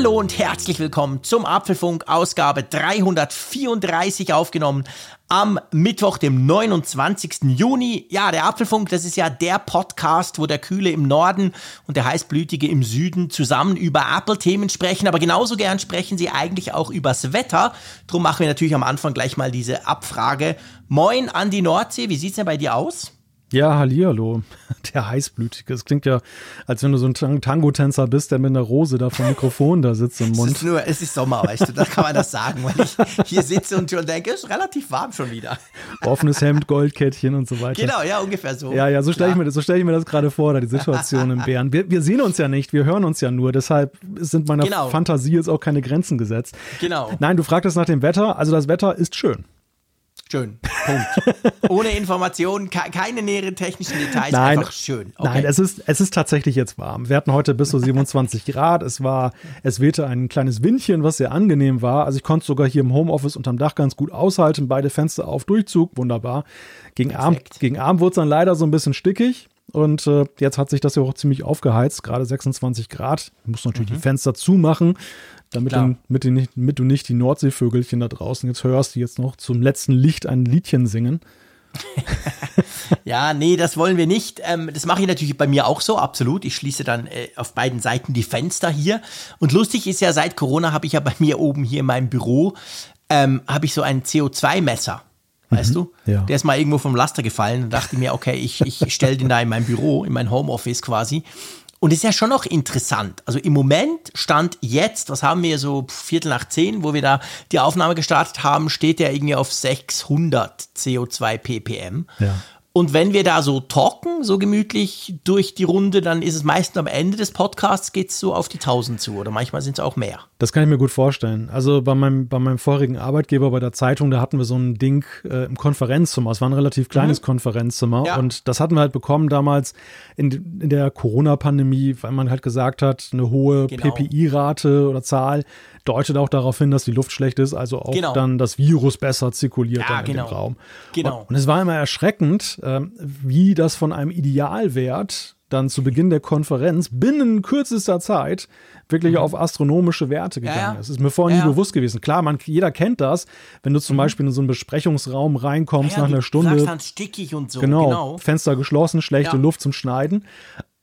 Hallo und herzlich willkommen zum Apfelfunk Ausgabe 334 aufgenommen am Mittwoch, dem 29. Juni. Ja, der Apfelfunk, das ist ja der Podcast, wo der Kühle im Norden und der Heißblütige im Süden zusammen über Apple-Themen sprechen. Aber genauso gern sprechen sie eigentlich auch übers Wetter. Drum machen wir natürlich am Anfang gleich mal diese Abfrage. Moin an die Nordsee, wie sieht's denn bei dir aus? Ja, hallihallo. Der Heißblütige. Es klingt ja, als wenn du so ein Tango-Tänzer bist, der mit einer Rose da vom Mikrofon da sitzt im Mund. Es ist nur, es ist Sommer, weißt du, da kann man das sagen, weil ich hier sitze und schon denke, es ist relativ warm schon wieder. Offenes Hemd, Goldkettchen und so weiter. Genau, ja, ungefähr so. Ja, ja, so stelle ich, mir, so stell ich mir das gerade vor, da die Situation im Bären. Wir, wir, sehen uns ja nicht, wir hören uns ja nur, deshalb sind meiner genau. Fantasie jetzt auch keine Grenzen gesetzt. Genau. Nein, du fragtest nach dem Wetter, also das Wetter ist schön. Schön. Punkt. Ohne Informationen, keine näheren technischen Details, nein, einfach schön. Okay. Nein, es ist, es ist tatsächlich jetzt warm. Wir hatten heute bis zu 27 Grad. Es war, es wehte ein kleines Windchen, was sehr angenehm war. Also ich konnte sogar hier im Homeoffice unterm Dach ganz gut aushalten. Beide Fenster auf Durchzug, wunderbar. Gegen Abend, gegen Abend wurde es dann leider so ein bisschen stickig. Und äh, jetzt hat sich das ja auch ziemlich aufgeheizt, gerade 26 Grad. Ich muss natürlich mhm. die Fenster zumachen, damit, du, mit den, damit du nicht die Nordseevögelchen da draußen jetzt hörst, die jetzt noch zum letzten Licht ein Liedchen singen. ja, nee, das wollen wir nicht. Ähm, das mache ich natürlich bei mir auch so, absolut. Ich schließe dann äh, auf beiden Seiten die Fenster hier. Und lustig ist ja, seit Corona habe ich ja bei mir oben hier in meinem Büro, ähm, habe ich so ein CO2-Messer weißt mhm, du? Ja. Der ist mal irgendwo vom Laster gefallen und dachte mir, okay, ich, ich stelle den da in mein Büro, in mein Homeoffice quasi. Und ist ja schon noch interessant. Also im Moment stand jetzt, was haben wir so Viertel nach zehn, wo wir da die Aufnahme gestartet haben, steht der irgendwie auf 600 CO2 ppm. Ja. Und wenn wir da so talken, so gemütlich durch die Runde, dann ist es meistens am Ende des Podcasts geht es so auf die 1000 zu oder manchmal sind es auch mehr. Das kann ich mir gut vorstellen. Also bei meinem, bei meinem vorigen Arbeitgeber bei der Zeitung, da hatten wir so ein Ding äh, im Konferenzzimmer. Es war ein relativ kleines mhm. Konferenzzimmer ja. und das hatten wir halt bekommen damals in, in der Corona-Pandemie, weil man halt gesagt hat, eine hohe genau. PPI-Rate oder Zahl deutet auch darauf hin, dass die Luft schlecht ist, also auch genau. dann das Virus besser zirkuliert ja, in genau. dem Raum. Genau. Und, und, es war immer erschreckend, äh, wie das von einem Idealwert dann zu Beginn der Konferenz binnen kürzester Zeit wirklich mhm. auf astronomische Werte gegangen ja, ja. ist. Das ist mir vorher nie bewusst gewesen. Klar, man, jeder kennt das, wenn du zum mhm. Beispiel in so einen Besprechungsraum reinkommst nach einer Stunde. Du dann stickig und so. Genau, genau. Fenster geschlossen, schlechte Luft zum Schneiden.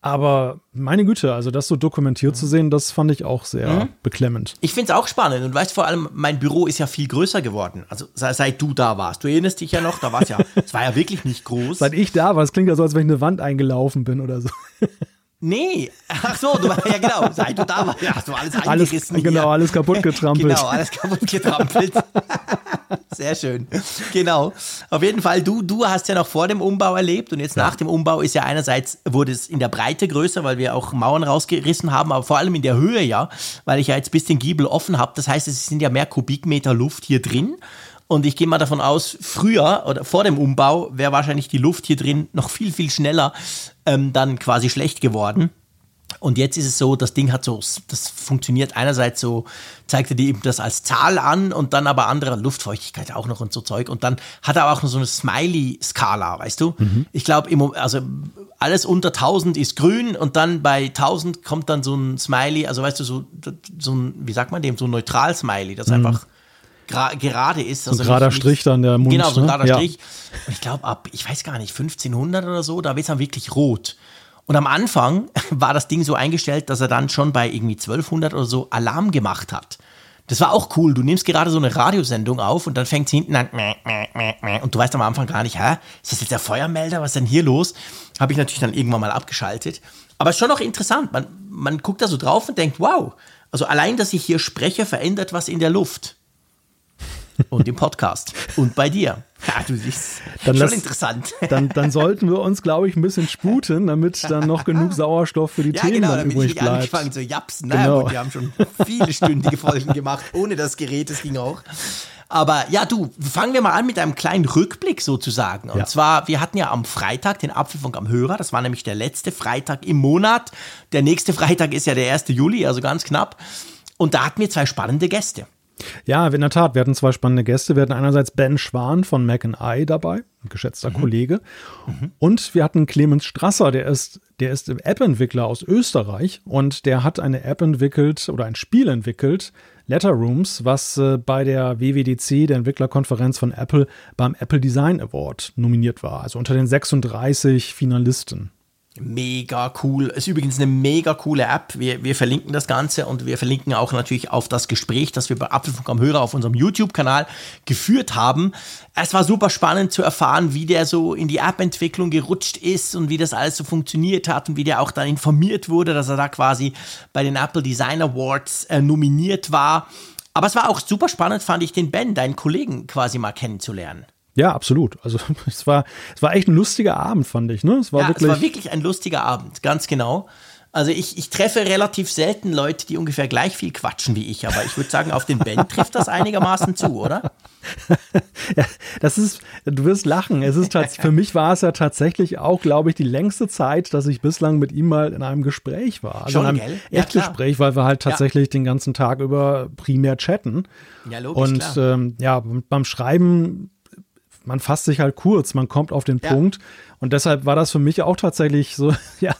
Aber meine Güte, also das so dokumentiert mhm. zu sehen, das fand ich auch sehr mhm. beklemmend. Ich finde es auch spannend und weißt vor allem, mein Büro ist ja viel größer geworden. Also seit du da warst. Du erinnerst dich ja noch, da war es ja, es war ja wirklich nicht groß. Seit ich da war, es klingt ja so, als wenn ich eine Wand eingelaufen bin oder so. Nee, ach so, du, ja genau, seit du da warst, hast du alles eingerissen. Alles, genau, alles kaputt getrampelt. genau, alles kaputt getrampelt. Sehr schön. Genau. Auf jeden Fall, du, du hast ja noch vor dem Umbau erlebt und jetzt ja. nach dem Umbau ist ja einerseits, wurde es in der Breite größer, weil wir auch Mauern rausgerissen haben, aber vor allem in der Höhe ja, weil ich ja jetzt ein bisschen Giebel offen habe. Das heißt, es sind ja mehr Kubikmeter Luft hier drin. Und ich gehe mal davon aus, früher oder vor dem Umbau wäre wahrscheinlich die Luft hier drin noch viel, viel schneller ähm, dann quasi schlecht geworden. Und jetzt ist es so, das Ding hat so, das funktioniert einerseits so, zeigt er dir eben das als Zahl an und dann aber andere Luftfeuchtigkeit auch noch und so Zeug. Und dann hat er auch noch so eine Smiley-Skala, weißt du? Mhm. Ich glaube, also alles unter 1000 ist grün und dann bei 1000 kommt dann so ein Smiley, also weißt du, so, so ein, wie sagt man dem, so ein Neutral-Smiley, das mhm. einfach gerade ist. Also ein gerader nicht, Strich dann der Mund. Genau, so ein ne? gerader ne? Strich. Und ich glaube, ab, ich weiß gar nicht, 1500 oder so, da wird es dann wirklich rot. Und am Anfang war das Ding so eingestellt, dass er dann schon bei irgendwie 1200 oder so Alarm gemacht hat. Das war auch cool. Du nimmst gerade so eine Radiosendung auf und dann fängt es hinten an und du weißt am Anfang gar nicht, hä, ist das jetzt der Feuermelder? Was ist denn hier los? Habe ich natürlich dann irgendwann mal abgeschaltet. Aber es ist schon noch interessant. Man, man guckt da so drauf und denkt, wow, also allein, dass ich hier spreche, verändert was in der Luft und im Podcast und bei dir. Ja, du siehst, dann schon lass, interessant. Dann, dann sollten wir uns, glaube ich, ein bisschen sputen, damit dann noch genug Sauerstoff für die ja, Themen genau, dann übrig bleibt. angefangen zu japsen. Naja, genau. gut, wir haben schon viele stündige Folgen gemacht, ohne das Gerät, das ging auch. Aber ja, du, fangen wir mal an mit einem kleinen Rückblick sozusagen. Und ja. zwar, wir hatten ja am Freitag den Apfelfunk am Hörer. Das war nämlich der letzte Freitag im Monat. Der nächste Freitag ist ja der 1. Juli, also ganz knapp. Und da hatten wir zwei spannende Gäste. Ja, in der Tat. Wir hatten zwei spannende Gäste. Wir hatten einerseits Ben Schwan von Mac I dabei, ein geschätzter mhm. Kollege. Mhm. Und wir hatten Clemens Strasser, der ist, der ist App-Entwickler aus Österreich und der hat eine App entwickelt oder ein Spiel entwickelt, Letter Rooms, was äh, bei der WWDC, der Entwicklerkonferenz von Apple, beim Apple Design Award nominiert war. Also unter den 36 Finalisten. Mega cool. Ist übrigens eine mega coole App. Wir, wir verlinken das Ganze und wir verlinken auch natürlich auf das Gespräch, das wir bei Apfelfunk am Hörer auf unserem YouTube-Kanal geführt haben. Es war super spannend zu erfahren, wie der so in die App-Entwicklung gerutscht ist und wie das alles so funktioniert hat und wie der auch dann informiert wurde, dass er da quasi bei den Apple Design Awards äh, nominiert war. Aber es war auch super spannend, fand ich, den Ben, deinen Kollegen, quasi mal kennenzulernen. Ja, absolut. Also es war, es war echt ein lustiger Abend, fand ich. Ne? Es war, ja, wirklich, es war wirklich ein lustiger Abend, ganz genau. Also ich, ich treffe relativ selten Leute, die ungefähr gleich viel quatschen wie ich, aber ich würde sagen, auf den Ben trifft das einigermaßen zu, oder? ja, das ist, du wirst lachen. Es ist für mich war es ja tatsächlich auch, glaube ich, die längste Zeit, dass ich bislang mit ihm mal in einem Gespräch war. Also Schon, in einem gell? Ja, Echtgespräch, weil wir halt tatsächlich ja. den ganzen Tag über primär chatten. Ja, logisch, Und ähm, ja, beim Schreiben man fasst sich halt kurz, man kommt auf den ja. Punkt. Und deshalb war das für mich auch tatsächlich so, ja,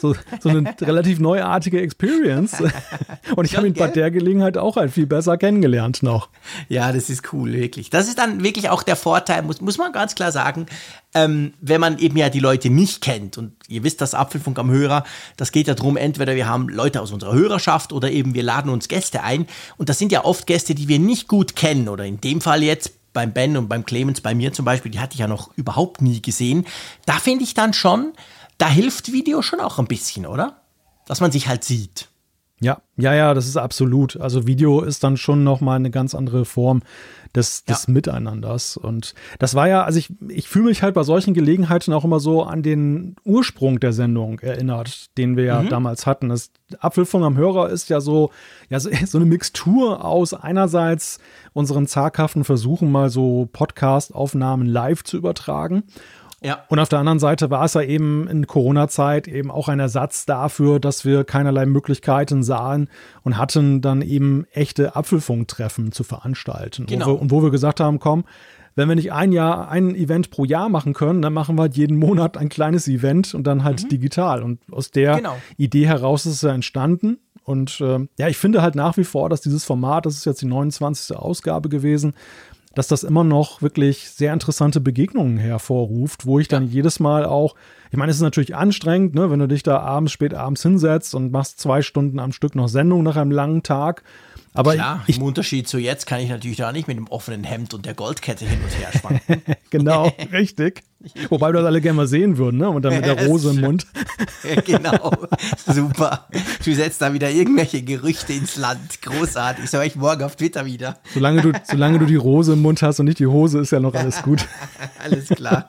so, so eine relativ neuartige Experience. Und ich habe ihn bei der Gelegenheit auch halt viel besser kennengelernt noch. Ja, das ist cool, wirklich. Das ist dann wirklich auch der Vorteil, muss, muss man ganz klar sagen, ähm, wenn man eben ja die Leute nicht kennt. Und ihr wisst, das Apfelfunk am Hörer, das geht ja darum, entweder wir haben Leute aus unserer Hörerschaft oder eben wir laden uns Gäste ein. Und das sind ja oft Gäste, die wir nicht gut kennen oder in dem Fall jetzt beim Ben und beim Clemens, bei mir zum Beispiel, die hatte ich ja noch überhaupt nie gesehen. Da finde ich dann schon, da hilft Video schon auch ein bisschen, oder? Dass man sich halt sieht. Ja, ja, ja, das ist absolut. Also Video ist dann schon noch mal eine ganz andere Form des, des ja. Miteinanders. Und das war ja, also ich, ich fühle mich halt bei solchen Gelegenheiten auch immer so an den Ursprung der Sendung erinnert, den wir ja mhm. damals hatten. Das Apfelfunk am Hörer ist ja so, ja, so, so eine Mixtur aus einerseits unseren zaghaften Versuchen, mal so Podcast-Aufnahmen live zu übertragen ja. Und auf der anderen Seite war es ja eben in Corona-Zeit eben auch ein Ersatz dafür, dass wir keinerlei Möglichkeiten sahen und hatten dann eben echte Apfelfunktreffen zu veranstalten. Genau. Wo wir, und wo wir gesagt haben, komm, wenn wir nicht ein Jahr, ein Event pro Jahr machen können, dann machen wir halt jeden Monat ein kleines Event und dann halt mhm. digital. Und aus der genau. Idee heraus ist es ja entstanden. Und äh, ja, ich finde halt nach wie vor, dass dieses Format, das ist jetzt die 29. Ausgabe gewesen, dass das immer noch wirklich sehr interessante Begegnungen hervorruft, wo ich dann jedes Mal auch, ich meine, es ist natürlich anstrengend, ne, wenn du dich da abends, spät abends hinsetzt und machst zwei Stunden am Stück noch Sendung nach einem langen Tag. Aber Klar, ich, im Unterschied zu jetzt kann ich natürlich da nicht mit dem offenen Hemd und der Goldkette hin und her schwanken. genau, richtig. Wobei wir das alle gerne mal sehen würden, ne? Und dann mit der Rose im Mund. genau, super. Du setzt da wieder irgendwelche Gerüchte ins Land. Großartig. So ich morgen auf Twitter wieder. Solange du, solange du die Rose im Mund hast und nicht die Hose, ist ja noch alles gut. alles klar.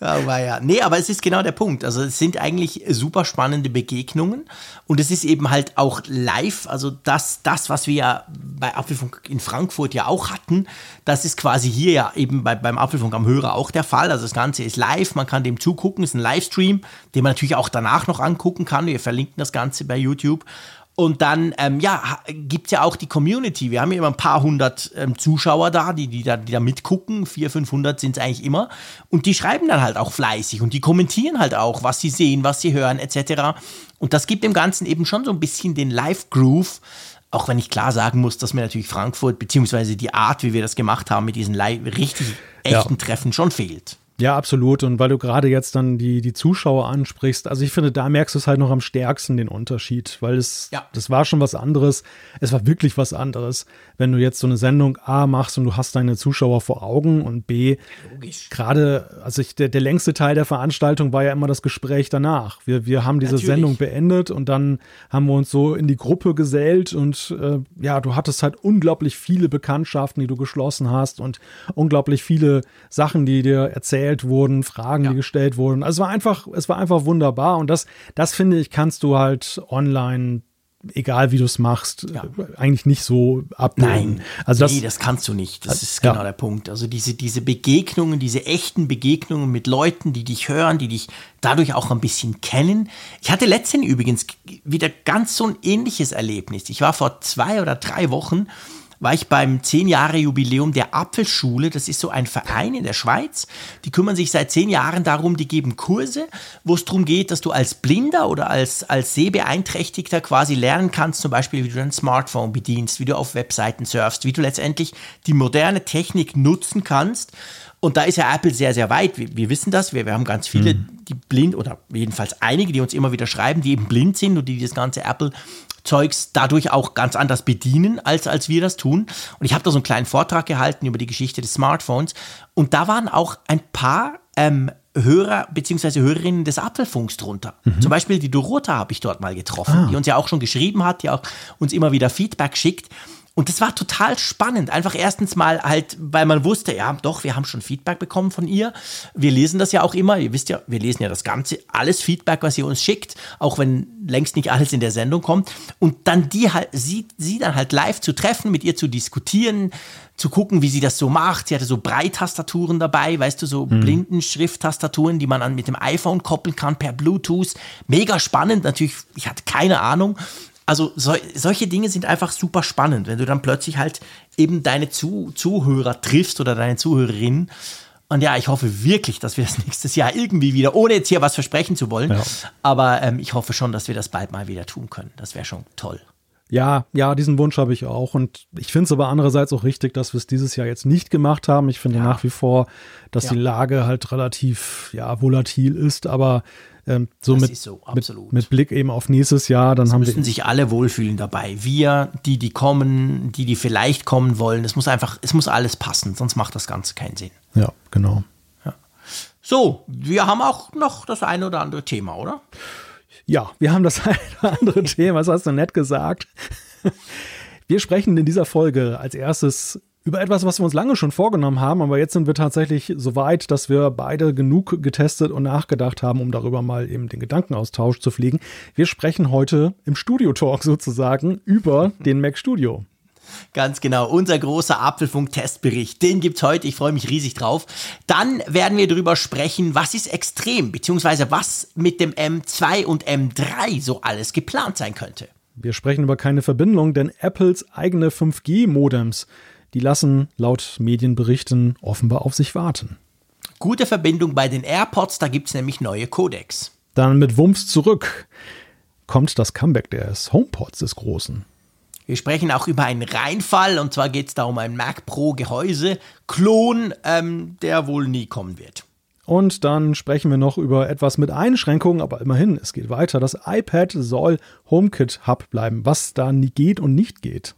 Aber ja. Nee, aber es ist genau der Punkt. Also es sind eigentlich super spannende Begegnungen und es ist eben halt auch live. Also das, das was wir ja bei Apfelfunk in Frankfurt ja auch hatten, das ist quasi hier ja eben bei, beim Apfelfunk am Hörer auch der Fall. Also das Ganze ist live, man kann dem zugucken, es ist ein Livestream, den man natürlich auch danach noch angucken kann. Wir verlinken das Ganze bei YouTube. Und dann, ähm, ja, gibt es ja auch die Community. Wir haben ja immer ein paar hundert ähm, Zuschauer da die, die da, die da mitgucken. 400, 500 sind es eigentlich immer. Und die schreiben dann halt auch fleißig und die kommentieren halt auch, was sie sehen, was sie hören, etc. Und das gibt dem Ganzen eben schon so ein bisschen den Live-Groove. Auch wenn ich klar sagen muss, dass mir natürlich Frankfurt, beziehungsweise die Art, wie wir das gemacht haben mit diesen richtig echten ja. Treffen schon fehlt. Ja, absolut. Und weil du gerade jetzt dann die, die Zuschauer ansprichst, also ich finde, da merkst du es halt noch am stärksten den Unterschied, weil es, ja. das war schon was anderes. Es war wirklich was anderes, wenn du jetzt so eine Sendung A machst und du hast deine Zuschauer vor Augen und B, gerade, also ich, der, der längste Teil der Veranstaltung war ja immer das Gespräch danach. Wir, wir haben diese Natürlich. Sendung beendet und dann haben wir uns so in die Gruppe gesellt und äh, ja, du hattest halt unglaublich viele Bekanntschaften, die du geschlossen hast und unglaublich viele Sachen, die dir erzählt erzählt wurden, Fragen, ja. die gestellt wurden. Also es war einfach, es war einfach wunderbar und das, das finde ich, kannst du halt online egal wie du es machst, ja. eigentlich nicht so abbilden. Nein, also das, nee, das kannst du nicht. Das ist genau ja. der Punkt. Also diese, diese Begegnungen, diese echten Begegnungen mit Leuten, die dich hören, die dich dadurch auch ein bisschen kennen. Ich hatte letztens übrigens wieder ganz so ein ähnliches Erlebnis. Ich war vor zwei oder drei Wochen war ich beim 10 Jahre Jubiläum der Apfelschule. Das ist so ein Verein in der Schweiz. Die kümmern sich seit zehn Jahren darum, die geben Kurse, wo es darum geht, dass du als Blinder oder als, als Sehbeeinträchtigter quasi lernen kannst, zum Beispiel, wie du dein Smartphone bedienst, wie du auf Webseiten surfst, wie du letztendlich die moderne Technik nutzen kannst. Und da ist ja Apple sehr, sehr weit. Wir, wir wissen das. Wir, wir haben ganz viele, mhm. die blind oder jedenfalls einige, die uns immer wieder schreiben, die eben blind sind und die das ganze Apple Zeugs dadurch auch ganz anders bedienen, als, als wir das tun. Und ich habe da so einen kleinen Vortrag gehalten über die Geschichte des Smartphones. Und da waren auch ein paar ähm, Hörer bzw. Hörerinnen des Apfelfunks drunter. Mhm. Zum Beispiel die Dorota habe ich dort mal getroffen, ah. die uns ja auch schon geschrieben hat, die auch uns immer wieder Feedback schickt. Und das war total spannend. Einfach erstens mal halt, weil man wusste, ja, doch, wir haben schon Feedback bekommen von ihr. Wir lesen das ja auch immer. Ihr wisst ja, wir lesen ja das Ganze, alles Feedback, was ihr uns schickt, auch wenn längst nicht alles in der Sendung kommt. Und dann die halt, sie, sie dann halt live zu treffen, mit ihr zu diskutieren, zu gucken, wie sie das so macht. Sie hatte so Breittastaturen dabei, weißt du, so mhm. blinden Schrifttastaturen, die man dann mit dem iPhone koppeln kann per Bluetooth. Mega spannend. Natürlich, ich hatte keine Ahnung. Also so, solche Dinge sind einfach super spannend, wenn du dann plötzlich halt eben deine Zu Zuhörer triffst oder deine Zuhörerinnen. Und ja, ich hoffe wirklich, dass wir das nächstes Jahr irgendwie wieder, ohne jetzt hier was versprechen zu wollen, ja. aber ähm, ich hoffe schon, dass wir das bald mal wieder tun können. Das wäre schon toll. Ja, ja, diesen Wunsch habe ich auch. Und ich finde es aber andererseits auch richtig, dass wir es dieses Jahr jetzt nicht gemacht haben. Ich finde ja. nach wie vor, dass ja. die Lage halt relativ ja, volatil ist, aber ähm, so, mit, so mit, mit, Blick eben auf nächstes Jahr, dann es haben müssen wir sich alle wohlfühlen dabei. Wir, die, die kommen, die, die vielleicht kommen wollen. Es muss einfach, es muss alles passen, sonst macht das Ganze keinen Sinn. Ja, genau. Ja. So, wir haben auch noch das eine oder andere Thema, oder? Ja, wir haben das eine oder andere Thema, das hast du nett gesagt. Wir sprechen in dieser Folge als erstes über etwas, was wir uns lange schon vorgenommen haben, aber jetzt sind wir tatsächlich so weit, dass wir beide genug getestet und nachgedacht haben, um darüber mal eben den Gedankenaustausch zu pflegen. Wir sprechen heute im Studio Talk sozusagen über den Mac Studio. Ganz genau, unser großer Apfelfunk-Testbericht, den gibt es heute, ich freue mich riesig drauf. Dann werden wir darüber sprechen, was ist extrem, beziehungsweise was mit dem M2 und M3 so alles geplant sein könnte. Wir sprechen über keine Verbindung, denn Apples eigene 5G-Modems die lassen laut Medienberichten offenbar auf sich warten. Gute Verbindung bei den AirPods, da gibt es nämlich neue Codecs. Dann mit Wumms zurück kommt das Comeback des HomePods des Großen. Wir sprechen auch über einen Reinfall und zwar geht es da um ein Mac Pro Gehäuse Klon, ähm, der wohl nie kommen wird. Und dann sprechen wir noch über etwas mit Einschränkungen, aber immerhin, es geht weiter. Das iPad soll HomeKit Hub bleiben, was da nie geht und nicht geht.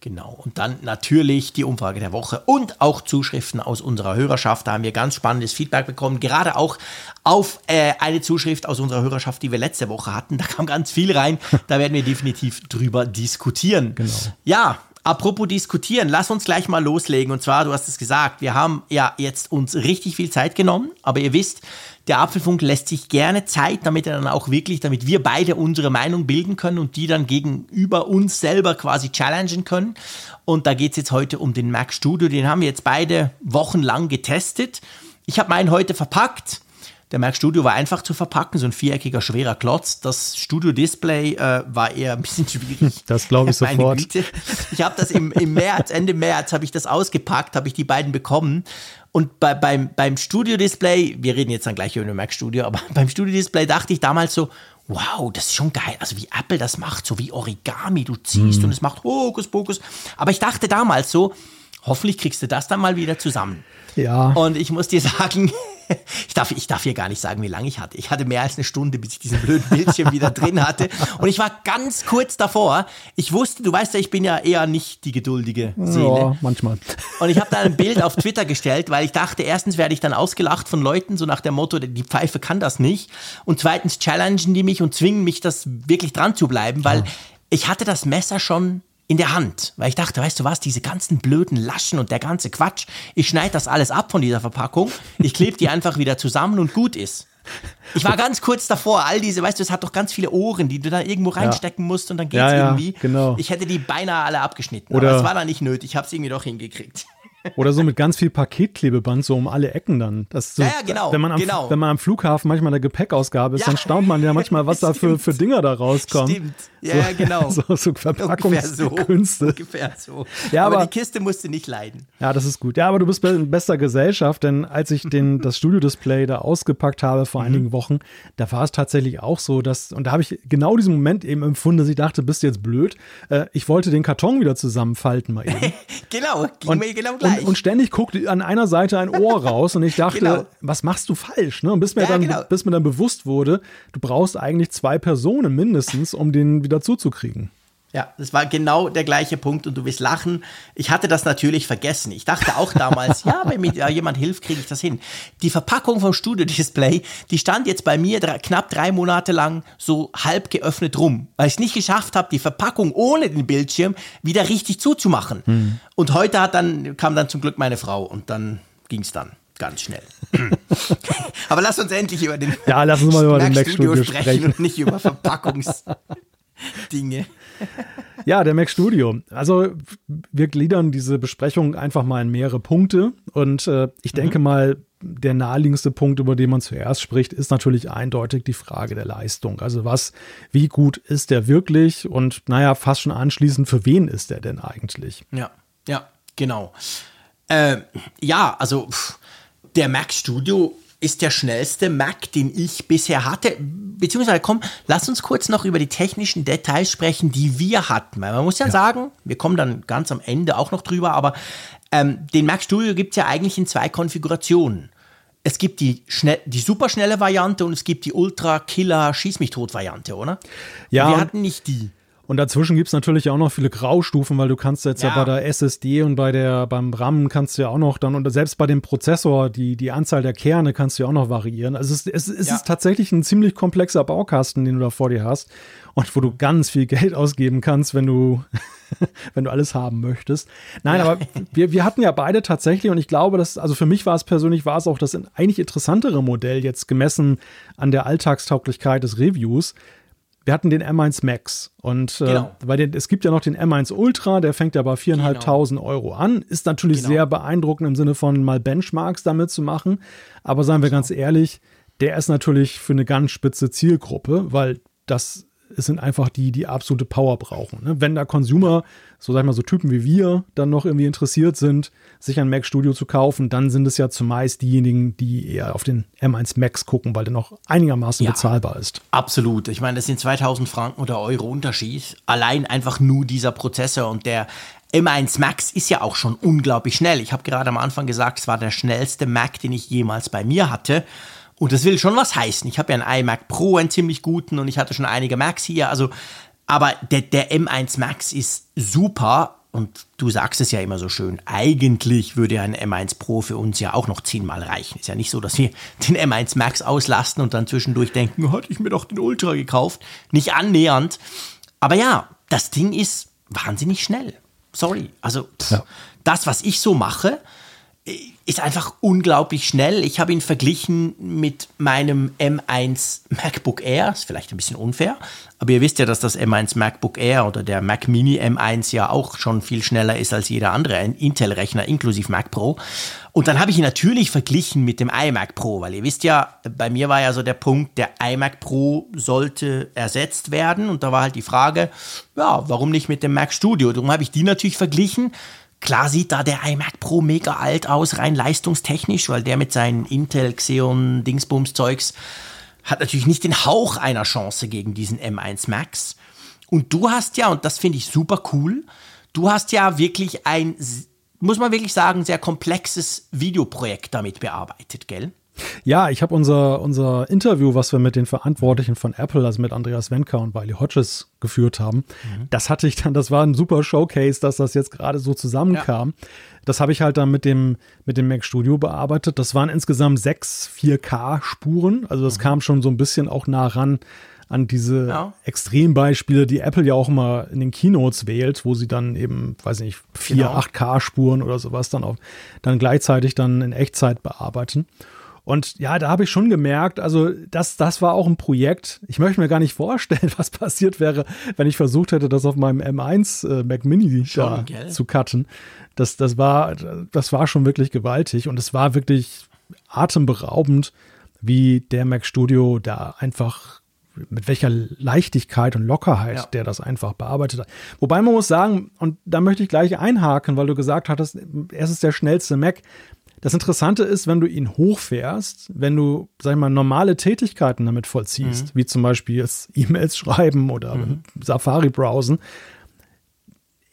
Genau. Und dann natürlich die Umfrage der Woche und auch Zuschriften aus unserer Hörerschaft. Da haben wir ganz spannendes Feedback bekommen. Gerade auch auf äh, eine Zuschrift aus unserer Hörerschaft, die wir letzte Woche hatten. Da kam ganz viel rein. Da werden wir definitiv drüber diskutieren. Genau. Ja, Apropos diskutieren, lass uns gleich mal loslegen. Und zwar, du hast es gesagt, wir haben ja jetzt uns richtig viel Zeit genommen, aber ihr wisst, der Apfelfunk lässt sich gerne Zeit, damit er dann auch wirklich, damit wir beide unsere Meinung bilden können und die dann gegenüber uns selber quasi challengen können. Und da geht es jetzt heute um den Mac Studio. Den haben wir jetzt beide wochenlang getestet. Ich habe meinen heute verpackt. Der Mac Studio war einfach zu verpacken, so ein viereckiger, schwerer Klotz. Das Studio-Display äh, war eher ein bisschen schwierig. Das glaube ich sofort. Güte. Ich habe das im, im März, Ende März, habe ich das ausgepackt, habe ich die beiden bekommen. Und bei, beim, beim Studio-Display, wir reden jetzt dann gleich über den Mac Studio, aber beim Studio-Display dachte ich damals so, wow, das ist schon geil. Also wie Apple das macht, so wie Origami, du ziehst mhm. und es macht Hokus Pokus. Aber ich dachte damals so, hoffentlich kriegst du das dann mal wieder zusammen. Ja. Und ich muss dir sagen, ich darf, ich darf hier gar nicht sagen, wie lange ich hatte. Ich hatte mehr als eine Stunde, bis ich diesen blöden Bildschirm wieder drin hatte. Und ich war ganz kurz davor. Ich wusste, du weißt ja, ich bin ja eher nicht die geduldige Seele. Ja, manchmal. Und ich habe da ein Bild auf Twitter gestellt, weil ich dachte, erstens werde ich dann ausgelacht von Leuten, so nach dem Motto, die Pfeife kann das nicht. Und zweitens challengen die mich und zwingen mich, das wirklich dran zu bleiben, weil ja. ich hatte das Messer schon in der Hand, weil ich dachte, weißt du was, diese ganzen blöden Laschen und der ganze Quatsch, ich schneide das alles ab von dieser Verpackung, ich klebe die einfach wieder zusammen und gut ist. Ich war ganz kurz davor, all diese, weißt du, es hat doch ganz viele Ohren, die du da irgendwo reinstecken ja. musst und dann geht's ja, ja, irgendwie. Genau. Ich hätte die beinahe alle abgeschnitten, Oder aber es war da nicht nötig, ich habe es irgendwie doch hingekriegt. Oder so mit ganz viel Paketklebeband, so um alle Ecken dann. Das so, ja, ja, genau. Wenn man, am, genau. wenn man am Flughafen manchmal eine Gepäckausgabe ist, Ja. dann staunt man ja manchmal, was da für, für Dinger da rauskommen. Stimmt. Ja, genau. So, so Ungefähr so. Verpackungskünste. Ungefähr so. Ja, aber, aber- die Kiste musste nicht leiden. Ja, das ist gut. Ja, aber du bist in bester Gesellschaft, denn als ich den, das Studio-Display da ausgepackt habe Mhm. vor einigen Wochen, da war es tatsächlich auch so, dass, und da habe ich genau diesen Moment eben empfunden, dass ich dachte, bist du jetzt blöd? Äh, ich wollte den Karton wieder zusammenfalten mal eben. Genau, ging mir genau und, gleich. Und ständig guckte an einer Seite ein Ohr raus und ich dachte, Genau. was machst du falsch? Ne? Und bis mir, Ja, dann, genau. bis mir dann bewusst wurde, du brauchst eigentlich zwei Personen mindestens, um den wieder zuzukriegen. Ja, das war genau der gleiche Punkt und du wirst lachen. Ich hatte das natürlich vergessen. Ich dachte auch damals, ja, wenn mir jemand hilft, kriege ich das hin. Die Verpackung vom Studio-Display, die stand jetzt bei mir drei, knapp drei Monate lang so halb geöffnet rum, weil ich es nicht geschafft habe, die Verpackung ohne den Bildschirm wieder richtig zuzumachen. Hm. Und heute hat dann, kam dann zum Glück meine Frau und dann ging es dann ganz schnell. Aber lass uns endlich über den Ja, lass uns mal über den Studio sprechen. und nicht über Verpackungsdinge. Ja, der Mac Studio. Also wir gliedern diese Besprechung einfach mal in mehrere Punkte und äh, ich denke mal, der naheliegendste Punkt, über den man zuerst spricht, ist natürlich eindeutig die Frage der Leistung. Also was, wie gut ist der wirklich und naja, fast schon anschließend, für wen ist der denn eigentlich? Ja, ja, genau. Äh, ja, also pff, der Mac Studio ist der schnellste Mac, den ich bisher hatte. Beziehungsweise, komm, lass uns kurz noch über die technischen Details sprechen, die wir hatten. Weil man muss ja, sagen, wir kommen dann ganz am Ende auch noch drüber, aber ähm, den Mac Studio gibt es ja eigentlich in zwei Konfigurationen. Es gibt die, schnell, die superschnelle Variante und es gibt die Ultra-Killer-Schieß-mich-tot-Variante, oder? Ja, Wir hatten nicht die. Und dazwischen gibt es natürlich auch noch viele Graustufen, weil du kannst jetzt ja, Ja. bei der SSD und bei der, beim RAM kannst du ja auch noch dann, und selbst bei dem Prozessor, die, die Anzahl der Kerne kannst du ja auch noch variieren. Also es, es, es Ja. ist tatsächlich ein ziemlich komplexer Baukasten, den du da vor dir hast und wo du ganz viel Geld ausgeben kannst, wenn du, wenn du alles haben möchtest. Nein, aber wir, wir hatten ja beide tatsächlich, und ich glaube, dass, also für mich war es persönlich, war es auch das eigentlich interessantere Modell jetzt gemessen an der Alltagstauglichkeit des Reviews. Wir hatten den M1 Max und äh, Genau. bei den, es gibt ja noch den M1 Ultra, der fängt ja bei 4.500 Euro an. Ist natürlich Genau. sehr beeindruckend im Sinne von mal Benchmarks damit zu machen. Aber seien wir ganz ehrlich, der ist natürlich für eine ganz spitze Zielgruppe, weil das es sind einfach die, die absolute Power brauchen. Ne? Wenn da Consumer, so sag ich mal, so Typen wie wir, dann noch irgendwie interessiert sind, sich ein Mac Studio zu kaufen, dann sind es ja zumeist diejenigen, die eher auf den M1 Max gucken, weil der noch einigermaßen Ja. bezahlbar ist. Absolut. Ich meine, das sind 2000 Franken oder Euro Unterschied. Allein einfach nur dieser Prozessor und der M1 Max ist ja auch schon unglaublich schnell. Ich habe gerade am Anfang gesagt, es war der schnellste Mac, den ich jemals bei mir hatte. Und das will schon was heißen. Ich habe ja einen iMac Pro, einen ziemlich guten, und ich hatte schon einige Macs hier. Also, aber der, der M1 Max ist super. Und du sagst es ja immer so schön, eigentlich würde ein M1 Pro für uns ja auch noch zehnmal reichen. Ist ja nicht so, dass wir den M1 Max auslasten und dann zwischendurch denken, oh, hatte ich mir doch den Ultra gekauft. Nicht annähernd. Aber ja, das Ding ist wahnsinnig schnell. Sorry. Also pff, Ja. das, was ich so mache, ist einfach unglaublich schnell. Ich habe ihn verglichen mit meinem M1 MacBook Air. Ist vielleicht ein bisschen unfair, aber ihr wisst ja, dass das M1 MacBook Air oder der Mac Mini M1 ja auch schon viel schneller ist als jeder andere Intel-Rechner inklusive Mac Pro. Und dann habe ich ihn natürlich verglichen mit dem iMac Pro, weil ihr wisst ja, bei mir war ja so der Punkt, der iMac Pro sollte ersetzt werden. Und da war halt die Frage, ja, warum nicht mit dem Mac Studio? Darum habe ich die natürlich verglichen. Klar sieht da der iMac Pro mega alt aus, rein leistungstechnisch, weil der mit seinen Intel Xeon Dingsbums Zeugs hat natürlich nicht den Hauch einer Chance gegen diesen M1 Max. Und du hast ja, und das finde ich super cool, du hast ja wirklich ein, muss man wirklich sagen, sehr komplexes Videoprojekt damit bearbeitet, gell? Ja, ich habe unser, unser Interview, was wir mit den Verantwortlichen von Apple, also mit Andreas Wenker und Wiley Hodges geführt haben, das hatte ich dann, das war ein super Showcase, dass das jetzt gerade so zusammenkam. Das habe ich halt dann mit dem, mit dem Mac Studio bearbeitet. Das waren insgesamt sechs 4K-Spuren. Also das kam schon so ein bisschen auch nah ran an diese Ja. Extrembeispiele, die Apple ja auch immer in den Keynotes wählt, wo sie dann eben, weiß nicht, vier Genau. 8K-Spuren oder sowas dann auch dann gleichzeitig dann in Echtzeit bearbeiten. Und ja, da habe ich schon gemerkt, also das, das war auch ein Projekt. Ich möchte mir gar nicht vorstellen, was passiert wäre, wenn ich versucht hätte, das auf meinem M1 äh, Mac Mini schon, zu cutten. Das, das, war, das war schon wirklich gewaltig und es war wirklich atemberaubend, wie der Mac Studio da einfach mit welcher Leichtigkeit und Lockerheit ja. der das einfach bearbeitet hat. Wobei man muss sagen, und da möchte ich gleich einhaken, weil du gesagt hattest, es ist der schnellste Mac. Das Interessante ist, wenn du ihn hochfährst, wenn du, sag ich mal, normale Tätigkeiten damit vollziehst, mhm. wie zum Beispiel E-Mails schreiben oder mhm. Safari browsen,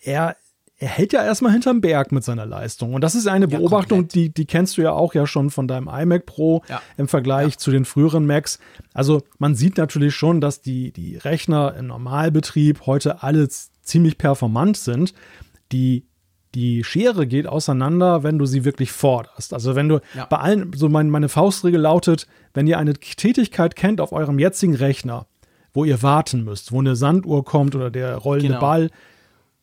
er, er hält ja erstmal hinterm Berg mit seiner Leistung. Und das ist eine ja, Beobachtung, die, die kennst du ja auch ja schon von deinem iMac Pro ja. im Vergleich ja. zu den früheren Macs. Also man sieht natürlich schon, dass die, die Rechner im Normalbetrieb heute alle ziemlich performant sind. Die die Schere geht auseinander, wenn du sie wirklich forderst. Also wenn du ja. bei allen, so mein, meine Faustregel lautet, wenn ihr eine Tätigkeit kennt auf eurem jetzigen Rechner, wo ihr warten müsst, wo eine Sanduhr kommt oder der rollende genau. Ball,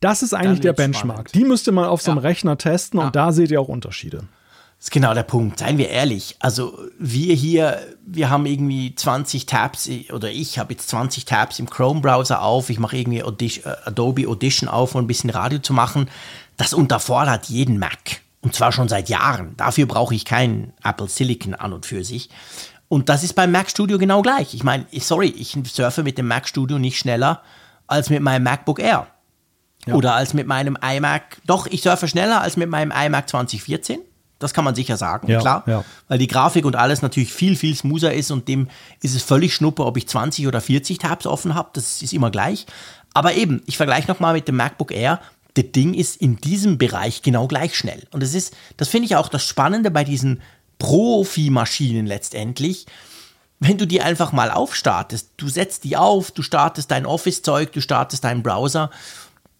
das ist eigentlich der Benchmark. Spannend. Die müsste man auf so einem Rechner testen ja. und da seht ihr auch Unterschiede. Das ist genau der Punkt. Seien wir ehrlich. Also wir hier, wir haben irgendwie 20 Tabs oder ich habe jetzt 20 Tabs im Chrome-Browser auf. Ich mache irgendwie Audition, äh, Adobe Audition auf, um ein bisschen Radio zu machen das unterfordert jeden Mac. Und zwar schon seit Jahren. Dafür brauche ich keinen Apple Silicon an und für sich. Und das ist beim Mac Studio genau gleich. Ich meine, sorry, ich surfe mit dem Mac Studio nicht schneller als mit meinem MacBook Air. Ja. Oder als mit meinem iMac. Doch, ich surfe schneller als mit meinem iMac 2014. Das kann man sicher sagen, ja, klar. Ja. Weil die Grafik und alles natürlich viel, viel smoother ist und dem ist es völlig schnuppe, ob ich 20 oder 40 Tabs offen habe. Das ist immer gleich. Aber eben, ich vergleiche nochmal mit dem MacBook Air das Ding ist in diesem Bereich genau gleich schnell. Und das ist, das finde ich auch das Spannende bei diesen Profi-Maschinen letztendlich. Wenn du die einfach mal aufstartest, du setzt die auf, du startest dein Office-Zeug, du startest deinen Browser,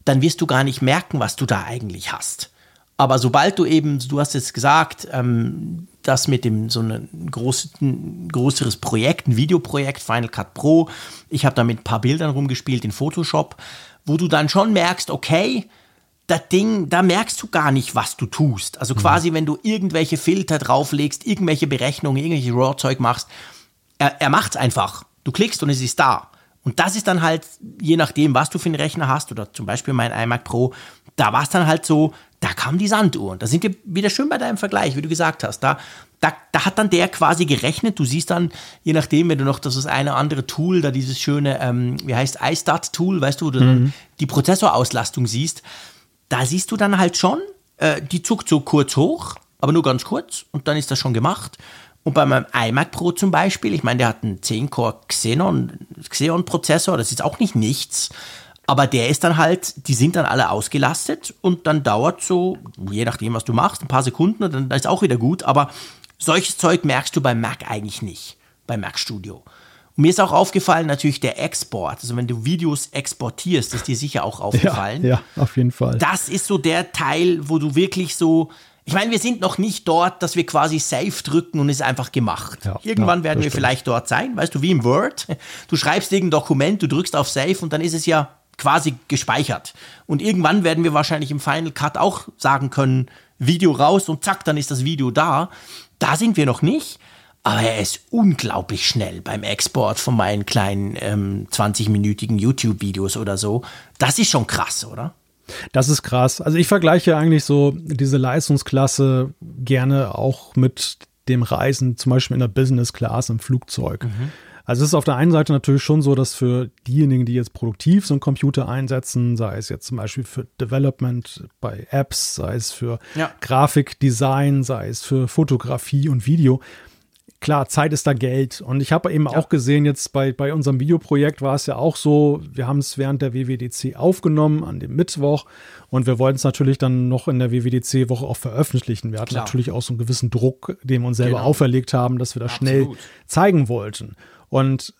dann wirst du gar nicht merken, was du da eigentlich hast. Aber sobald du eben, du hast jetzt gesagt, ähm, das mit dem so ein, groß, größeres Projekt, ein Videoprojekt, Final Cut Pro, ich habe da mit ein paar Bildern rumgespielt in Photoshop, wo du dann schon merkst, okay, das Ding, da merkst du gar nicht, was du tust. Also quasi, mhm. wenn du irgendwelche Filter drauflegst, irgendwelche Berechnungen, irgendwelche RAW-Zeug machst, er, er macht's einfach. Du klickst und es ist da. Und das ist dann halt, je nachdem, was du für einen Rechner hast, oder zum Beispiel mein iMac Pro, da war es dann halt so, da kam die Sanduhr. Und da sind wir wieder schön bei deinem Vergleich, wie du gesagt hast. Da, da, da hat dann der quasi gerechnet. Du siehst dann, je nachdem, wenn du noch das eine andere Tool, da dieses schöne, ähm, wie heißt iStart-Tool, weißt du, wo du mhm. die Prozessorauslastung siehst, da siehst du dann halt schon, äh, die zuckt so kurz hoch, aber nur ganz kurz und dann ist das schon gemacht. Und bei meinem iMac Pro zum Beispiel, ich meine, der hat einen 10-Core Xenon, Xeon-Prozessor, das ist auch nicht nichts. Aber der ist dann halt, die sind dann alle ausgelastet und dann dauert so, je nachdem, was du machst, ein paar Sekunden und dann ist auch wieder gut. Aber solches Zeug merkst du beim Mac eigentlich nicht, beim Mac Studio. Und mir ist auch aufgefallen, natürlich der Export. Also wenn du Videos exportierst, ist dir sicher auch aufgefallen. Ja, ja, auf jeden Fall. Das ist so der Teil, wo du wirklich so. Ich meine, wir sind noch nicht dort, dass wir quasi Save drücken und es ist einfach gemacht. Ja, Irgendwann ja, werden wir stimmt. vielleicht dort sein, weißt du, wie im Word. Du schreibst irgendein Dokument, du drückst auf Save und dann ist es ja quasi gespeichert. Und irgendwann werden wir wahrscheinlich im Final Cut auch sagen können, Video raus und zack, dann ist das Video da. Da sind wir noch nicht. Aber er ist unglaublich schnell beim Export von meinen kleinen ähm, 20-minütigen YouTube-Videos oder so. Das ist schon krass, oder? Das ist krass. Also ich vergleiche eigentlich so diese Leistungsklasse gerne auch mit dem Reisen, zum Beispiel in der Business Class im Flugzeug. Mhm. Also es ist auf der einen Seite natürlich schon so, dass für diejenigen, die jetzt produktiv so einen Computer einsetzen, sei es jetzt zum Beispiel für Development bei Apps, sei es für ja. Grafikdesign, sei es für Fotografie und Video, klar, Zeit ist da Geld. Und ich habe eben ja. auch gesehen, jetzt bei, bei unserem Videoprojekt war es ja auch so, wir haben es während der WWDC aufgenommen an dem Mittwoch und wir wollten es natürlich dann noch in der WWDC-Woche auch veröffentlichen. Wir hatten klar. natürlich auch so einen gewissen Druck, den wir uns selber genau. auferlegt haben, dass wir das Absolut. schnell zeigen wollten. Und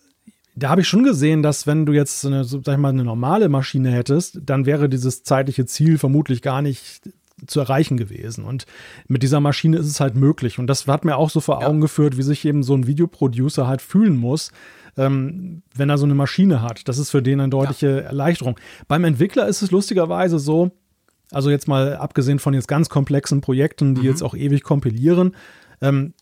da habe ich schon gesehen, dass wenn du jetzt eine, sag ich mal, eine normale Maschine hättest, dann wäre dieses zeitliche Ziel vermutlich gar nicht zu erreichen gewesen. Und mit dieser Maschine ist es halt möglich. Und das hat mir auch so vor Augen ja. geführt, wie sich eben so ein Videoproducer halt fühlen muss, ähm, wenn er so eine Maschine hat. Das ist für den eine deutliche ja. Erleichterung. Beim Entwickler ist es lustigerweise so, also jetzt mal abgesehen von jetzt ganz komplexen Projekten, die mhm. jetzt auch ewig kompilieren, ähm,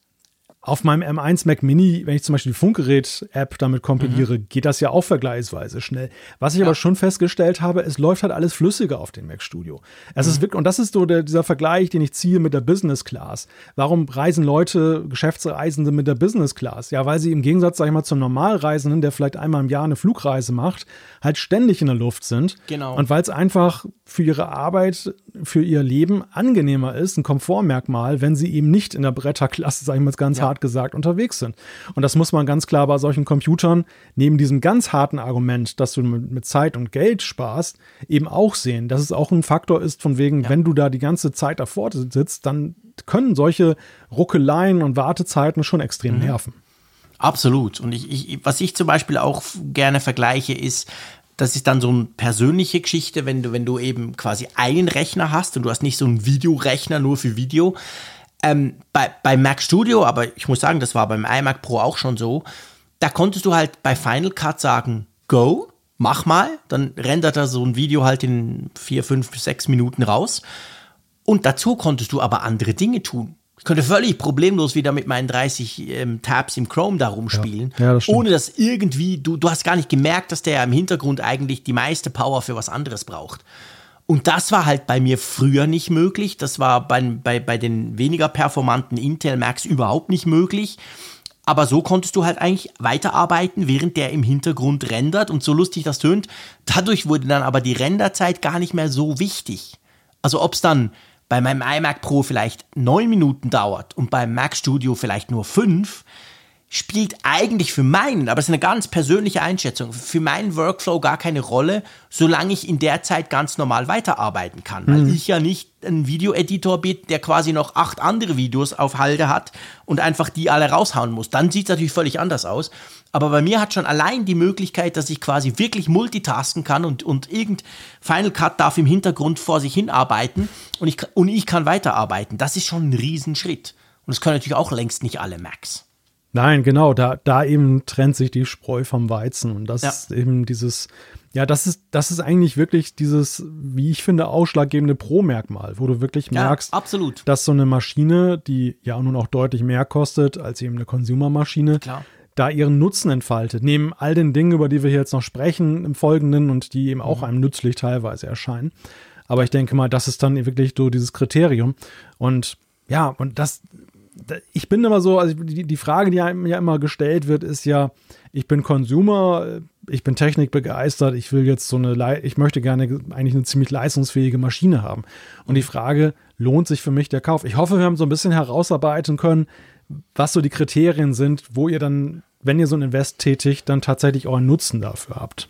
auf meinem M1 Mac Mini, wenn ich zum Beispiel die Funkgerät-App damit kompiliere, mhm. geht das ja auch vergleichsweise schnell. Was ich ja. aber schon festgestellt habe, es läuft halt alles flüssiger auf dem Mac Studio. Es mhm. ist wirklich, und das ist so der, dieser Vergleich, den ich ziehe mit der Business Class. Warum reisen Leute, Geschäftsreisende mit der Business Class? Ja, weil sie im Gegensatz, sag ich mal, zum Normalreisenden, der vielleicht einmal im Jahr eine Flugreise macht, halt ständig in der Luft sind. Genau. Und weil es einfach für ihre Arbeit, für ihr Leben angenehmer ist, ein Komfortmerkmal, wenn sie eben nicht in der Bretterklasse, sag ich mal ganz ja. hart gesagt, unterwegs sind. Und das muss man ganz klar bei solchen Computern neben diesem ganz harten Argument, dass du mit Zeit und Geld sparst, eben auch sehen, dass es auch ein Faktor ist, von wegen, ja. wenn du da die ganze Zeit davor sitzt, dann können solche Ruckeleien und Wartezeiten schon extrem mhm. nerven. Absolut. Und ich, ich, was ich zum Beispiel auch gerne vergleiche, ist, das ist dann so eine persönliche Geschichte, wenn du, wenn du eben quasi einen Rechner hast und du hast nicht so einen Videorechner nur für Video, ähm, bei, bei Mac Studio, aber ich muss sagen, das war beim iMac Pro auch schon so, da konntest du halt bei Final Cut sagen, go, mach mal, dann rendert er so ein Video halt in vier, fünf, sechs Minuten raus. Und dazu konntest du aber andere Dinge tun. Ich könnte völlig problemlos wieder mit meinen 30 ähm, Tabs im Chrome da rumspielen, ja, ja, das ohne dass irgendwie, du, du hast gar nicht gemerkt, dass der im Hintergrund eigentlich die meiste Power für was anderes braucht. Und das war halt bei mir früher nicht möglich. Das war bei, bei, bei den weniger performanten Intel Macs überhaupt nicht möglich. Aber so konntest du halt eigentlich weiterarbeiten, während der im Hintergrund rendert. Und so lustig das tönt, dadurch wurde dann aber die Renderzeit gar nicht mehr so wichtig. Also ob es dann bei meinem iMac Pro vielleicht neun Minuten dauert und beim Mac Studio vielleicht nur fünf, spielt eigentlich für meinen, aber es ist eine ganz persönliche Einschätzung, für meinen Workflow gar keine Rolle, solange ich in der Zeit ganz normal weiterarbeiten kann. Weil mhm. ich ja nicht ein Videoeditor bin, der quasi noch acht andere Videos auf Halde hat und einfach die alle raushauen muss. Dann sieht es natürlich völlig anders aus. Aber bei mir hat schon allein die Möglichkeit, dass ich quasi wirklich multitasken kann und, und irgend Final Cut darf im Hintergrund vor sich hinarbeiten und ich, und ich kann weiterarbeiten. Das ist schon ein Riesenschritt. Und das können natürlich auch längst nicht alle Macs. Nein, genau, da, da eben trennt sich die Spreu vom Weizen. Und das ja. ist eben dieses, ja, das ist, das ist eigentlich wirklich dieses, wie ich finde, ausschlaggebende Pro-Merkmal, wo du wirklich merkst, ja, absolut. dass so eine Maschine, die ja nun auch deutlich mehr kostet als eben eine Consumer-Maschine, da ihren Nutzen entfaltet. Neben all den Dingen, über die wir hier jetzt noch sprechen im Folgenden und die eben auch mhm. einem nützlich teilweise erscheinen. Aber ich denke mal, das ist dann wirklich so dieses Kriterium. Und ja, und das, ich bin immer so, also die, Frage, die einem ja immer gestellt wird, ist ja, ich bin Consumer, ich bin technikbegeistert, ich will jetzt so eine, ich möchte gerne eigentlich eine ziemlich leistungsfähige Maschine haben. Und die Frage, lohnt sich für mich der Kauf? Ich hoffe, wir haben so ein bisschen herausarbeiten können, was so die Kriterien sind, wo ihr dann, wenn ihr so ein Invest tätigt, dann tatsächlich einen Nutzen dafür habt.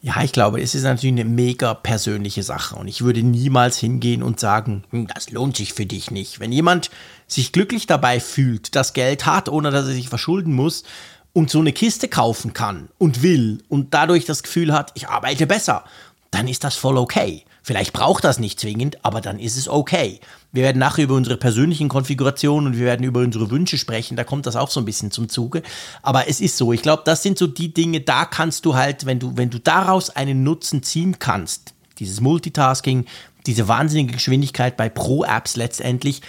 Ja, ich glaube, es ist natürlich eine mega persönliche Sache und ich würde niemals hingehen und sagen, hm, das lohnt sich für dich nicht. Wenn jemand sich glücklich dabei fühlt, das Geld hat, ohne dass er sich verschulden muss und so eine Kiste kaufen kann und will und dadurch das Gefühl hat, ich arbeite besser, dann ist das voll okay. Vielleicht braucht das nicht zwingend, aber dann ist es okay. Wir werden nachher über unsere persönlichen Konfigurationen und wir werden über unsere Wünsche sprechen. Da kommt das auch so ein bisschen zum Zuge. Aber es ist so. Ich glaube, das sind so die Dinge, da kannst du halt, wenn du, wenn du daraus einen Nutzen ziehen kannst, dieses Multitasking, diese wahnsinnige Geschwindigkeit bei Pro-Apps letztendlich,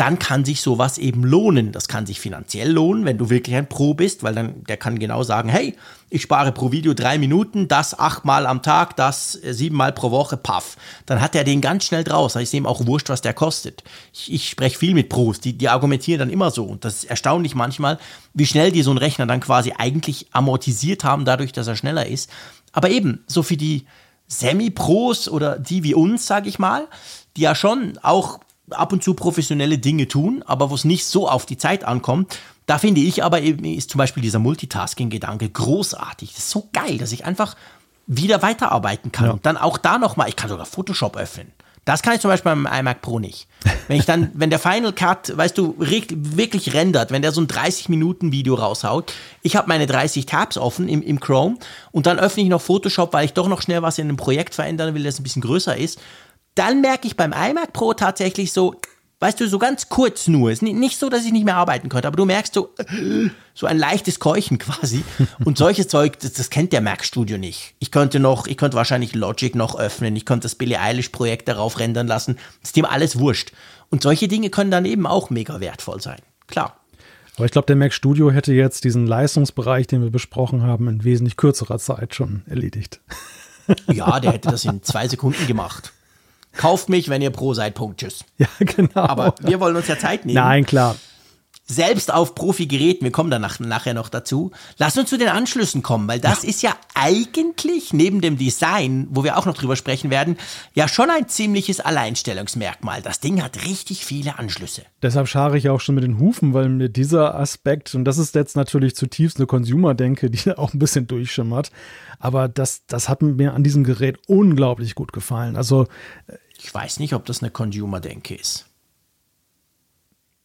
dann kann sich sowas eben lohnen. Das kann sich finanziell lohnen, wenn du wirklich ein Pro bist, weil dann der kann genau sagen, hey, ich spare pro Video drei Minuten, das achtmal am Tag, das äh, siebenmal pro Woche, paff. Dann hat er den ganz schnell draus. Da ist ihm auch wurscht, was der kostet. Ich, ich spreche viel mit Pros, die, die argumentieren dann immer so. Und das ist erstaunlich manchmal, wie schnell die so einen Rechner dann quasi eigentlich amortisiert haben, dadurch, dass er schneller ist. Aber eben, so für die Semi-Pros oder die wie uns, sage ich mal, die ja schon auch ab und zu professionelle Dinge tun, aber wo es nicht so auf die Zeit ankommt. Da finde ich aber eben, ist zum Beispiel dieser Multitasking-Gedanke großartig. Das ist so geil, dass ich einfach wieder weiterarbeiten kann. Ja. Und dann auch da nochmal, ich kann sogar Photoshop öffnen. Das kann ich zum Beispiel beim iMac Pro nicht. Wenn ich dann, wenn der Final Cut, weißt du, wirklich rendert, wenn der so ein 30-Minuten-Video raushaut, ich habe meine 30 Tabs offen im, im Chrome und dann öffne ich noch Photoshop, weil ich doch noch schnell was in einem Projekt verändern will, das ein bisschen größer ist dann merke ich beim iMac Pro tatsächlich so, weißt du, so ganz kurz nur. Ist nicht so, dass ich nicht mehr arbeiten könnte, aber du merkst so, so ein leichtes Keuchen quasi. Und solches Zeug, das, das, kennt der Mac Studio nicht. Ich könnte noch, ich könnte wahrscheinlich Logic noch öffnen, ich könnte das Billie Eilish Projekt darauf rendern lassen. Das ist dem alles wurscht. Und solche Dinge können dann eben auch mega wertvoll sein. Klar. Aber ich glaube, der Mac Studio hätte jetzt diesen Leistungsbereich, den wir besprochen haben, in wesentlich kürzerer Zeit schon erledigt. Ja, der hätte das in zwei Sekunden gemacht. Kauft mich, wenn ihr pro seid. Punkt. Tschüss. Ja, genau. Aber wir wollen uns ja Zeit nehmen. Nein, klar selbst auf Profi-Geräten, wir kommen danach nachher noch dazu. Lass uns zu den Anschlüssen kommen, weil das ja. ist ja eigentlich neben dem Design, wo wir auch noch drüber sprechen werden, ja schon ein ziemliches Alleinstellungsmerkmal. Das Ding hat richtig viele Anschlüsse. Deshalb schare ich auch schon mit den Hufen, weil mir dieser Aspekt, und das ist jetzt natürlich zutiefst eine Consumer-Denke, die auch ein bisschen durchschimmert, aber das, das hat mir an diesem Gerät unglaublich gut gefallen. Also ich weiß nicht, ob das eine Consumer-Denke ist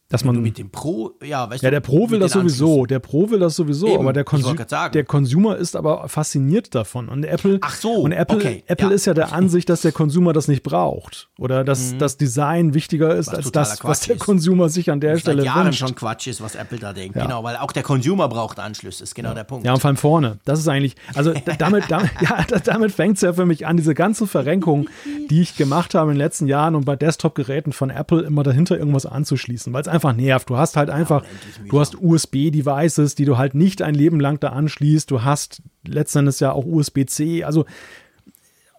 dass man mit dem Pro, ja, weißt ja, der Pro will das sowieso, der Pro will das sowieso, Eben, aber der, Konsum, der Consumer ist aber fasziniert davon und Apple, Ach so, und Apple, okay, Apple ja. ist ja der Ansicht, dass der Consumer das nicht braucht oder dass mhm. das Design wichtiger ist was als das, Quatsch was der Consumer sich an der was Stelle seit Jahren wünscht. schon Quatsch ist, was Apple da denkt, ja. genau, weil auch der Consumer braucht Anschlüsse, ist genau ja. der Punkt. Ja, und vor allem vorne, das ist eigentlich, also damit, damit, ja, damit fängt es ja für mich an, diese ganze Verrenkung, die ich gemacht habe in den letzten Jahren und bei Desktop-Geräten von Apple immer dahinter irgendwas anzuschließen, weil es einfach nervt. Du hast halt einfach, du hast USB-Devices, die du halt nicht ein Leben lang da anschließt. Du hast letztendlich ja auch USB-C. Also,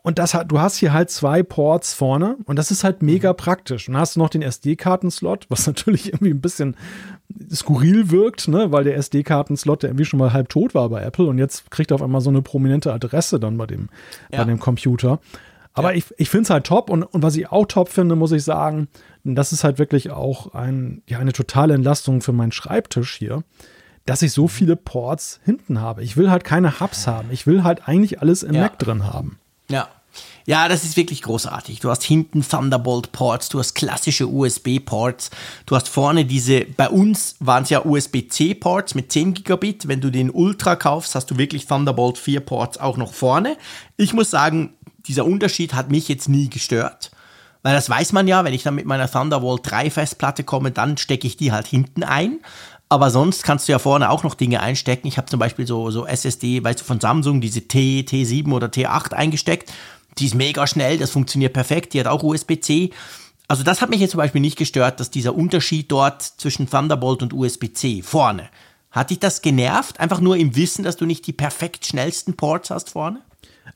und das hat, du hast hier halt zwei Ports vorne und das ist halt mega mhm. praktisch. Und dann hast du noch den SD-Karten-Slot, was natürlich irgendwie ein bisschen skurril wirkt, ne, weil der SD-Karten-Slot, der irgendwie schon mal halb tot war bei Apple und jetzt kriegt er auf einmal so eine prominente Adresse dann bei dem, ja. bei dem Computer. Aber ja. ich, ich finde es halt top und, und was ich auch top finde, muss ich sagen, das ist halt wirklich auch ein, ja, eine totale Entlastung für meinen Schreibtisch hier, dass ich so mhm. viele Ports hinten habe. Ich will halt keine Hubs haben. Ich will halt eigentlich alles im ja. Mac drin haben. Ja. Ja, das ist wirklich großartig. Du hast hinten Thunderbolt-Ports, du hast klassische USB-Ports, du hast vorne diese, bei uns waren es ja USB-C-Ports mit 10 Gigabit. Wenn du den Ultra kaufst, hast du wirklich Thunderbolt 4 Ports auch noch vorne. Ich muss sagen, dieser Unterschied hat mich jetzt nie gestört. Weil das weiß man ja, wenn ich dann mit meiner Thunderbolt 3 Festplatte komme, dann stecke ich die halt hinten ein. Aber sonst kannst du ja vorne auch noch Dinge einstecken. Ich habe zum Beispiel so, so SSD, weißt du, von Samsung, diese T, T7 oder T8 eingesteckt. Die ist mega schnell, das funktioniert perfekt. Die hat auch USB-C. Also das hat mich jetzt zum Beispiel nicht gestört, dass dieser Unterschied dort zwischen Thunderbolt und USB-C vorne. Hat dich das genervt? Einfach nur im Wissen, dass du nicht die perfekt schnellsten Ports hast vorne?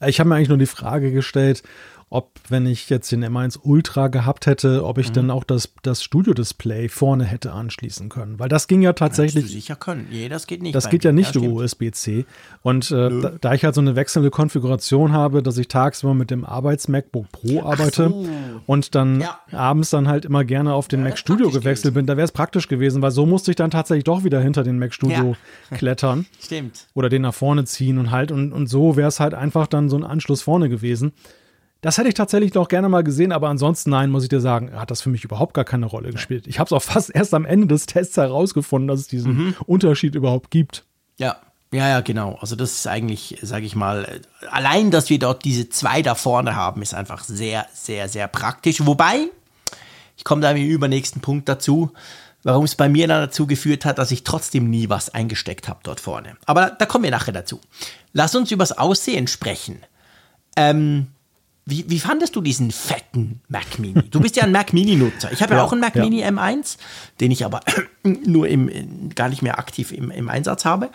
Ich habe mir eigentlich nur die Frage gestellt, ob, wenn ich jetzt den M1 Ultra gehabt hätte, ob ich mhm. dann auch das, das Studio-Display vorne hätte anschließen können. Weil das ging ja tatsächlich. Das sicher können. Nee, das geht nicht. Das geht ja nicht über USB-C. Und äh, da, da, ich halt so eine wechselnde Konfiguration habe, dass ich tagsüber mit dem Arbeits-MacBook Pro arbeite so. und dann ja. abends dann halt immer gerne auf den ja, Mac Studio gewechselt gewesen. bin, da wäre es praktisch gewesen, weil so musste ich dann tatsächlich doch wieder hinter den Mac Studio ja. klettern. Stimmt. Oder den nach vorne ziehen und halt, und, und so wäre es halt einfach dann so ein Anschluss vorne gewesen. Das hätte ich tatsächlich noch gerne mal gesehen, aber ansonsten nein, muss ich dir sagen, hat das für mich überhaupt gar keine Rolle gespielt. Ich habe es auch fast erst am Ende des Tests herausgefunden, dass es diesen mhm. Unterschied überhaupt gibt. Ja, ja, ja, genau. Also das ist eigentlich, sage ich mal, allein, dass wir dort diese zwei da vorne haben, ist einfach sehr, sehr, sehr praktisch. Wobei, ich komme da im übernächsten Punkt dazu, warum es bei mir dann dazu geführt hat, dass ich trotzdem nie was eingesteckt habe dort vorne. Aber da kommen wir nachher dazu. Lass uns übers Aussehen sprechen. Ähm, wie, wie fandest du diesen fetten Mac Mini? Du bist ja ein Mac Mini-Nutzer. Ich habe ja, ja, auch einen Mac ja. Mini M1, den ich aber nur im, gar nicht mehr aktiv im, im Einsatz habe.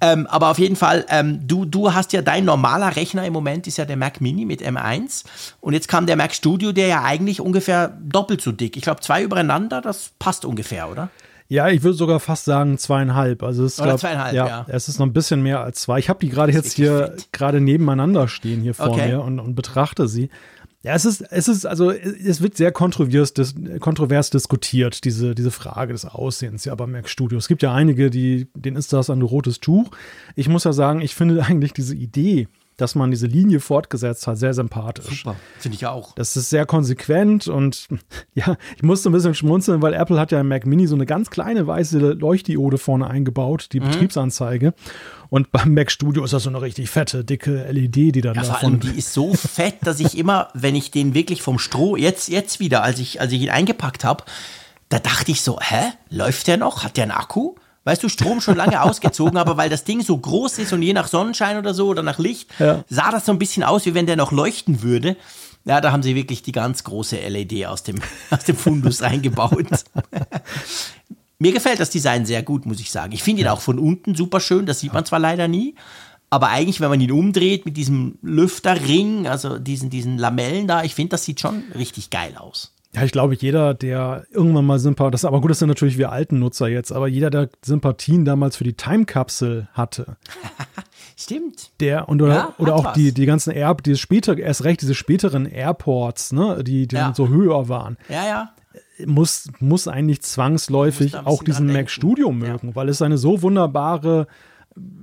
Ähm, aber auf jeden Fall, ähm, du, du hast ja dein normaler Rechner im Moment, ist ja der Mac Mini mit M1. Und jetzt kam der Mac Studio, der ja eigentlich ungefähr doppelt so dick. Ich glaube, zwei übereinander, das passt ungefähr, oder? Ja, ich würde sogar fast sagen zweieinhalb. Also es Oder glaub, zweieinhalb, ja, ja, Es ist noch ein bisschen mehr als zwei. Ich habe die gerade jetzt hier gerade nebeneinander stehen hier vor okay. mir und, und betrachte sie. Ja, es ist, es ist, also es wird sehr kontrovers, dis, kontrovers diskutiert, diese, diese Frage des Aussehens ja beim Mac Studio. Es gibt ja einige, die, denen ist das ein rotes Tuch. Ich muss ja sagen, ich finde eigentlich diese Idee, dass man diese Linie fortgesetzt hat, sehr sympathisch. Super, finde ich auch. Das ist sehr konsequent und ja, ich musste ein bisschen schmunzeln, weil Apple hat ja im Mac Mini so eine ganz kleine weiße Leuchtdiode vorne eingebaut, die mhm. Betriebsanzeige. Und beim Mac Studio ist das so eine richtig fette, dicke LED, die dann ja, davon. Vor allem, die ist so fett, dass ich immer, wenn ich den wirklich vom Stroh, jetzt, jetzt wieder, als ich, als ich ihn eingepackt habe, da dachte ich so, hä, läuft der noch? Hat der einen Akku? Weißt du, Strom schon lange ausgezogen, aber weil das Ding so groß ist und je nach Sonnenschein oder so oder nach Licht, ja. sah das so ein bisschen aus, wie wenn der noch leuchten würde. Ja, da haben sie wirklich die ganz große LED aus dem, aus dem Fundus reingebaut. mir gefällt das Design sehr gut, muss ich sagen. Ich finde ihn auch von unten super schön, das sieht man zwar leider nie, aber eigentlich, wenn man ihn umdreht mit diesem Lüfterring, also diesen, diesen Lamellen da, ich finde, das sieht schon richtig geil aus. Ja, ich glaube, jeder, der irgendwann mal Sympathie, das aber gut, das sind natürlich wir alten Nutzer jetzt, aber jeder, der Sympathien damals für die Time-Kapsel hatte. Stimmt. Der und oder, ja, oder auch die, die ganzen Air, die später, erst recht diese späteren Airports, ne, die, die ja. so höher waren. Ja, ja. Muss, muss eigentlich zwangsläufig auch diesen Mac Studio mögen, weil es eine so wunderbare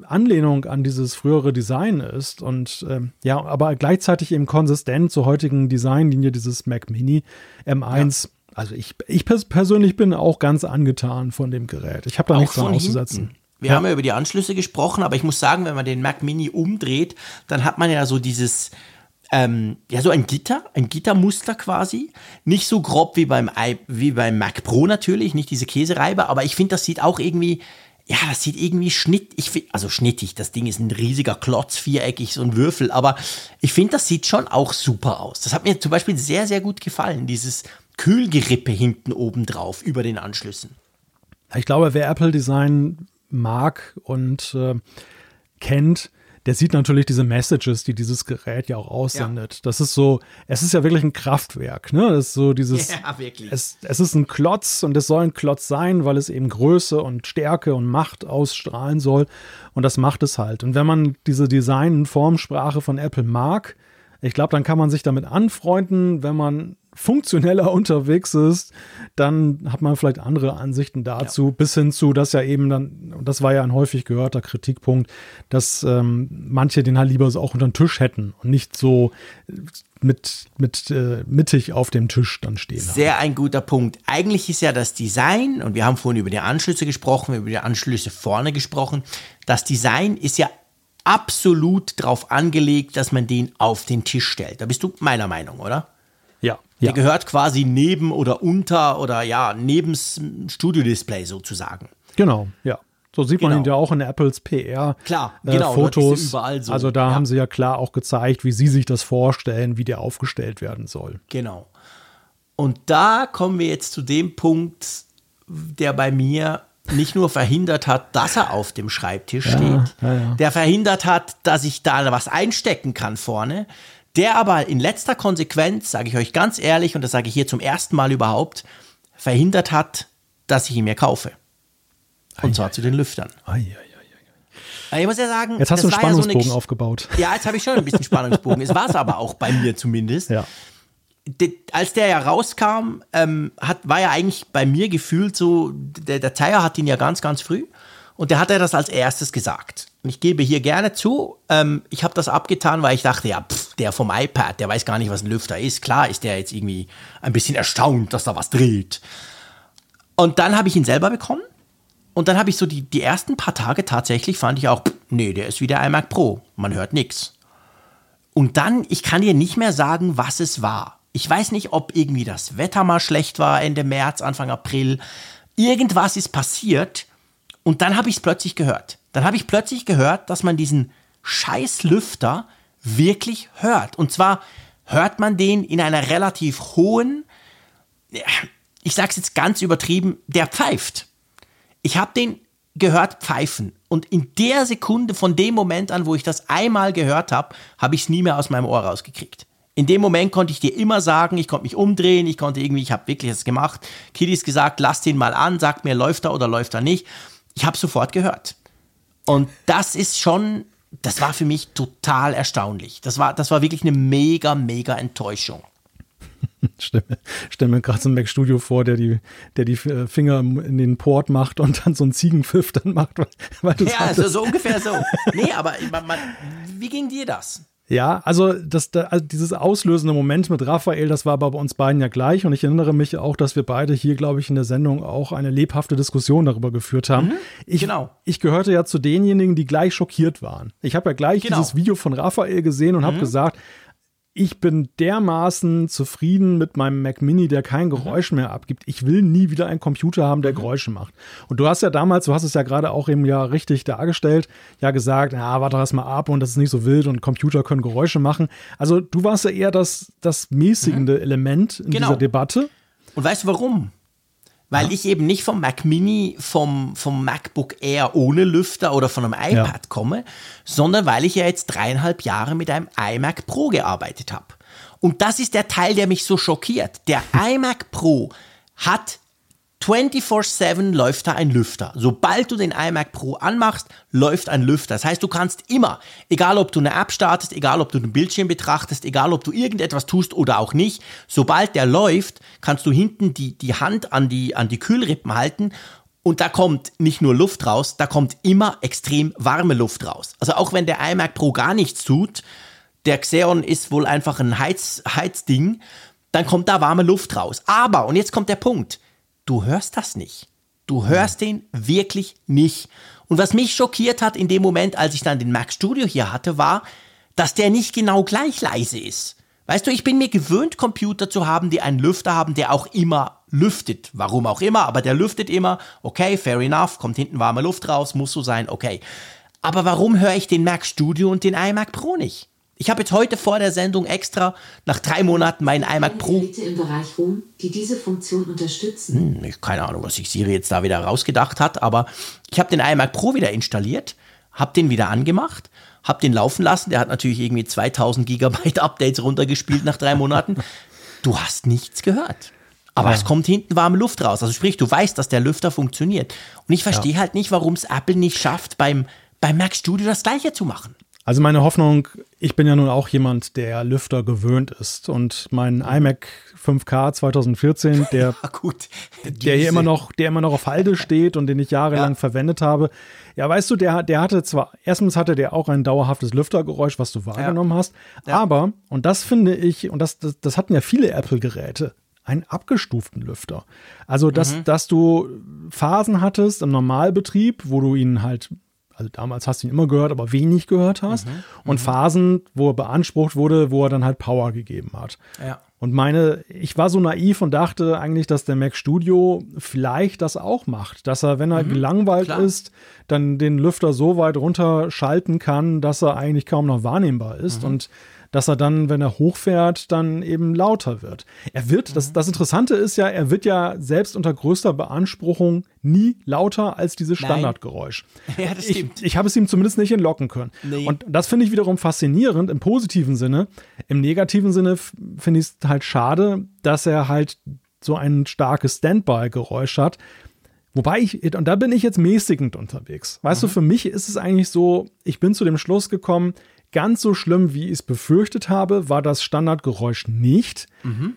Anlehnung an dieses frühere Design ist und ähm, ja, aber gleichzeitig eben konsistent zur heutigen Designlinie dieses Mac Mini M1. Ja. Also ich, ich persönlich bin auch ganz angetan von dem Gerät. Ich habe da auch nichts dran auszusetzen. Hinten. Wir ja. haben ja über die Anschlüsse gesprochen, aber ich muss sagen, wenn man den Mac Mini umdreht, dann hat man ja so dieses, ähm, ja, so ein Gitter, ein Gittermuster quasi. Nicht so grob wie beim, wie beim Mac Pro natürlich, nicht diese Käsereibe, aber ich finde, das sieht auch irgendwie, ja, das sieht irgendwie schnitt, ich also schnittig, das Ding ist ein riesiger Klotz, viereckig, so ein Würfel, aber ich finde, das sieht schon auch super aus. Das hat mir zum Beispiel sehr, sehr gut gefallen, dieses Kühlgerippe hinten oben drauf über den Anschlüssen. Ich glaube, wer Apple Design mag und äh, kennt, der sieht natürlich diese Messages, die dieses Gerät ja auch aussendet. Ja. Das ist so, es ist ja wirklich ein Kraftwerk, ne? Das ist so dieses, ja, wirklich. Es, es ist ein Klotz und es soll ein Klotz sein, weil es eben Größe und Stärke und Macht ausstrahlen soll. Und das macht es halt. Und wenn man diese Design- und Formsprache von Apple mag, ich glaube, dann kann man sich damit anfreunden, wenn man funktioneller unterwegs ist, dann hat man vielleicht andere Ansichten dazu, ja. bis hin zu, dass ja eben dann, und das war ja ein häufig gehörter Kritikpunkt, dass ähm, manche den halt lieber so auch unter den Tisch hätten und nicht so mit, mit äh, mittig auf dem Tisch dann stehen. Sehr haben. ein guter Punkt. Eigentlich ist ja das Design, und wir haben vorhin über die Anschlüsse gesprochen, über die Anschlüsse vorne gesprochen, das Design ist ja absolut darauf angelegt, dass man den auf den Tisch stellt. Da bist du meiner Meinung, oder? Ja. Der gehört quasi neben oder unter oder ja, neben Studio-Display sozusagen. Genau, ja. So sieht man genau. ihn ja auch in Apples PR. Klar, äh, genau, Fotos. Überall so. Also da ja. haben sie ja klar auch gezeigt, wie sie sich das vorstellen, wie der aufgestellt werden soll. Genau. Und da kommen wir jetzt zu dem Punkt, der bei mir nicht nur verhindert hat, dass er auf dem Schreibtisch ja, steht, ja, der verhindert hat, dass ich da was einstecken kann vorne, der aber in letzter Konsequenz, sage ich euch ganz ehrlich, und das sage ich hier zum ersten Mal überhaupt, verhindert hat, dass ich ihn mir kaufe. Und ei, zwar ei, zu den Lüftern. Ei, ich muss ja sagen, jetzt hast du einen Spannungsbogen ja so eine, aufgebaut. Ja, jetzt habe ich schon ein bisschen Spannungsbogen. es war es aber auch bei mir zumindest. Ja. De, als der ja rauskam, ähm, hat, war ja eigentlich bei mir gefühlt so, der, der Zeier hat ihn ja ganz, ganz früh und der hat er das als erstes gesagt. Und ich gebe hier gerne zu, ähm, ich habe das abgetan, weil ich dachte, ja, pff, der vom iPad, der weiß gar nicht, was ein Lüfter ist. Klar ist der jetzt irgendwie ein bisschen erstaunt, dass da was dreht. Und dann habe ich ihn selber bekommen. Und dann habe ich so die, die ersten paar Tage tatsächlich, fand ich auch, nee, der ist wie der iMac Pro. Man hört nichts. Und dann, ich kann dir nicht mehr sagen, was es war. Ich weiß nicht, ob irgendwie das Wetter mal schlecht war, Ende März, Anfang April. Irgendwas ist passiert und dann habe ich es plötzlich gehört. Dann habe ich plötzlich gehört, dass man diesen scheiß Lüfter wirklich hört. Und zwar hört man den in einer relativ hohen, ich sage es jetzt ganz übertrieben, der pfeift. Ich habe den gehört pfeifen. Und in der Sekunde, von dem Moment an, wo ich das einmal gehört habe, habe ich es nie mehr aus meinem Ohr rausgekriegt. In dem Moment konnte ich dir immer sagen, ich konnte mich umdrehen, ich konnte irgendwie, ich habe wirklich das gemacht. Kiddies gesagt, lass den mal an, sagt mir, läuft er oder läuft er nicht ich habe sofort gehört. Und das ist schon, das war für mich total erstaunlich. Das war, das war wirklich eine mega, mega Enttäuschung. Stell mir, stell mir gerade so ein Mac Studio vor, der die, der die äh, Finger in den Port macht und dann so einen Ziegenpfiff dann macht. Weil, weil ja, also so ungefähr so. Nee, aber man, man, wie ging dir das? Ja, also, das, also dieses auslösende Moment mit Raphael, das war aber bei uns beiden ja gleich. Und ich erinnere mich auch, dass wir beide hier, glaube ich, in der Sendung auch eine lebhafte Diskussion darüber geführt haben. Mhm, ich, genau. Ich gehörte ja zu denjenigen, die gleich schockiert waren. Ich habe ja gleich genau. dieses Video von Raphael gesehen und mhm. habe gesagt, ich bin dermaßen zufrieden mit meinem Mac Mini, der kein Geräusch mehr abgibt. Ich will nie wieder einen Computer haben, der mhm. Geräusche macht. Und du hast ja damals, du hast es ja gerade auch eben ja richtig dargestellt, ja gesagt, ja, warte erst mal ab und das ist nicht so wild und Computer können Geräusche machen. Also du warst ja eher das, das mäßigende mhm. Element in genau. dieser Debatte. Und weißt du warum? Weil ja. ich eben nicht vom Mac Mini, vom, vom MacBook Air ohne Lüfter oder von einem iPad ja. komme, sondern weil ich ja jetzt dreieinhalb Jahre mit einem iMac Pro gearbeitet habe. Und das ist der Teil, der mich so schockiert. Der iMac Pro hat 24-7 läuft da ein Lüfter. Sobald du den iMac Pro anmachst, läuft ein Lüfter. Das heißt, du kannst immer, egal ob du eine App startest, egal ob du den Bildschirm betrachtest, egal ob du irgendetwas tust oder auch nicht, sobald der läuft, kannst du hinten die, die Hand an die, an die Kühlrippen halten und da kommt nicht nur Luft raus, da kommt immer extrem warme Luft raus. Also auch wenn der iMac Pro gar nichts tut, der Xeon ist wohl einfach ein Heiz, Heizding, dann kommt da warme Luft raus. Aber, und jetzt kommt der Punkt, du hörst das nicht. Du hörst den wirklich nicht. Und was mich schockiert hat in dem Moment, als ich dann den Mac Studio hier hatte, war, dass der nicht genau gleich leise ist. Weißt du, ich bin mir gewöhnt, Computer zu haben, die einen Lüfter haben, der auch immer lüftet. Warum auch immer, aber der lüftet immer. Okay, fair enough, kommt hinten warme Luft raus, muss so sein, okay. Aber warum höre ich den Mac Studio und den iMac Pro nicht? Ich habe jetzt heute vor der Sendung extra nach drei Monaten meinen iMac Pro. im Bereich Rom, die diese Funktion unterstützen. Hm, keine Ahnung, was sich Siri jetzt da wieder rausgedacht hat, aber ich habe den iMac Pro wieder installiert, habe den wieder angemacht, habe den laufen lassen. Der hat natürlich irgendwie 2000 Gigabyte Updates runtergespielt nach drei Monaten. Du hast nichts gehört. Aber ja. es kommt hinten warme Luft raus. Also sprich, du weißt, dass der Lüfter funktioniert. Und ich verstehe ja. halt nicht, warum es Apple nicht schafft, beim, beim Mac Studio das gleiche zu machen. Also meine Hoffnung, ich bin ja nun auch jemand, der Lüfter gewöhnt ist und mein iMac 5K 2014, der, gut, der hier immer noch, der immer noch auf Halde steht und den ich jahrelang ja. verwendet habe. Ja, weißt du, der, der hatte zwar, erstens hatte der auch ein dauerhaftes Lüftergeräusch, was du wahrgenommen ja. hast, ja. aber, und das finde ich, und das, das, das hatten ja viele Apple-Geräte, einen abgestuften Lüfter. Also, dass, mhm. dass du Phasen hattest im Normalbetrieb, wo du ihn halt also damals hast du ihn immer gehört, aber wenig gehört hast. Mhm, und mhm. Phasen, wo er beansprucht wurde, wo er dann halt Power gegeben hat. Ja. Und meine, ich war so naiv und dachte eigentlich, dass der Mac Studio vielleicht das auch macht, dass er, wenn er mhm, gelangweilt klar. ist, dann den Lüfter so weit runterschalten kann, dass er eigentlich kaum noch wahrnehmbar ist. Mhm. Und dass er dann, wenn er hochfährt, dann eben lauter wird. Er wird, das, das Interessante ist ja, er wird ja selbst unter größter Beanspruchung nie lauter als dieses Standardgeräusch. Ja. Ich, ich habe es ihm zumindest nicht entlocken können. Nee. Und das finde ich wiederum faszinierend im positiven Sinne. Im negativen Sinne finde ich es halt schade, dass er halt so ein starkes Standby-Geräusch hat. Wobei ich, und da bin ich jetzt mäßigend unterwegs. Weißt mhm. du, für mich ist es eigentlich so, ich bin zu dem Schluss gekommen, Ganz so schlimm, wie ich es befürchtet habe, war das Standardgeräusch nicht. Mhm.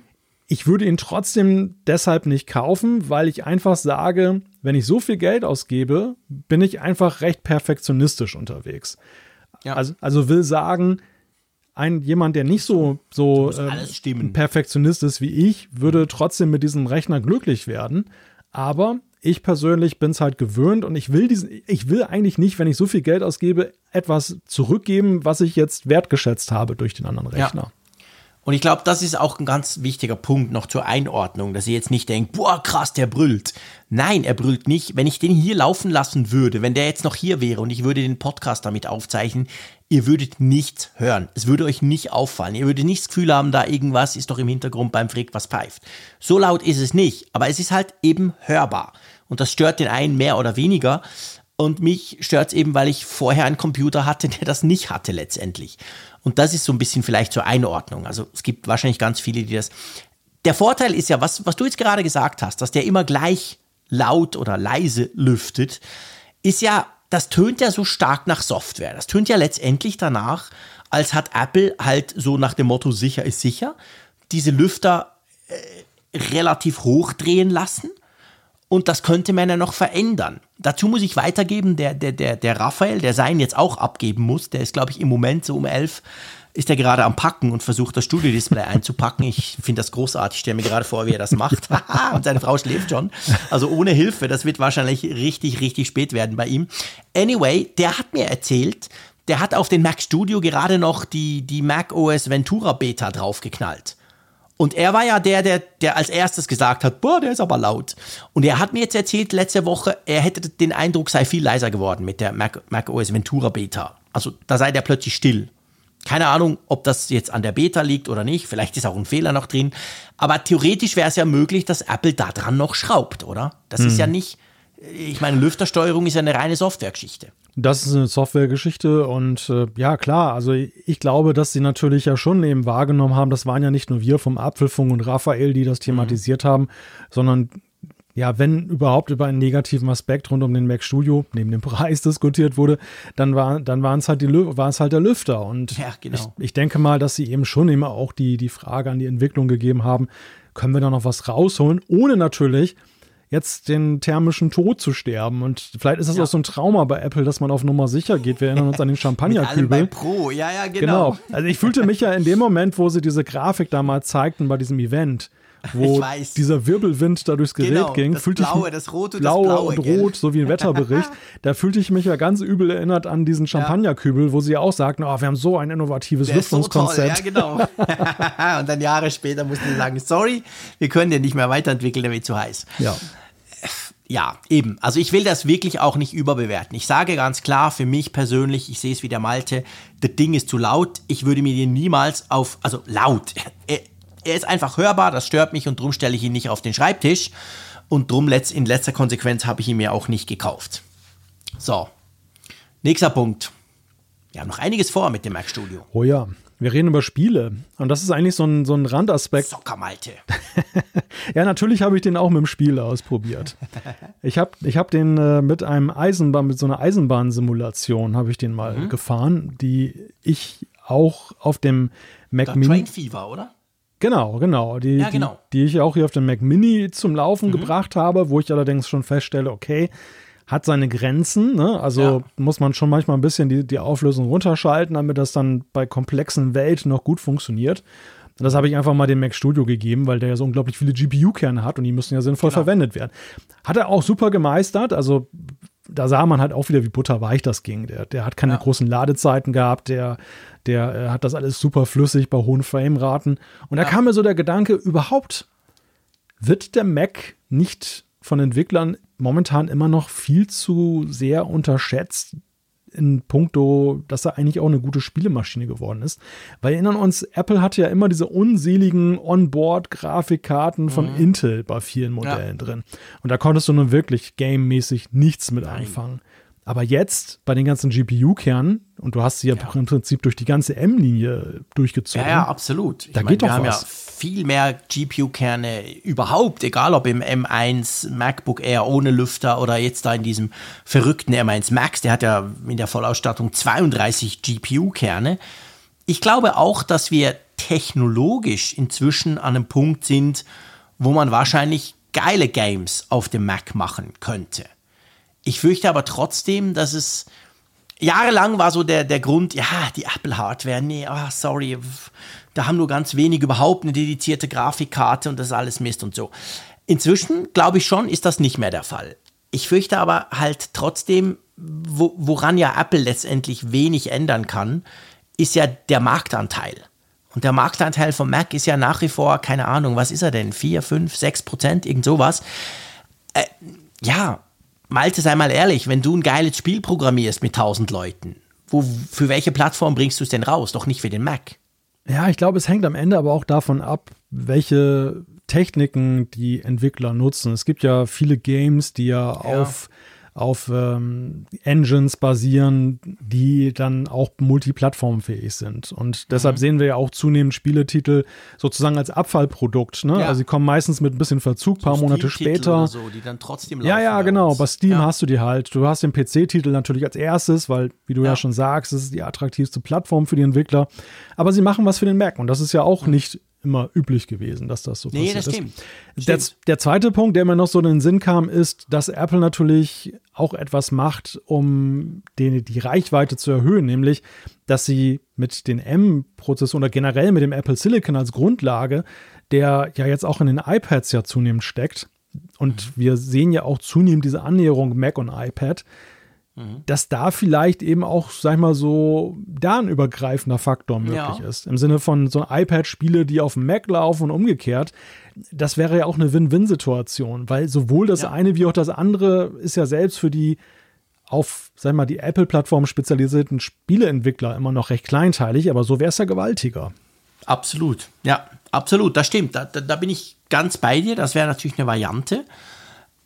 Ich würde ihn trotzdem deshalb nicht kaufen, weil ich einfach sage, wenn ich so viel Geld ausgebe, bin ich einfach recht perfektionistisch unterwegs. Ja. Also, also will sagen, ein jemand, der nicht so, so äh, Perfektionist ist wie ich, würde trotzdem mit diesem Rechner glücklich werden. Aber ich persönlich bin es halt gewöhnt und ich will diesen, ich will eigentlich nicht, wenn ich so viel Geld ausgebe, etwas zurückgeben, was ich jetzt wertgeschätzt habe durch den anderen Rechner. Ja. Und ich glaube, das ist auch ein ganz wichtiger Punkt noch zur Einordnung, dass ihr jetzt nicht denkt, boah, krass, der brüllt. Nein, er brüllt nicht. Wenn ich den hier laufen lassen würde, wenn der jetzt noch hier wäre und ich würde den Podcast damit aufzeichnen, ihr würdet nichts hören. Es würde euch nicht auffallen. Ihr würdet nicht das Gefühl haben, da irgendwas ist doch im Hintergrund beim Frick, was pfeift. So laut ist es nicht, aber es ist halt eben hörbar. Und das stört den einen mehr oder weniger. Und mich stört es eben, weil ich vorher einen Computer hatte, der das nicht hatte letztendlich. Und das ist so ein bisschen vielleicht zur Einordnung. Also es gibt wahrscheinlich ganz viele, die das. Der Vorteil ist ja, was, was du jetzt gerade gesagt hast, dass der immer gleich laut oder leise lüftet, ist ja, das tönt ja so stark nach Software. Das tönt ja letztendlich danach, als hat Apple halt so nach dem Motto sicher ist sicher, diese Lüfter äh, relativ hoch drehen lassen und das könnte man ja noch verändern. Dazu muss ich weitergeben, der, der, der, der Raphael, der sein jetzt auch abgeben muss, der ist, glaube ich, im Moment so um elf, ist er gerade am Packen und versucht, das Studio-Display einzupacken. Ich finde das großartig. Ich stelle mir gerade vor, wie er das macht. und seine Frau schläft schon. Also ohne Hilfe. Das wird wahrscheinlich richtig, richtig spät werden bei ihm. Anyway, der hat mir erzählt, der hat auf den Mac Studio gerade noch die, die Mac OS Ventura Beta draufgeknallt. Und er war ja der, der, der als erstes gesagt hat, boah, der ist aber laut. Und er hat mir jetzt erzählt letzte Woche, er hätte den Eindruck, sei viel leiser geworden mit der Mac, Mac OS Ventura Beta. Also da sei der plötzlich still. Keine Ahnung, ob das jetzt an der Beta liegt oder nicht. Vielleicht ist auch ein Fehler noch drin. Aber theoretisch wäre es ja möglich, dass Apple da dran noch schraubt, oder? Das hm. ist ja nicht, ich meine, Lüftersteuerung ist ja eine reine Softwaregeschichte. Das ist eine Softwaregeschichte und äh, ja klar, also ich glaube, dass sie natürlich ja schon eben wahrgenommen haben, das waren ja nicht nur wir vom Apfelfunk und Raphael, die das thematisiert mhm. haben, sondern ja, wenn überhaupt über einen negativen Aspekt rund um den Mac Studio neben dem Preis diskutiert wurde, dann war dann waren es halt die war es halt der Lüfter und ja, genau. ich, ich denke mal, dass sie eben schon immer auch die die Frage an die Entwicklung gegeben haben, können wir da noch was rausholen, ohne natürlich jetzt den thermischen Tod zu sterben. Und vielleicht ist das ja. auch so ein Trauma bei Apple, dass man auf Nummer sicher geht. Wir erinnern uns an den Champagnerkübel. Pro, ja, ja, genau. Genau. Also ich fühlte mich ja in dem Moment, wo sie diese Grafik damals zeigten bei diesem Event, wo dieser Wirbelwind da durchs Gerät genau, ging, das fühlte Blaue, ich das Rote, Blaue das Blaue, und gell? Rot, so wie ein Wetterbericht. da fühlte ich mich ja ganz übel erinnert an diesen Champagnerkübel, wo sie ja auch sagten, oh, wir haben so ein innovatives Lüftungskonzept. So ja, genau. und dann Jahre später mussten sie sagen, sorry, wir können den nicht mehr weiterentwickeln, der wird zu heiß. Ja. Ja, eben. Also ich will das wirklich auch nicht überbewerten. Ich sage ganz klar, für mich persönlich, ich sehe es wie der Malte, das Ding ist zu laut. Ich würde mir den niemals auf, also laut. er ist einfach hörbar, das stört mich und darum stelle ich ihn nicht auf den Schreibtisch. Und drum in letzter Konsequenz habe ich ihn mir auch nicht gekauft. So, nächster Punkt. Wir haben noch einiges vor mit dem Mac Studio. Oh ja, wir reden über Spiele. Und das ist eigentlich so ein, so ein Randaspekt. Soccermalte. ja, natürlich habe ich den auch mit dem Spiel ausprobiert. Ich habe ich hab den äh, mit einem Eisenbahn, mit so einer Eisenbahnsimulation habe ich den mal mhm. gefahren, die ich auch auf dem Mac Mini. Train Fever, oder? Genau, genau. Die, ja, genau. Die, die, ich auch hier auf dem Mac Mini zum Laufen mhm. gebracht habe, wo ich allerdings schon feststelle, okay, hat seine Grenzen. Ne? Also ja. muss man schon manchmal ein bisschen die, die Auflösung runterschalten, damit das dann bei komplexen Welten noch gut funktioniert. Und das habe ich einfach mal dem Mac Studio gegeben, weil der ja so unglaublich viele GPU-Kerne hat und die müssen ja sinnvoll genau. verwendet werden. Hat er auch super gemeistert. Also da sah man halt auch wieder, wie butterweich das ging. Der, der hat keine ja. großen Ladezeiten gehabt, der, der äh, hat das alles super flüssig bei hohen Frameraten. Und da ja. kam mir so der Gedanke, überhaupt wird der Mac nicht von Entwicklern momentan immer noch viel zu sehr unterschätzt in puncto, dass er eigentlich auch eine gute Spielemaschine geworden ist. Weil erinnern uns, Apple hatte ja immer diese unseligen Onboard-Grafikkarten von mhm. Intel bei vielen Modellen ja. drin. Und da konntest du nun wirklich gamemäßig nichts mit Nein. anfangen. Aber jetzt bei den ganzen GPU-Kernen, und du hast sie ja, ja, im Prinzip durch die ganze M-Linie durchgezogen. Ja, ja, absolut. Ich da meine, geht doch wir was. haben ja viel mehr GPU-Kerne überhaupt, egal ob im M1 MacBook Air ohne Lüfter oder jetzt da in diesem verrückten M1 Max, der hat ja in der Vollausstattung 32 GPU-Kerne. Ich glaube auch, dass wir technologisch inzwischen an einem Punkt sind, wo man wahrscheinlich geile Games auf dem Mac machen könnte. Ich fürchte aber trotzdem, dass es jahrelang war so der, der Grund, ja, die Apple-Hardware, nee, oh, sorry, da haben nur ganz wenig überhaupt eine dedizierte Grafikkarte und das ist alles Mist und so. Inzwischen, glaube ich schon, ist das nicht mehr der Fall. Ich fürchte aber halt trotzdem, wo, woran ja Apple letztendlich wenig ändern kann, ist ja der Marktanteil. Und der Marktanteil vom Mac ist ja nach wie vor, keine Ahnung, was ist er denn? 4, 5, 6 Prozent, irgend sowas. Äh, ja, Malte, sei mal ehrlich, wenn du ein geiles Spiel programmierst mit 1000 Leuten, wo, für welche Plattform bringst du es denn raus? Doch nicht für den Mac. Ja, ich glaube, es hängt am Ende aber auch davon ab, welche Techniken die Entwickler nutzen. Es gibt ja viele Games, die ja, ja. auf auf ähm, Engines basieren, die dann auch multiplattformfähig sind. Und deshalb mhm. sehen wir ja auch zunehmend Spieletitel sozusagen als Abfallprodukt. Ne? Ja. Also sie kommen meistens mit ein bisschen Verzug, paar so Monate später. So, die dann trotzdem ja, ja, genau. Bei Steam ja. hast du die halt. Du hast den PC-Titel natürlich als erstes, weil, wie du ja. ja. schon sagst, es ist die attraktivste Plattform für die Entwickler. Aber sie machen was für den Mac und das ist ja auch mhm. nicht immer üblich gewesen, dass das so nee, passiert das stimmt. ist. Der, der, zweite Punkt, der mir noch so in den Sinn kam, ist, dass Apple natürlich auch etwas macht, um den, die Reichweite zu erhöhen, nämlich, dass sie mit den M-Prozessoren oder generell mit dem Apple Silicon als Grundlage, der ja jetzt auch in den iPads ja zunehmend steckt, und wir sehen ja auch zunehmend diese Annäherung Mac und iPad, Mhm. dass da vielleicht eben auch, sag ich mal, so da ein übergreifender Faktor möglich ja. ist. Im Sinne von so iPad-Spiele, die auf dem Mac laufen und umgekehrt. Das wäre ja auch eine Win-Win-Situation, weil sowohl das ja. eine wie auch das andere ist ja selbst für die auf, sag mal, die Apple-Plattform spezialisierten Spieleentwickler immer noch recht kleinteilig, aber so wäre es ja gewaltiger. Absolut, ja, absolut, das stimmt. Da, da, da bin ich ganz bei dir. Das wäre natürlich eine Variante.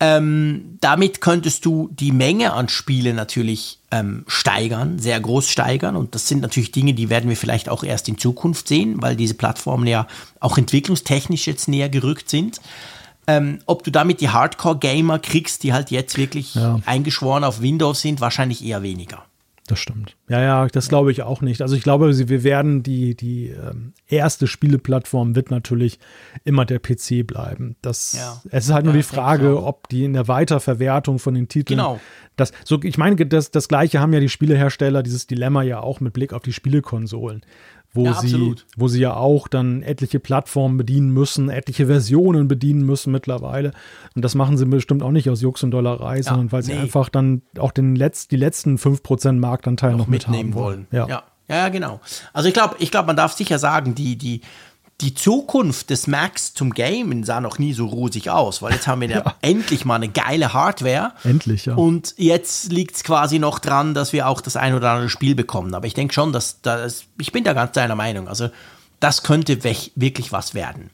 Ähm, damit könntest du die Menge an Spielen natürlich ähm, steigern, sehr groß steigern. Und das sind natürlich Dinge, die werden wir vielleicht auch erst in Zukunft sehen, weil diese Plattformen ja auch entwicklungstechnisch jetzt näher gerückt sind. Ähm, ob du damit die Hardcore-Gamer kriegst, die halt jetzt wirklich ja. eingeschworen auf Windows sind, wahrscheinlich eher weniger. Das stimmt. Ja, ja, das glaube ich auch nicht. Also ich glaube, wir werden die, die ähm, erste Spieleplattform wird natürlich immer der PC bleiben. Das, ja. Es ist halt nur ja, die Frage, ob die in der Weiterverwertung von den Titeln. Genau. Das, so, ich meine, das, das gleiche haben ja die Spielehersteller, dieses Dilemma ja auch mit Blick auf die Spielekonsolen wo, ja, sie, wo sie ja auch dann etliche Plattformen bedienen müssen, etliche Versionen bedienen müssen mittlerweile. Und das machen sie bestimmt auch nicht aus Jux und Dollerei, ja, sondern weil nee. sie einfach dann auch den Letz-, die letzten 5% Marktanteil noch, noch mitnehmen wollen. wollen. Ja. ja. Ja, genau. Also ich glaube, ich glaube, man darf sicher sagen, die, die, die Zukunft des Macs zum Gamen sah noch nie so rosig aus, weil jetzt haben wir ja. endlich mal eine geile Hardware. Endlich, ja. Und jetzt liegt es quasi noch dran, dass wir auch das ein oder andere Spiel bekommen. Aber ich denke schon, dass das, ich bin da ganz deiner Meinung. Also das könnte wirklich was werden.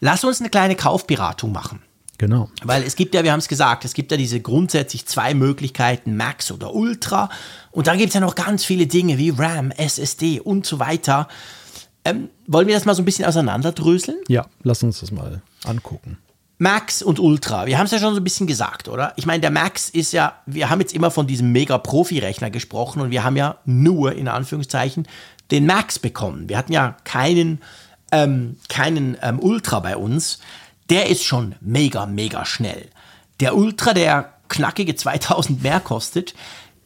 Lass uns eine kleine Kaufberatung machen. Genau. Weil es gibt ja, wir haben es gesagt, es gibt ja diese grundsätzlich zwei Möglichkeiten, Max oder Ultra. Und dann gibt es ja noch ganz viele Dinge wie RAM, SSD und so weiter. Ähm, wollen wir das mal so ein bisschen auseinanderdröseln? Ja, lass uns das mal angucken. Max und Ultra, wir haben es ja schon so ein bisschen gesagt, oder? Ich meine, der Max ist ja, wir haben jetzt immer von diesem Mega-Profi-Rechner gesprochen und wir haben ja nur, in Anführungszeichen, den Max bekommen. Wir hatten ja keinen, ähm, keinen ähm, Ultra bei uns. Der ist schon mega, mega schnell. Der Ultra, der knackige 2000 mehr kostet,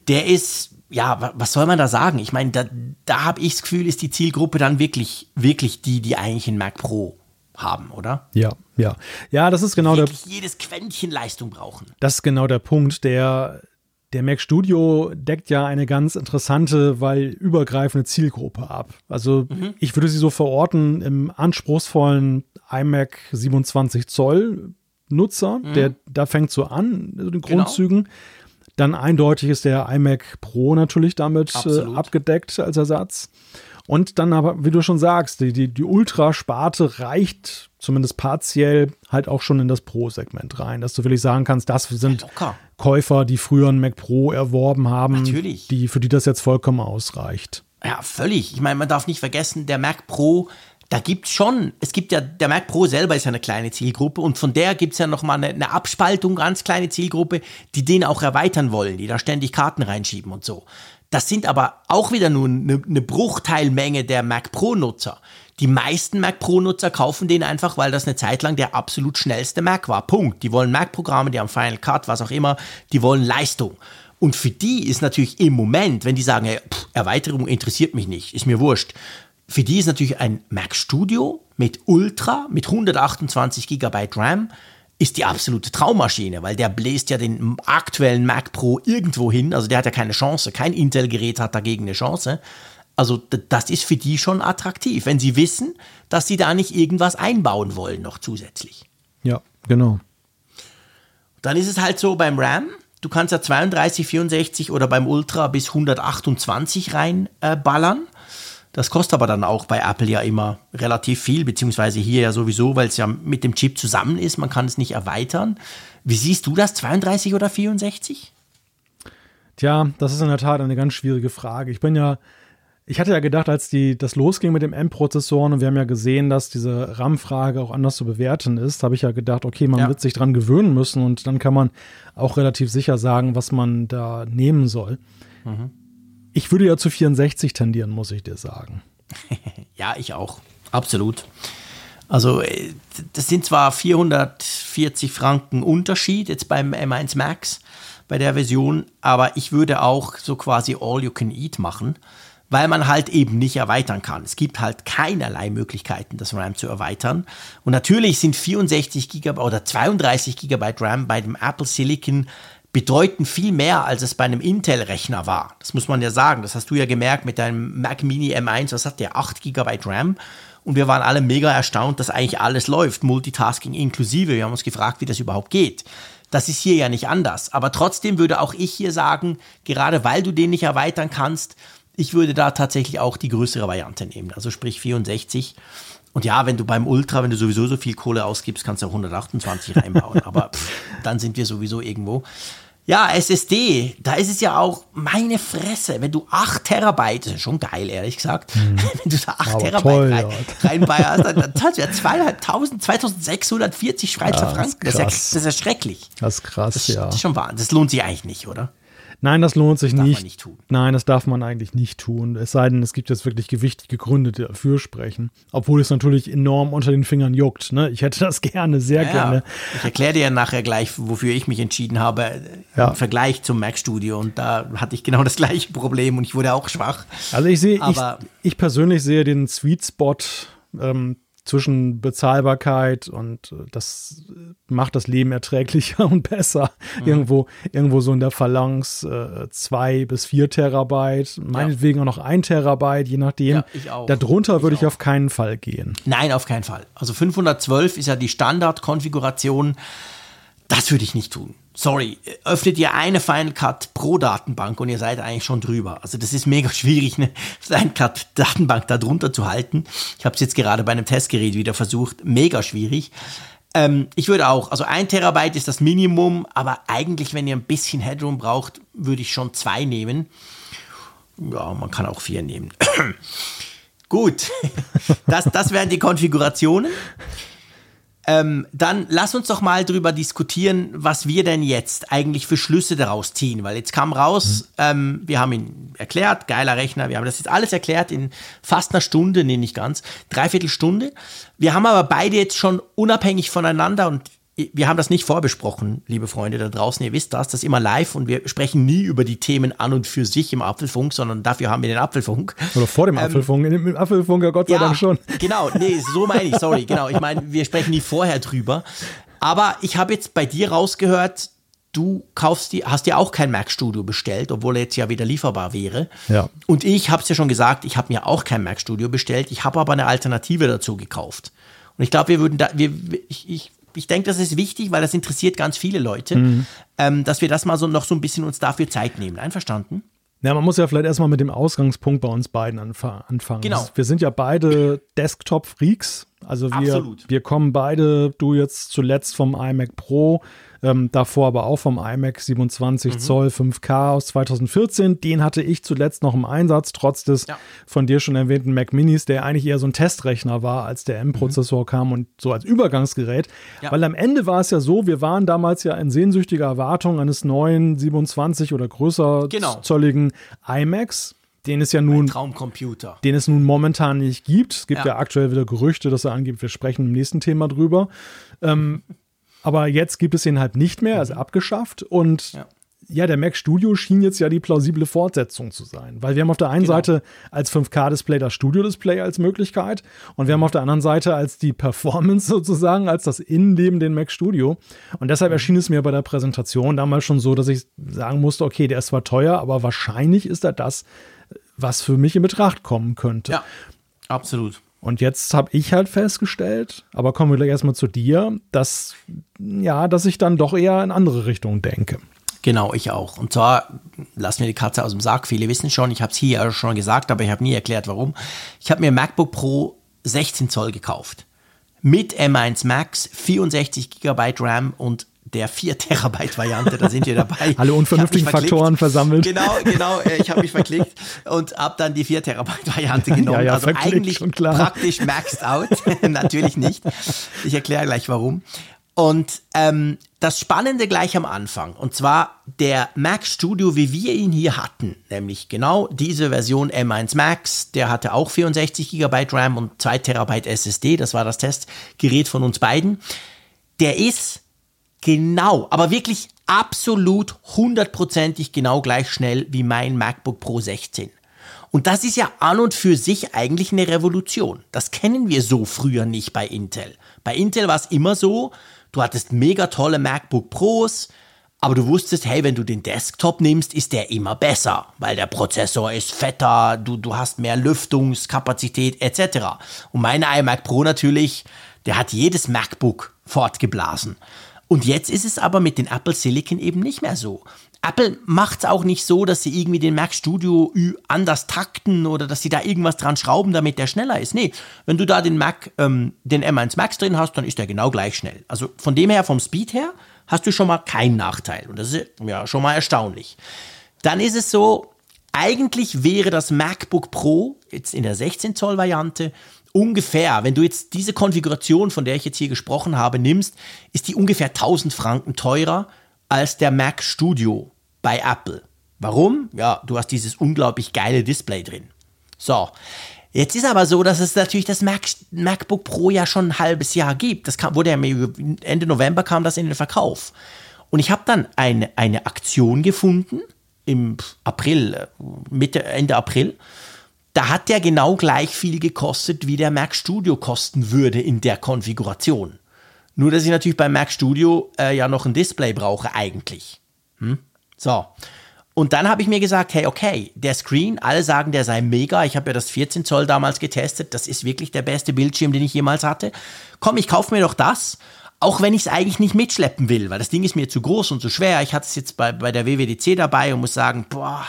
der ist ja, was soll man da sagen? Ich meine, da, da habe ich das Gefühl, ist die Zielgruppe dann wirklich, wirklich die, die eigentlich einen Mac Pro haben, oder? Ja, ja. Ja, das ist genau der. jedes Quäntchen Leistung brauchen. Das ist genau der Punkt. Der, der Mac Studio deckt ja eine ganz interessante, weil übergreifende Zielgruppe ab. Also mhm. ich würde sie so verorten im anspruchsvollen iMac 27 Zoll Nutzer, mhm. der da fängt so an, so den genau. Grundzügen. Genau. Dann eindeutig ist der iMac Pro natürlich damit äh, abgedeckt als Ersatz. Und dann aber, wie du schon sagst, die, die, die Ultra-Sparte reicht zumindest partiell halt auch schon in das Pro-Segment rein, dass du wirklich sagen kannst, das sind ja, Käufer, die früher einen Mac Pro erworben haben, Natürlich. Die, für die das jetzt vollkommen ausreicht. Ja, völlig. Ich meine, man darf nicht vergessen, der Mac Pro da gibt's schon, es gibt ja, der Mac Pro selber ist ja eine kleine Zielgruppe und von der gibt's ja nochmal eine, eine Abspaltung, ganz kleine Zielgruppe, die den auch erweitern wollen, die da ständig Karten reinschieben und so. Das sind aber auch wieder nur eine, eine Bruchteilmenge der Mac Pro-Nutzer. Die meisten Mac Pro-Nutzer kaufen den einfach, weil das eine Zeit lang der absolut schnellste Mac war. Punkt. Die wollen Mac-Programme, die haben Final Cut, was auch immer, die wollen Leistung. Und für die ist natürlich im Moment, wenn die sagen, hey, pff, Erweiterung interessiert mich nicht, ist mir wurscht, für die ist natürlich ein Mac Studio mit Ultra, mit 128 GB RAM, ist die absolute Traummaschine, weil der bläst ja den aktuellen Mac Pro irgendwo hin. Also der hat ja keine Chance. Kein Intel-Gerät hat dagegen eine Chance. Also das ist für die schon attraktiv, wenn sie wissen, dass sie da nicht irgendwas einbauen wollen noch zusätzlich. Ja, genau. Dann ist es halt so beim RAM, du kannst ja 32, 64 oder beim Ultra bis 128 reinballern. Äh, das kostet aber dann auch bei Apple ja immer relativ viel, beziehungsweise hier ja sowieso, weil es ja mit dem Chip zusammen ist. Man kann es nicht erweitern. Wie siehst du das, 32 oder 64? Tja, das ist in der Tat eine ganz schwierige Frage. Ich bin ja, ich hatte ja gedacht, als die, das losging mit dem M-Prozessoren und wir haben ja gesehen, dass diese RAM-Frage auch anders zu bewerten ist, habe ich ja gedacht, okay, man ja. wird sich dran gewöhnen müssen und dann kann man auch relativ sicher sagen, was man da nehmen soll. Mhm. Ich würde ja zu 64 tendieren, muss ich dir sagen. ja, ich auch. Absolut. Also, äh, das sind zwar 440 Franken Unterschied jetzt beim M1 Max bei der Version, aber ich würde auch so quasi All You Can Eat machen, weil man halt eben nicht erweitern kann. Es gibt halt keinerlei Möglichkeiten, das RAM zu erweitern. Und natürlich sind 64 GB oder 32 GB RAM bei dem Apple Silicon bedeuten viel mehr, als es bei einem Intel-Rechner war. Das muss man ja sagen. Das hast du ja gemerkt mit deinem Mac Mini M1, was hat der? 8 GB RAM. Und wir waren alle mega erstaunt, dass eigentlich alles läuft, Multitasking inklusive. Wir haben uns gefragt, wie das überhaupt geht. Das ist hier ja nicht anders. Aber trotzdem würde auch ich hier sagen, gerade weil du den nicht erweitern kannst, ich würde da tatsächlich auch die größere Variante nehmen. Also sprich 64. Und ja, wenn du beim Ultra, wenn du sowieso so viel Kohle ausgibst, kannst du auch 128 reinbauen. Aber pff, dann sind wir sowieso irgendwo. Ja, SSD, da ist es ja auch meine Fresse, wenn du 8 Terabyte, das ist schon geil, ehrlich gesagt, mhm. wenn du da 8 Aber Terabyte toll, rein, reinbayerst, dann, dann zahlst du ja 2500, 2640 Schweizer ja, Franken. Das ist, ja, das ist ja schrecklich. Das ist krass, das, ja. Das ist schon wahr. Das lohnt sich eigentlich nicht, oder? Nein, das lohnt sich das nicht. nicht Nein, das darf man eigentlich nicht tun. Es sei denn, es gibt jetzt wirklich gewichtige Gründe, die dafür sprechen. Obwohl es natürlich enorm unter den Fingern juckt. Ne? Ich hätte das gerne, sehr ja, gerne. Ich erkläre dir ja nachher gleich, wofür ich mich entschieden habe ja. im Vergleich zum Mac Studio. Und da hatte ich genau das gleiche Problem und ich wurde auch schwach. Also ich sehe, ich, ich persönlich sehe den Sweet Spot ähm, zwischen Bezahlbarkeit und äh, das macht das Leben erträglicher und besser. Mhm. Irgendwo, irgendwo so in der Phalanx äh, zwei bis vier Terabyte, meinetwegen ja. auch noch ein Terabyte, je nachdem. Ja, ich auch. Darunter ich würde ich auf keinen Fall gehen. Nein, auf keinen Fall. Also 512 ist ja die Standardkonfiguration. Das würde ich nicht tun sorry, öffnet ihr eine Final Cut pro Datenbank und ihr seid eigentlich schon drüber. Also das ist mega schwierig, eine Final Cut Datenbank da drunter zu halten. Ich habe es jetzt gerade bei einem Testgerät wieder versucht, mega schwierig. Ähm, ich würde auch, also ein Terabyte ist das Minimum, aber eigentlich, wenn ihr ein bisschen Headroom braucht, würde ich schon zwei nehmen. Ja, man kann auch vier nehmen. Gut, das, das wären die Konfigurationen. Ähm, dann lass uns doch mal drüber diskutieren, was wir denn jetzt eigentlich für Schlüsse daraus ziehen. Weil jetzt kam raus, mhm. ähm, wir haben ihn erklärt, geiler Rechner, wir haben das jetzt alles erklärt in fast einer Stunde, nee, nicht ganz, dreiviertel Stunde. Wir haben aber beide jetzt schon unabhängig voneinander und wir haben das nicht vorbesprochen, liebe Freunde da draußen. Ihr wisst das, das ist immer live und wir sprechen nie über die Themen an und für sich im Apfelfunk, sondern dafür haben wir den Apfelfunk. Oder vor dem ähm, Apfelfunk, im Apfelfunk ja Gott sei ja, Dank schon. Genau, nee, so meine ich, sorry, genau. Ich meine, wir sprechen nie vorher drüber. Aber ich habe jetzt bei dir rausgehört, du kaufst die, hast dir auch kein Mac Studio bestellt, obwohl er jetzt ja wieder lieferbar wäre. Ja. Und ich habe es ja schon gesagt, ich habe mir auch kein Mac Studio bestellt, ich habe aber eine Alternative dazu gekauft. Und ich glaube, wir würden da, wir, ich, ich ich denke, das ist wichtig, weil das interessiert ganz viele Leute, mhm. ähm, dass wir das mal so noch so ein bisschen uns dafür Zeit nehmen. Einverstanden? Ja, man muss ja vielleicht erstmal mit dem Ausgangspunkt bei uns beiden anfangen. Genau. Wir sind ja beide Desktop-Freaks. Also wir, wir kommen beide, du jetzt zuletzt vom iMac Pro, ähm, davor aber auch vom iMac 27 mhm. Zoll 5K aus 2014. Den hatte ich zuletzt noch im Einsatz, trotz des ja. von dir schon erwähnten Mac Minis, der eigentlich eher so ein Testrechner war, als der M-Prozessor mhm. kam und so als Übergangsgerät. Ja. Weil am Ende war es ja so, wir waren damals ja in sehnsüchtiger Erwartung eines neuen 27 oder größer genau. zolligen iMacs den es ja nun Traumcomputer, den es nun momentan nicht gibt. Es gibt ja. ja aktuell wieder Gerüchte, dass er angibt, wir sprechen im nächsten Thema drüber. Ähm, aber jetzt gibt es ihn halt nicht mehr, also abgeschafft. Und ja. ja. der Mac Studio schien jetzt ja die plausible Fortsetzung zu sein. Weil wir haben auf der einen genau. Seite als 5K-Display das Studio-Display als Möglichkeit und wir haben auf der anderen Seite als die Performance sozusagen, als das Innenleben den Mac Studio. Und deshalb mhm. erschien es mir bei der Präsentation damals schon so, dass ich sagen musste, okay, der ist zwar teuer, aber wahrscheinlich ist er das, was für mich in Betracht kommen könnte. Ja, absolut. Und jetzt habe ich halt festgestellt, aber kommen wir gleich erstmal zu dir, dass ja, dass ich dann doch eher in andere Richtungen denke. Genau, ich auch. Und zwar lassen wir die Katze aus dem Sack. Viele wissen schon, ich habe es hier schon gesagt, aber ich habe nie erklärt, warum. Ich habe mir MacBook Pro 16 Zoll gekauft. Mit M1 Max, 64 GB RAM und der 4 Terabyte Variante, da sind wir dabei. Alle unvernünftigen Faktoren versammelt. Genau, genau, äh, ich habe mich verklickt und habe dann die 4 Terabyte Variante genommen. ja, ja, also eigentlich praktisch maxed out, natürlich nicht. Ich erkläre gleich warum. Und ähm, das Spannende gleich am Anfang, und zwar der Mac Studio, wie wir ihn hier hatten, nämlich genau diese Version M1 Max, der hatte auch 64 GB RAM und 2 Terabyte SSD, das war das Testgerät von uns beiden. Der ist genau, aber wirklich absolut hundertprozentig genau gleich schnell wie mein MacBook Pro 16. Und das ist ja an und für sich eigentlich eine Revolution. Das kennen wir so früher nicht bei Intel. Bei Intel war es immer so, du hattest mega tolle MacBook Pros, aber du wusstest, hey, wenn du den Desktop nimmst, ist der immer besser, weil der Prozessor ist fetter, du, du hast mehr Lüftungskapazität etc. Und mein iMac Pro natürlich, der hat jedes MacBook fortgeblasen. Und jetzt ist es aber mit den Apple Silicon eben nicht mehr so. Apple macht es auch nicht so, dass sie irgendwie den Mac Studio anders takten oder dass sie da irgendwas dran schrauben, damit der schneller ist. Nee, wenn du da den Mac, ähm, den M1 Max drin hast, dann ist der genau gleich schnell. Also von dem her, vom Speed her, hast du schon mal keinen Nachteil. Und das ist ja schon mal erstaunlich. Dann ist es so, eigentlich wäre das MacBook Pro jetzt in der 16 Zoll Variante ungefähr, wenn du jetzt diese Konfiguration, von der ich jetzt hier gesprochen habe, nimmst, ist die ungefähr 1000 Franken teurer als der Mac Studio bei Apple. Warum? Ja, du hast dieses unglaublich geile Display drin. So. Jetzt ist aber so, dass es natürlich das Mac, MacBook Pro ja schon ein halbes Jahr gibt. Das kam, wurde ja Ende November kam das in den Verkauf. Und ich habe dann eine, eine Aktion gefunden im April, Mitte, Ende April. Da hat der genau gleich viel gekostet, wie der Mac Studio kosten würde in der Konfiguration. Nur, dass ich natürlich beim Mac Studio äh, ja noch ein Display brauche eigentlich. Hm? So. Und dann habe ich mir gesagt, hey, okay, der Screen, alle sagen, der sei mega. Ich habe ja das 14 Zoll damals getestet. Das ist wirklich der beste Bildschirm, den ich jemals hatte. Komm, ich kaufe mir doch das. Auch wenn ich es eigentlich nicht mitschleppen will, weil das Ding ist mir zu groß und zu schwer. Ich hatte es jetzt bei, bei der WWDC dabei und muss sagen, boah,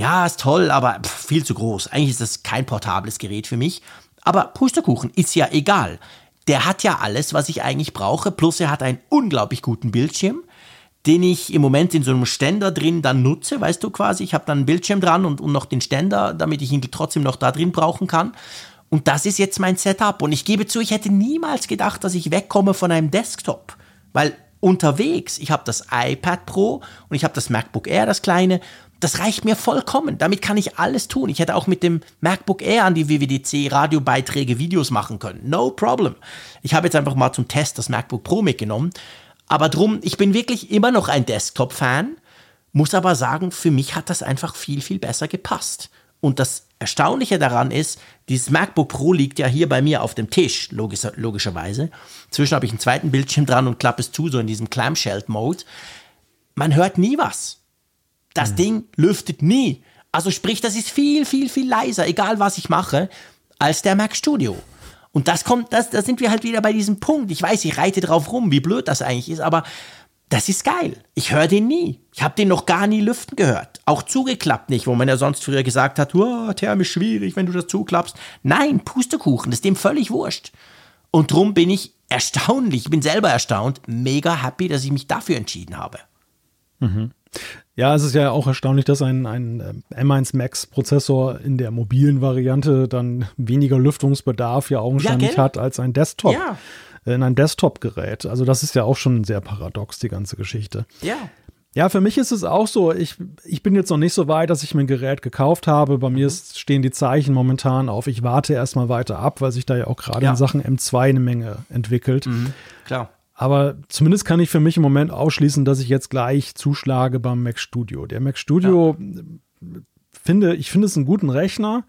ja, ist toll, aber pff, viel zu groß. Eigentlich ist das kein portables Gerät für mich. Aber Pustekuchen ist ja egal der hat ja alles, was ich eigentlich brauche, plus er hat einen unglaublich guten Bildschirm, den ich im Moment in so einem Ständer drin dann nutze, weißt du quasi, ich habe dann einen Bildschirm dran und, und noch den Ständer, damit ich ihn trotzdem noch da drin brauchen kann. Und das ist jetzt mein Setup. Und ich gebe zu, ich hätte niemals gedacht, dass ich wegkomme von einem Desktop. Weil unterwegs, ich habe das iPad Pro und ich habe das MacBook Air, das kleine, das reicht mir vollkommen. Damit kann ich alles tun. Ich hätte auch mit dem MacBook Air an die WWDC Radiobeiträge Videos machen können. No problem. Ich habe jetzt einfach mal zum Test das MacBook Pro mitgenommen. Aber drum, ich bin wirklich immer noch ein Desktop-Fan, muss aber sagen, für mich hat das einfach viel, viel besser gepasst. Und das Erstaunliche daran ist, dieses MacBook Pro liegt ja hier bei mir auf dem Tisch, logisch, logischerweise. Zwischen habe ich einen zweiten Bildschirm dran und klappe es zu, so in diesem Clamshell-Mode. Man hört nie was. Das mhm. Ding lüftet nie. Also sprich, das ist viel, viel, viel leiser, egal was ich mache, als der Mac Studio. Und das kommt, das, da sind wir halt wieder bei diesem Punkt. Ich weiß, ich reite drauf rum, wie blöd das eigentlich ist, aber das ist geil. Ich höre den nie. Ich habe den noch gar nie lüften gehört. Auch zugeklappt nicht, wo man ja sonst früher gesagt hat, oh, thermisch schwierig, wenn du das zuklappst. Nein, Pustekuchen, das ist dem völlig wurscht. Und drum bin ich erstaunlich, ich bin selber erstaunt, mega happy, dass ich mich dafür entschieden habe. Mhm. Ja, es ist ja auch erstaunlich, dass ein, ein äh, M1 Max Prozessor in der mobilen Variante dann weniger Lüftungsbedarf ja augenscheinlich ja, hat als ein Desktop. Ja. Äh, in ein Desktop-Gerät. Also das ist ja auch schon sehr paradox, die ganze Geschichte. Ja. Ja, für mich ist es auch so. Ich, ich bin jetzt noch nicht so weit, dass ich mir ein Gerät gekauft habe. Bei mhm. mir ist, stehen die Zeichen momentan auf. Ich warte erstmal weiter ab, weil sich da ja auch gerade ja. in Sachen M2 eine Menge entwickelt. Mhm. Klar. Aber zumindest kann ich für mich im Moment ausschließen, dass ich jetzt gleich zuschlage beim Mac Studio. Der Mac Studio ja. finde, ich finde es einen guten Rechner,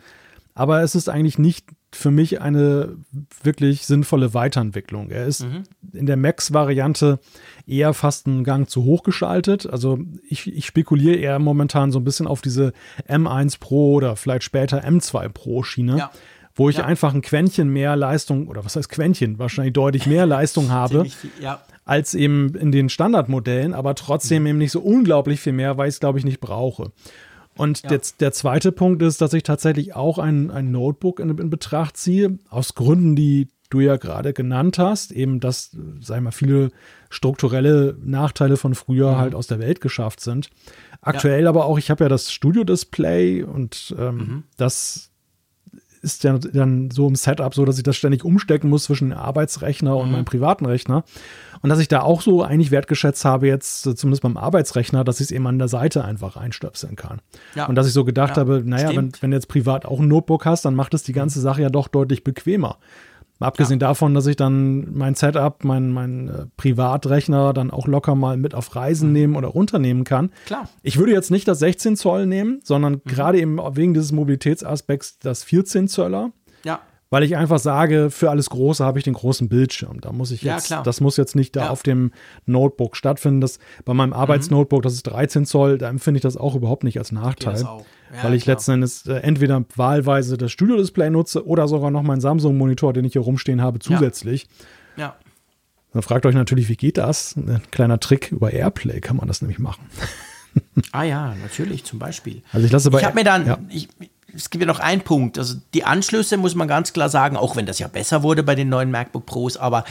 aber es ist eigentlich nicht für mich eine wirklich sinnvolle Weiterentwicklung. Er ist mhm. in der Max-Variante eher fast einen Gang zu hoch geschaltet. Also ich, ich spekuliere eher momentan so ein bisschen auf diese M1 Pro oder vielleicht später M2 Pro Schiene. Ja wo ich ja. einfach ein Quäntchen mehr Leistung, oder was heißt Quäntchen, wahrscheinlich deutlich mehr Leistung habe, viel, ja. als eben in den Standardmodellen, aber trotzdem mhm. eben nicht so unglaublich viel mehr, weil ich es, glaube ich, nicht brauche. Und ja. der, der zweite Punkt ist, dass ich tatsächlich auch ein, ein Notebook in, in Betracht ziehe, aus Gründen, die du ja gerade genannt hast, eben dass, sag ich mal, viele strukturelle Nachteile von früher mhm. halt aus der Welt geschafft sind. Aktuell aber auch, ich habe ja das Studio-Display und ähm, mhm. das ist ja dann so im Setup so, dass ich das ständig umstecken muss zwischen dem Arbeitsrechner und mhm. meinem privaten Rechner. Und dass ich da auch so eigentlich wertgeschätzt habe, jetzt zumindest beim Arbeitsrechner, dass ich es eben an der Seite einfach einstöpseln kann. Ja. Und dass ich so gedacht ja, habe, naja, wenn, wenn du jetzt privat auch ein Notebook hast, dann macht es die ganze Sache ja doch deutlich bequemer. Mal abgesehen ja. davon, dass ich dann mein Setup, mein, mein äh, Privatrechner dann auch locker mal mit auf Reisen mhm. nehmen oder runternehmen kann. Klar. Ich würde jetzt nicht das 16 Zoll nehmen, sondern mhm. gerade eben wegen dieses Mobilitätsaspekts das 14 Zöller. Weil ich einfach sage, für alles Große habe ich den großen Bildschirm. Da muss ich jetzt, ja, das muss jetzt nicht da ja. auf dem Notebook stattfinden. Das, bei meinem mhm. Arbeitsnotebook, das ist 13 Zoll, da empfinde ich das auch überhaupt nicht als Nachteil. Ja, weil ich klar. letzten Endes äh, entweder wahlweise das Studio-Display nutze oder sogar noch meinen Samsung-Monitor, den ich hier rumstehen habe, zusätzlich. Ja. Dann fragt euch natürlich, wie geht das? Ein kleiner Trick über Airplay kann man das nämlich machen. ah ja, natürlich, zum Beispiel. Also ich lasse bei. Ich habe mir dann, ich, es gibt ja noch einen Punkt. Also die Anschlüsse muss man ganz klar sagen, auch wenn das ja besser wurde bei den neuen MacBook Pros, aber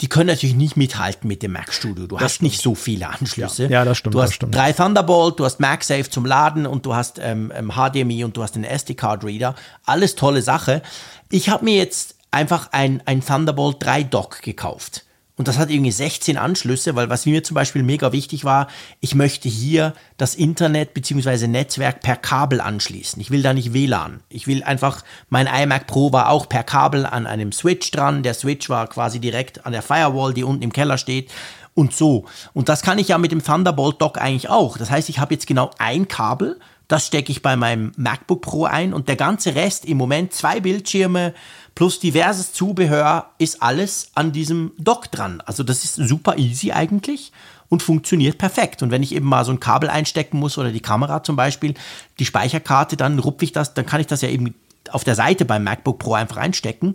die können natürlich nicht mithalten mit dem Mac Studio. Du das hast stimmt. nicht so viele Anschlüsse. Ja, ja das stimmt. Du hast stimmt. drei Thunderbolt, du hast MagSafe zum Laden und du hast ähm, HDMI ähm, und du hast den SD-Card-Reader. Alles tolle Sache. Ich habe mir jetzt einfach ein, ein Thunderbolt 3 Dock gekauft. Und das hat irgendwie 16 Anschlüsse, weil was mir zum Beispiel mega wichtig war, ich möchte hier das Internet bzw. Netzwerk per Kabel anschließen. Ich will da nicht WLAN. Ich will einfach, mein iMac Pro war auch per Kabel an einem Switch dran. Der Switch war quasi direkt an der Firewall, die unten im Keller steht. Und so. Und das kann ich ja mit dem Thunderbolt Dock eigentlich auch. Das heißt, ich habe jetzt genau ein Kabel, das stecke ich bei meinem MacBook Pro ein und der ganze Rest im Moment zwei Bildschirme, plus diverses Zubehör ist alles an diesem Dock dran. Also das ist super easy eigentlich und funktioniert perfekt. Und wenn ich eben mal so ein Kabel einstecken muss oder die Kamera zum Beispiel, die Speicherkarte, dann rupfe ich das, dann kann ich das ja eben auf der Seite beim MacBook Pro einfach einstecken.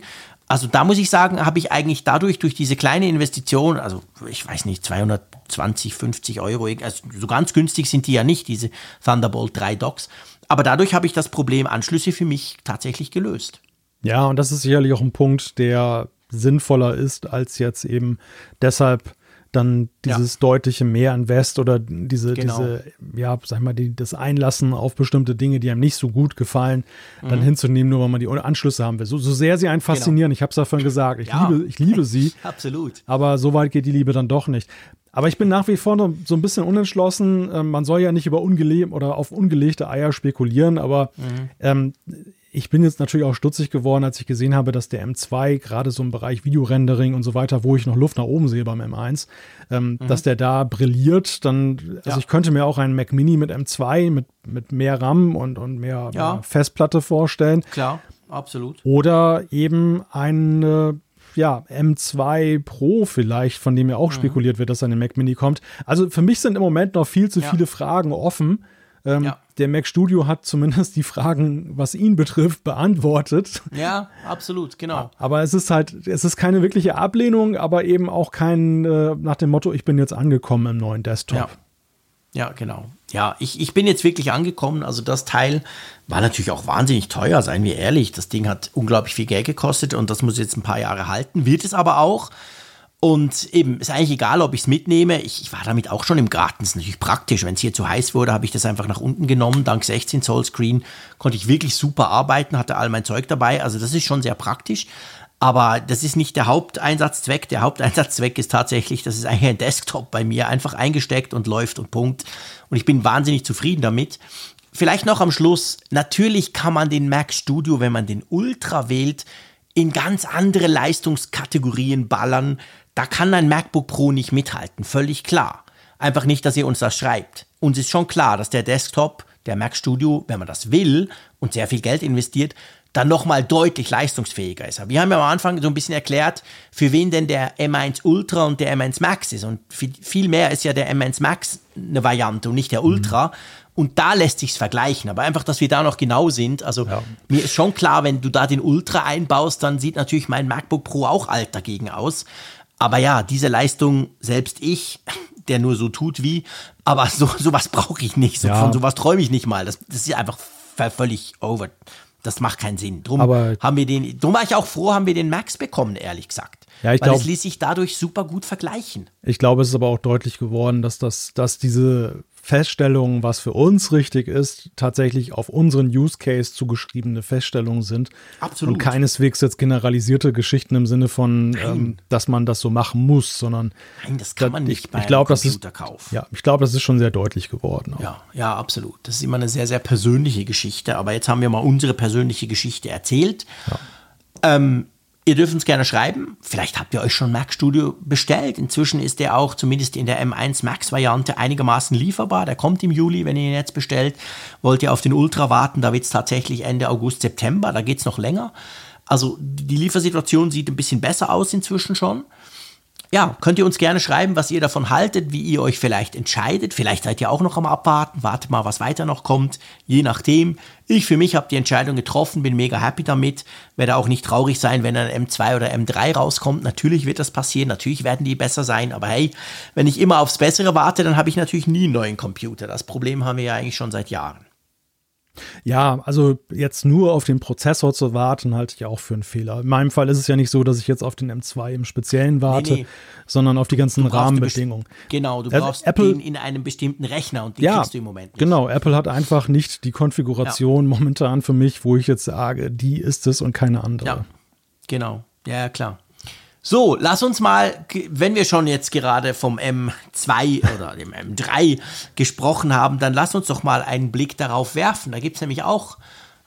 Also da muss ich sagen, habe ich eigentlich dadurch, durch diese kleine Investition, also ich weiß nicht, 220, 50 Euro, also so ganz günstig sind die ja nicht, diese Thunderbolt 3 Docks. Aber dadurch habe ich das Problem Anschlüsse für mich tatsächlich gelöst. Ja, und das ist sicherlich auch ein Punkt, der sinnvoller ist, als jetzt eben deshalb dann dieses ja. deutliche mehr Invest oder diese, genau. diese, ja, sag mal, die, das Einlassen auf bestimmte Dinge, die einem nicht so gut gefallen, mhm. dann hinzunehmen, nur weil man die Anschlüsse haben will. So, so sehr sie einen genau. faszinieren, genau. ich habe es davon gesagt, ich, ja. liebe, ich liebe sie. Absolut. Aber so weit geht die Liebe dann doch nicht. Aber ich bin nach wie vor noch so ein bisschen unentschlossen. Ähm, man soll ja nicht über ungelegte oder auf ungelegte Eier spekulieren, aber mhm. ähm, ich bin jetzt natürlich auch stutzig geworden, als ich gesehen habe, dass der M2 gerade so im Bereich Videorendering und so weiter, wo ich noch Luft nach oben sehe beim M1, ähm, mhm. dass der da brilliert. Dann, also ja. ich könnte mir auch einen Mac Mini mit M2 mit, mit mehr RAM und, und mehr, ja. mehr Festplatte vorstellen. Klar, absolut. Oder eben ein ja, M2 Pro vielleicht, von dem ja auch mhm. spekuliert wird, dass eine Mac Mini kommt. Also für mich sind im Moment noch viel zu ja. viele Fragen offen. Ähm, ja. Der Mac Studio hat zumindest die Fragen, was ihn betrifft, beantwortet. Ja, absolut, genau. Aber es ist halt, es ist keine wirkliche Ablehnung, aber eben auch kein äh, nach dem Motto, ich bin jetzt angekommen im neuen Desktop. Ja. Ja, genau. Ja, ich, ich bin jetzt wirklich angekommen. Also das Teil war natürlich auch wahnsinnig teuer, seien wir ehrlich. Das Ding hat unglaublich viel Geld gekostet und das muss jetzt ein paar Jahre halten. Wird es aber auch. Und eben, ist eigentlich egal, ob ich es mitnehme. Ich, ich, war damit auch schon im Garten. Ist natürlich praktisch. Wenn es hier zu heiß wurde, habe ich das einfach nach unten genommen. Dank 16 Zoll Screen konnte ich wirklich super arbeiten, hatte all mein Zeug dabei. Also das ist schon sehr praktisch. Aber das ist nicht der Haupteinsatzzweck. Der Haupteinsatzzweck ist tatsächlich, das ist eigentlich ein Desktop bei mir, einfach eingesteckt und läuft und Punkt. Und ich bin wahnsinnig zufrieden damit. Vielleicht noch am Schluss, natürlich kann man den Mac Studio, wenn man den Ultra wählt, in ganz andere Leistungskategorien ballern da kann ein MacBook Pro nicht mithalten, völlig klar. Einfach nicht, dass ihr uns das schreibt. Uns ist schon klar, dass der Desktop, der Mac Studio, wenn man das will und sehr viel Geld investiert, dann nochmal deutlich leistungsfähiger ist. Aber wir haben ja am Anfang so ein bisschen erklärt, für wen denn der M1 Ultra und der M1 Max ist. Und viel mehr ist ja der M1 Max eine Variante und nicht der Ultra. Mhm. Und da lässt sich's vergleichen. Aber einfach, dass wir da noch genau sind. Also ja. mir ist schon klar, wenn du da den Ultra einbaust, dann sieht natürlich mein MacBook Pro auch alt dagegen aus. Aber ja, diese Leistung, selbst ich, der nur so tut wie, aber so sowas brauche ich nicht. So, ja. Von sowas träume ich nicht mal. Das, das ist einfach völlig over. Das macht keinen Sinn. Drum aber haben wir den, drum war ich auch froh, haben wir den Max bekommen, ehrlich gesagt. Ja, ich Weil glaub, es ließ sich dadurch super gut vergleichen. Ich glaube, es ist aber auch deutlich geworden, dass das, dass diese Feststellungen, was für uns richtig ist, tatsächlich auf unseren Use Case zugeschriebene Feststellungen sind. Absolut. Und keineswegs jetzt generalisierte Geschichten im Sinne von, ähm, dass man das so machen muss, sondern. Nein, das kann man nicht ich, bei ich glaub, das ist, Ja, ich glaube, das ist schon sehr deutlich geworden. Auch. Ja, ja, absolut. Das ist immer eine sehr, sehr persönliche Geschichte. Aber jetzt haben wir mal unsere persönliche Geschichte erzählt. Ja. Ähm, Ihr dürft uns gerne schreiben. Vielleicht habt ihr euch schon Mac Studio bestellt. Inzwischen ist der auch zumindest in der M1 Max Variante einigermaßen lieferbar. Der kommt im Juli, wenn ihr ihn jetzt bestellt. Wollt ihr auf den Ultra warten, da wird es tatsächlich Ende August, September. Da geht es noch länger. Also die Liefersituation sieht ein bisschen besser aus inzwischen schon. Ja, könnt ihr uns gerne schreiben, was ihr davon haltet, wie ihr euch vielleicht entscheidet. Vielleicht seid ihr auch noch am Abwarten, wartet mal, was weiter noch kommt, je nachdem. Ich für mich habe die Entscheidung getroffen, bin mega happy damit, werde auch nicht traurig sein, wenn ein M2 oder M3 rauskommt. Natürlich wird das passieren, natürlich werden die besser sein, aber hey, wenn ich immer aufs Bessere warte, dann habe ich natürlich nie einen neuen Computer. Das Problem haben wir ja eigentlich schon seit Jahren. Ja, also jetzt nur auf den Prozessor zu warten, halte ich auch für einen Fehler. In meinem Fall ist es ja nicht so, dass ich jetzt auf den M2 im Speziellen warte, nee, nee. sondern auf die ganzen Rahmenbedingungen. Genau, du also brauchst Apple, den in einem bestimmten Rechner und den ja, kriegst du im Moment nicht. Genau, Apple hat einfach nicht die Konfiguration ja. momentan für mich, wo ich jetzt sage, die ist es und keine andere. Ja, genau. Ja, klar. So, lass uns mal, wenn wir schon jetzt gerade vom M2 oder dem M3 gesprochen haben, dann lass uns doch mal einen Blick darauf werfen. Da gibt es nämlich auch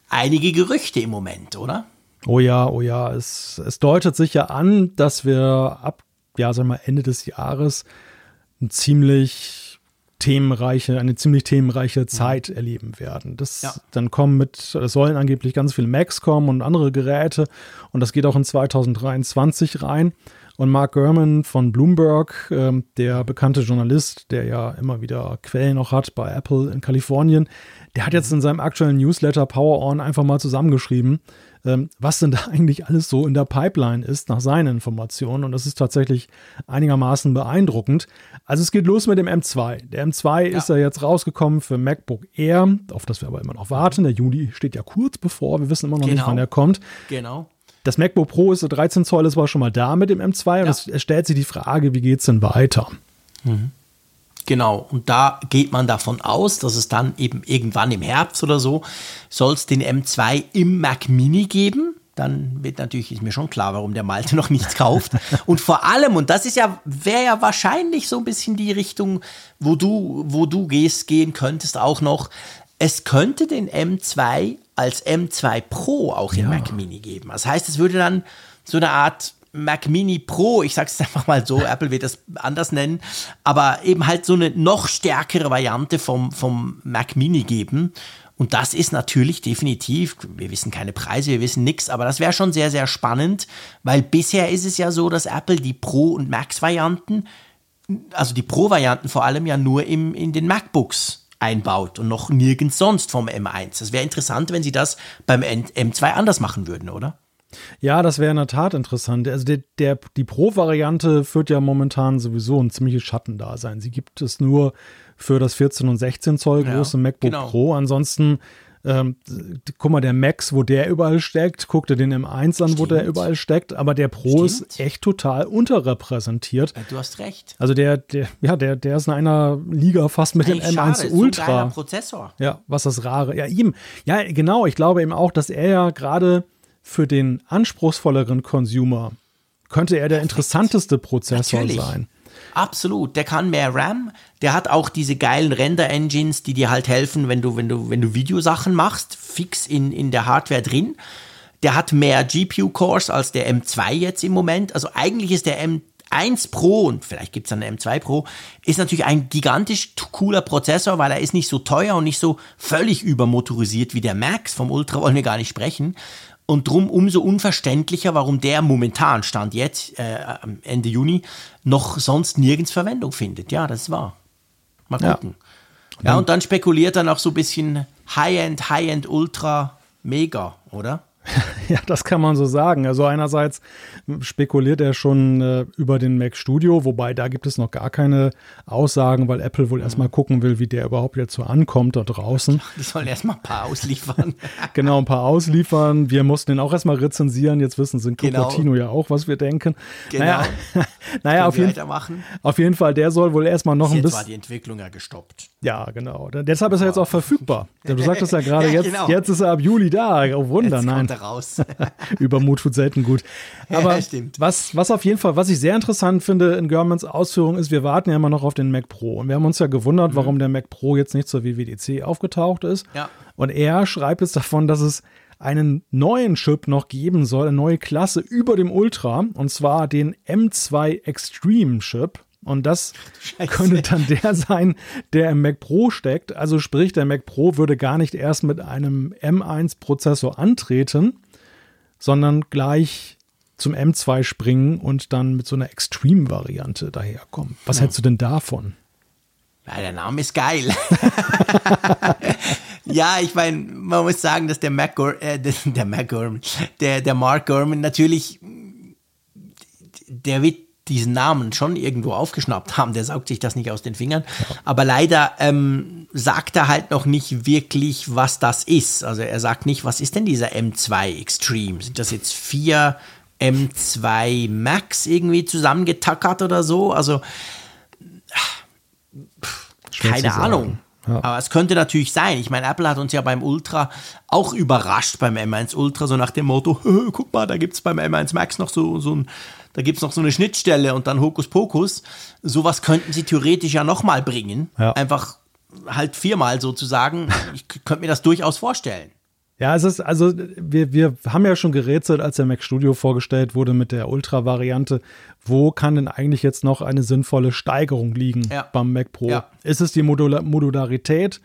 einige Gerüchte im Moment, oder? Oh ja, oh ja. Es, es deutet sich ja an, dass wir ab, ja, sagen wir Ende des Jahres ein ziemlich themenreiche, eine ziemlich themenreiche mhm. Zeit mhm. erleben werden. Das ja. dann kommen mit, es sollen angeblich ganz viele Macs kommen und andere Geräte und das geht auch in 2023 rein. Und Mark Gurman von Bloomberg, äh, der bekannte Journalist, der ja immer wieder Quellen auch hat bei Apple in Kalifornien, der hat jetzt in seinem aktuellen Newsletter Power On einfach mal zusammengeschrieben, ähm, was denn da eigentlich alles so in der Pipeline ist, nach seinen Informationen. Und das ist tatsächlich einigermaßen beeindruckend. Also es geht los mit dem M2. Der M2 ja. ist ja jetzt rausgekommen für MacBook Air, auf das wir aber immer noch warten. Der Juli steht ja kurz bevor, wir wissen immer noch genau. nicht, wann er kommt. Genau. Das MacBook Pro ist 13 Zoll, ist war schon mal da mit dem M2 und es stellt sich die Frage, wie geht es denn weiter? Mhm. Genau, und da geht man davon aus, dass es dann eben irgendwann im Herbst oder so soll es den M2 im Mac Mini geben. Dann wird natürlich, ist mir schon klar, warum der Malte noch nichts kauft. und vor allem, und das ist ja, wäre ja wahrscheinlich so ein bisschen die Richtung, wo du, wo du gehst, gehen könntest auch noch. Es könnte den M2 als M2 Pro auch im ja. Mac Mini geben. Das heißt, es würde dann so eine Art Mac Mini Pro, ich sag's einfach mal so, Apple wird das anders nennen, aber eben halt so eine noch stärkere Variante vom, vom Mac Mini geben. Und das ist natürlich definitiv, wir wissen keine Preise, wir wissen nichts, aber das wäre schon sehr, sehr spannend, weil bisher ist es ja so, dass Apple die Pro- und Max-Varianten, also die Pro-Varianten vor allem ja nur im, in den MacBooks einbaut und noch nirgends sonst vom M1. Das wäre interessant, wenn sie das beim M2 anders machen würden, oder? Ja, das wäre in der Tat interessant. Also der, der, die Pro-Variante führt ja momentan sowieso ein ziemliches Schattendasein. Sie gibt es nur für das 14 und 16 Zoll große ja, MacBook genau. Pro. Ansonsten, ähm, guck mal, der Max, wo der überall steckt, guck dir den M1 an, Stimmt. wo der überall steckt, aber der Pro Stimmt. ist echt total unterrepräsentiert. du hast recht. Also der, der, ja, der, der ist in einer Liga fast mit Eigentlich dem M1 schade, Ultra. So Prozessor. Ja, was das Rare. Ja, ihm. Ja, genau. Ich glaube eben auch, dass er ja gerade für den anspruchsvolleren Consumer könnte er der interessanteste Prozessor Natürlich. sein. Absolut, der kann mehr RAM, der hat auch diese geilen Render-Engines, die dir halt helfen, wenn du, wenn du, wenn du Videosachen machst, fix in, in der Hardware drin. Der hat mehr GPU-Cores als der M2 jetzt im Moment. Also eigentlich ist der M1 Pro und vielleicht gibt es dann einen M2 Pro, ist natürlich ein gigantisch cooler Prozessor, weil er ist nicht so teuer und nicht so völlig übermotorisiert wie der Max. Vom Ultra wollen wir gar nicht sprechen. Und drum umso unverständlicher, warum der momentan, Stand jetzt, äh, Ende Juni, noch sonst nirgends Verwendung findet. Ja, das ist wahr. Mal gucken. Ja, ja und dann spekuliert er noch so ein bisschen High-End, High-End, Ultra, Mega, oder? Ja, das kann man so sagen. Also einerseits spekuliert er schon äh, über den Mac Studio, wobei da gibt es noch gar keine Aussagen, weil Apple wohl mhm. erstmal gucken will, wie der überhaupt jetzt so ankommt da draußen. Die sollen erstmal ein paar ausliefern. genau, ein paar ausliefern. Wir mussten den auch erstmal rezensieren. Jetzt wissen sie in. Cupertino genau. ja auch, was wir denken. Genau. Naja, naja auf, jeden, auf jeden Fall, der soll wohl erstmal noch Bis ein bisschen. war die Entwicklung ja gestoppt. Ja, genau. Deshalb ist er jetzt auch verfügbar. Du sagtest ja gerade, jetzt, genau. jetzt ist er ab Juli da. Oh Wunder, jetzt nein. Kommt er raus. Übermut tut selten gut. Aber ja, was, was auf jeden Fall, was ich sehr interessant finde in Görmans Ausführung ist, wir warten ja immer noch auf den Mac Pro. Und wir haben uns ja gewundert, mhm. warum der Mac Pro jetzt nicht zur WWDC aufgetaucht ist. Ja. Und er schreibt jetzt davon, dass es einen neuen Chip noch geben soll, eine neue Klasse über dem Ultra, und zwar den M2 Extreme Chip. Und das könnte dann der sein, der im Mac Pro steckt. Also sprich, der Mac Pro würde gar nicht erst mit einem M1-Prozessor antreten, sondern gleich zum M2 springen und dann mit so einer Extreme-Variante daherkommen. Was ja. hältst du denn davon? Ja, der Name ist geil. ja, ich meine, man muss sagen, dass der Mac, äh, der Mac Gurman, der, der Mark Gurman natürlich, der wird diesen Namen schon irgendwo aufgeschnappt haben. Der saugt sich das nicht aus den Fingern. Ja. Aber leider ähm, sagt er halt noch nicht wirklich, was das ist. Also er sagt nicht, was ist denn dieser M2 Extreme? Sind das jetzt vier M2 Max irgendwie zusammengetackert oder so? Also Schwer keine Ahnung. Ja. Aber es könnte natürlich sein. Ich meine, Apple hat uns ja beim Ultra auch überrascht beim M1 Ultra, so nach dem Motto, guck mal, da gibt es beim M1 Max noch so, so ein, da gibt es noch so eine Schnittstelle und dann Hokuspokus. Sowas könnten sie theoretisch ja nochmal bringen. Ja. Einfach halt viermal sozusagen. Ich könnte mir das durchaus vorstellen. Ja, es ist, also wir, wir haben ja schon gerätselt, als der Mac Studio vorgestellt wurde mit der Ultra-Variante, wo kann denn eigentlich jetzt noch eine sinnvolle Steigerung liegen ja. beim Mac Pro? Ja. Ist es die Modula Modularität.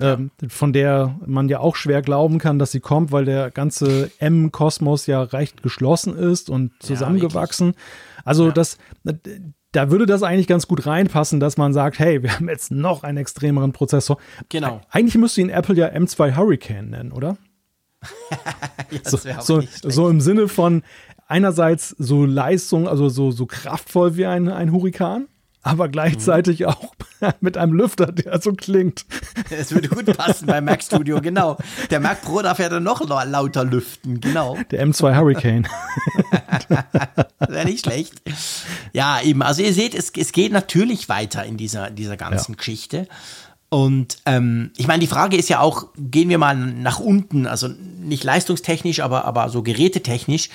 Ähm, von der man ja auch schwer glauben kann, dass sie kommt, weil der ganze M-Kosmos ja recht geschlossen ist und zusammengewachsen. also das da würde das eigentlich ganz gut reinpassen, dass man sagt, hey, wir haben jetzt noch einen extremeren Prozessor. Genau. Eigentlich müsste ihn Apple ja M2 Hurricane nennen, oder? ja, so, so, so, im Sinne von einerseits so Leistung, also so, so kraftvoll wie ein, ein Hurrikan aber gleichzeitig mhm. auch mit einem Lüfter, der so klingt. Es würde gut passen beim Mac Studio, genau. Der Mac Pro darf ja dann noch lauter lüften, genau. Der M2 Hurricane. Wäre nicht schlecht. Ja, eben. Also ihr seht, es, es geht natürlich weiter in dieser, dieser ganzen ja. Geschichte. Und ähm, ich meine, die Frage ist ja auch, gehen wir mal nach unten, also nicht leistungstechnisch, aber, aber so gerätetechnisch.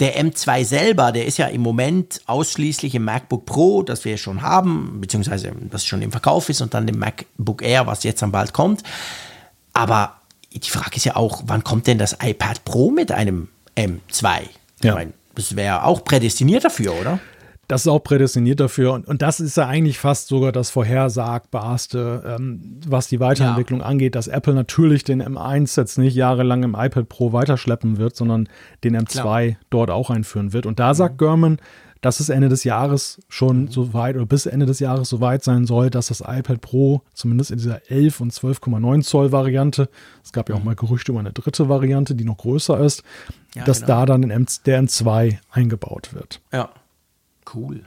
Der M2 selber, der ist ja im Moment ausschließlich im MacBook Pro, das wir schon haben, beziehungsweise das schon im Verkauf ist, und dann dem MacBook Air, was jetzt dann bald kommt. Aber die Frage ist ja auch, wann kommt denn das iPad Pro mit einem M2? Ja. Ich meine, das wäre auch prädestiniert dafür, oder? Das ist auch prädestiniert dafür. Und, und das ist ja eigentlich fast sogar das Vorhersagbarste, ähm, was die Weiterentwicklung ja. angeht, dass Apple natürlich den M1 jetzt nicht jahrelang im iPad Pro weiterschleppen wird, sondern den M2 Klar. dort auch einführen wird. Und da sagt mhm. Gurman, dass es Ende des Jahres schon mhm. so weit oder bis Ende des Jahres so weit sein soll, dass das iPad Pro zumindest in dieser 11 und 12,9 Zoll Variante, es gab ja auch mhm. mal Gerüchte über eine dritte Variante, die noch größer ist, ja, dass genau. da dann der M2 eingebaut wird. Ja. Cool.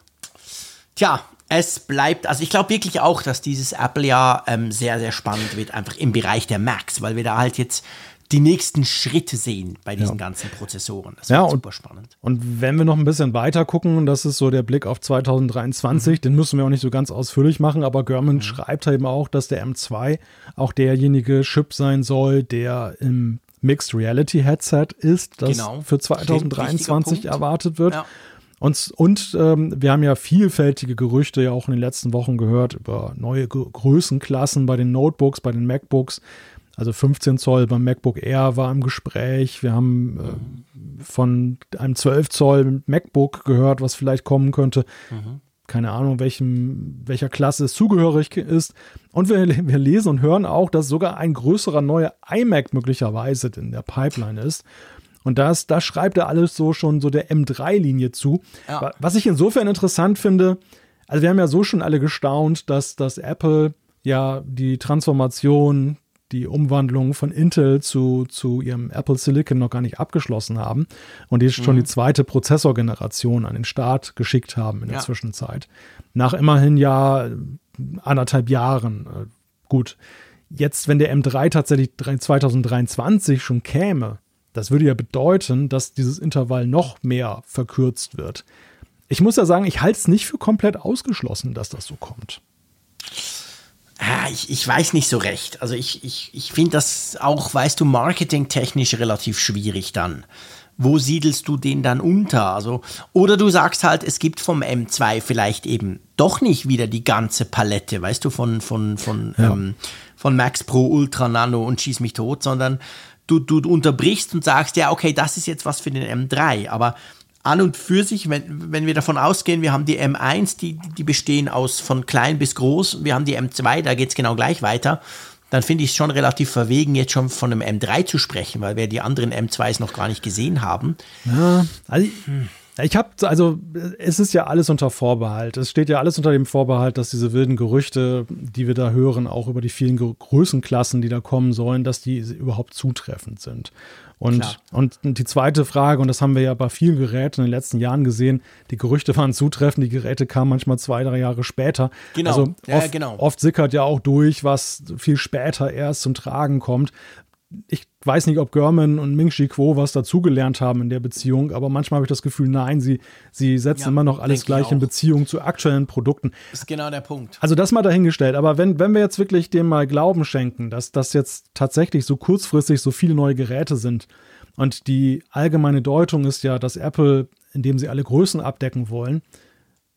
Tja, es bleibt, also ich glaube wirklich auch, dass dieses Apple-Jahr ähm, sehr, sehr spannend wird, einfach im Bereich der Macs, weil wir da halt jetzt die nächsten Schritte sehen bei diesen ja. ganzen Prozessoren. Das ja, super spannend. Und wenn wir noch ein bisschen weiter gucken, das ist so der Blick auf 2023, mhm. den müssen wir auch nicht so ganz ausführlich machen, aber German mhm. schreibt eben auch, dass der M2 auch derjenige Chip sein soll, der im Mixed Reality Headset ist, das genau. für 2023 erwartet wird. Ja. Und, und ähm, wir haben ja vielfältige Gerüchte ja auch in den letzten Wochen gehört über neue Größenklassen bei den Notebooks, bei den MacBooks. Also 15 Zoll beim MacBook Air war im Gespräch. Wir haben äh, von einem 12 Zoll MacBook gehört, was vielleicht kommen könnte. Mhm. Keine Ahnung, welchem, welcher Klasse es zugehörig ist. Und wir, wir lesen und hören auch, dass sogar ein größerer neuer iMac möglicherweise in der Pipeline ist. Und das, da schreibt er alles so schon so der M3-Linie zu. Ja. Was ich insofern interessant finde, also wir haben ja so schon alle gestaunt, dass, dass Apple ja die Transformation, die Umwandlung von Intel zu, zu ihrem Apple Silicon noch gar nicht abgeschlossen haben und die schon mhm. die zweite Prozessorgeneration an den Start geschickt haben in der ja. Zwischenzeit. Nach immerhin ja anderthalb Jahren. Äh, gut, jetzt, wenn der M3 tatsächlich 2023 schon käme, das würde ja bedeuten, dass dieses Intervall noch mehr verkürzt wird. Ich muss ja sagen, ich halte es nicht für komplett ausgeschlossen, dass das so kommt. Ja, ich, ich weiß nicht so recht. Also ich, ich, ich finde das auch, weißt du, marketingtechnisch relativ schwierig dann. Wo siedelst du den dann unter? Also, oder du sagst halt, es gibt vom M2 vielleicht eben doch nicht wieder die ganze Palette, weißt du, von, von, von, ja. ähm, von Max Pro, Ultra Nano und Schieß mich tot, sondern du, du unterbrichst und sagst, ja, okay, das ist jetzt was für den M3, aber an und für sich, wenn, wenn wir davon ausgehen, wir haben die M1, die, die bestehen aus von klein bis groß, wir haben die M2, da geht es genau gleich weiter, dann finde ich es schon relativ verwegen, jetzt schon von einem M3 zu sprechen, weil wir die anderen M2s noch gar nicht gesehen haben. Ja, also ich habe, also es ist ja alles unter Vorbehalt. Es steht ja alles unter dem Vorbehalt, dass diese wilden Gerüchte, die wir da hören, auch über die vielen Größenklassen, die da kommen sollen, dass die überhaupt zutreffend sind. Und, und die zweite Frage, und das haben wir ja bei vielen Geräten in den letzten Jahren gesehen, die Gerüchte waren zutreffend, die Geräte kamen manchmal zwei, drei Jahre später. Genau. Also oft, ja, genau. oft sickert ja auch durch, was viel später erst zum Tragen kommt ich weiß nicht, ob Görman und Ming Chi Kuo was dazugelernt haben in der Beziehung, aber manchmal habe ich das Gefühl, nein, sie, sie setzen ja, immer noch alles gleich in Beziehung zu aktuellen Produkten. Das ist genau der Punkt. Also das mal dahingestellt. Aber wenn, wenn wir jetzt wirklich dem mal Glauben schenken, dass das jetzt tatsächlich so kurzfristig so viele neue Geräte sind und die allgemeine Deutung ist ja, dass Apple, indem sie alle Größen abdecken wollen,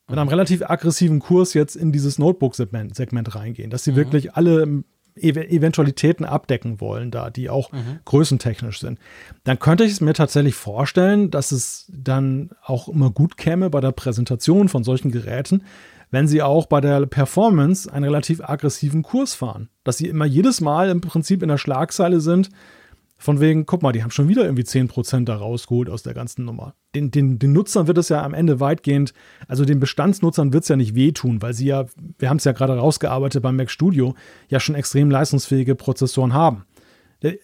mit einem relativ aggressiven Kurs jetzt in dieses Notebook-Segment Segment reingehen, dass sie mhm. wirklich alle Eventualitäten abdecken wollen, da, die auch mhm. größentechnisch sind, dann könnte ich es mir tatsächlich vorstellen, dass es dann auch immer gut käme bei der Präsentation von solchen Geräten, wenn sie auch bei der Performance einen relativ aggressiven Kurs fahren. Dass sie immer jedes Mal im Prinzip in der Schlagzeile sind, von wegen, guck mal, die haben schon wieder irgendwie 10% da rausgeholt aus der ganzen Nummer. Den, den, den Nutzern wird es ja am Ende weitgehend, also den Bestandsnutzern wird es ja nicht wehtun, weil sie ja, wir haben es ja gerade rausgearbeitet beim Mac Studio, ja schon extrem leistungsfähige Prozessoren haben. Äh,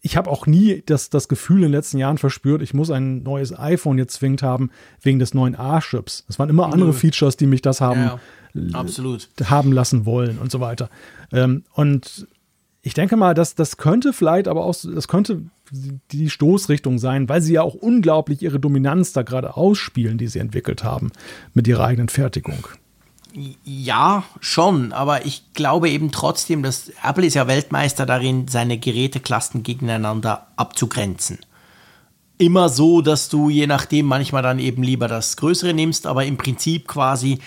ich habe auch nie das, das Gefühl in den letzten Jahren verspürt, ich muss ein neues iPhone jetzt zwingend haben wegen des neuen A-Chips. Das waren immer andere Features, die mich das haben, ja, absolut. haben lassen wollen und so weiter. Ähm, und ich denke mal, dass das könnte vielleicht aber auch, das könnte die Stoßrichtung sein, weil sie ja auch unglaublich ihre Dominanz da gerade ausspielen, die sie entwickelt haben mit ihrer eigenen Fertigung. Ja, schon, aber ich glaube eben trotzdem, dass Apple ist ja Weltmeister darin, seine Geräteklassen gegeneinander abzugrenzen. Immer so, dass du je nachdem manchmal dann eben lieber das Größere nimmst, aber im Prinzip quasi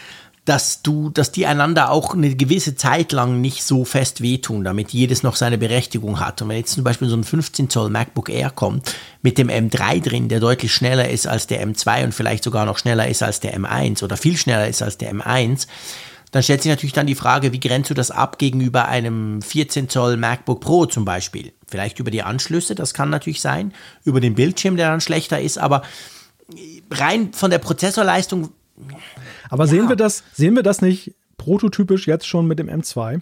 dass du, dass die einander auch eine gewisse Zeit lang nicht so fest wehtun, damit jedes noch seine Berechtigung hat. Und wenn jetzt zum Beispiel so ein 15 Zoll MacBook Air kommt mit dem M3 drin, der deutlich schneller ist als der M2 und vielleicht sogar noch schneller ist als der M1 oder viel schneller ist als der M1, dann stellt sich natürlich dann die Frage, wie grenzt du das ab gegenüber einem 14 Zoll MacBook Pro zum Beispiel? Vielleicht über die Anschlüsse, das kann natürlich sein, über den Bildschirm, der dann schlechter ist, aber rein von der Prozessorleistung aber ja. sehen wir das, sehen wir das nicht prototypisch jetzt schon mit dem M2?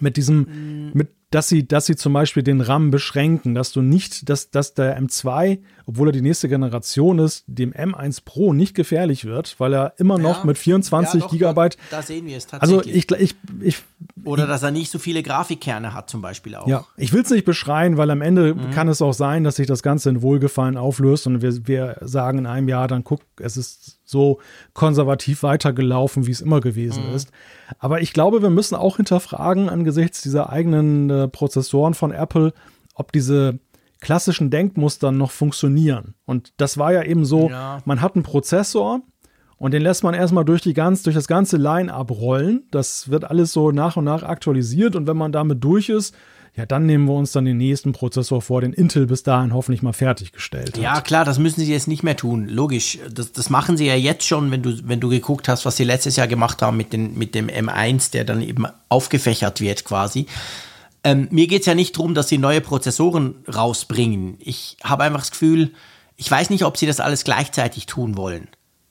Mit diesem, mhm. mit dass sie, dass sie zum Beispiel den RAM beschränken, dass du nicht, dass, dass der M2, obwohl er die nächste Generation ist, dem M1 Pro nicht gefährlich wird, weil er immer noch ja, mit 24 ja, doch, Gigabyte. Da, da, sehen wir es tatsächlich. Also ich, ich, ich oder dass er nicht so viele Grafikkerne hat, zum Beispiel auch. Ja, ich will es nicht beschreien, weil am Ende mhm. kann es auch sein, dass sich das Ganze in Wohlgefallen auflöst und wir, wir sagen in einem Jahr, dann guck, es ist so konservativ weitergelaufen, wie es immer gewesen mhm. ist. Aber ich glaube, wir müssen auch hinterfragen, angesichts dieser eigenen äh, Prozessoren von Apple, ob diese klassischen Denkmuster noch funktionieren. Und das war ja eben so, ja. man hat einen Prozessor, und den lässt man erstmal durch, die ganz, durch das ganze Line-up rollen. Das wird alles so nach und nach aktualisiert. Und wenn man damit durch ist, ja, dann nehmen wir uns dann den nächsten Prozessor vor, den Intel bis dahin hoffentlich mal fertiggestellt hat. Ja, klar, das müssen sie jetzt nicht mehr tun. Logisch. Das, das machen sie ja jetzt schon, wenn du, wenn du geguckt hast, was sie letztes Jahr gemacht haben mit, den, mit dem M1, der dann eben aufgefächert wird quasi. Ähm, mir geht es ja nicht darum, dass sie neue Prozessoren rausbringen. Ich habe einfach das Gefühl, ich weiß nicht, ob sie das alles gleichzeitig tun wollen.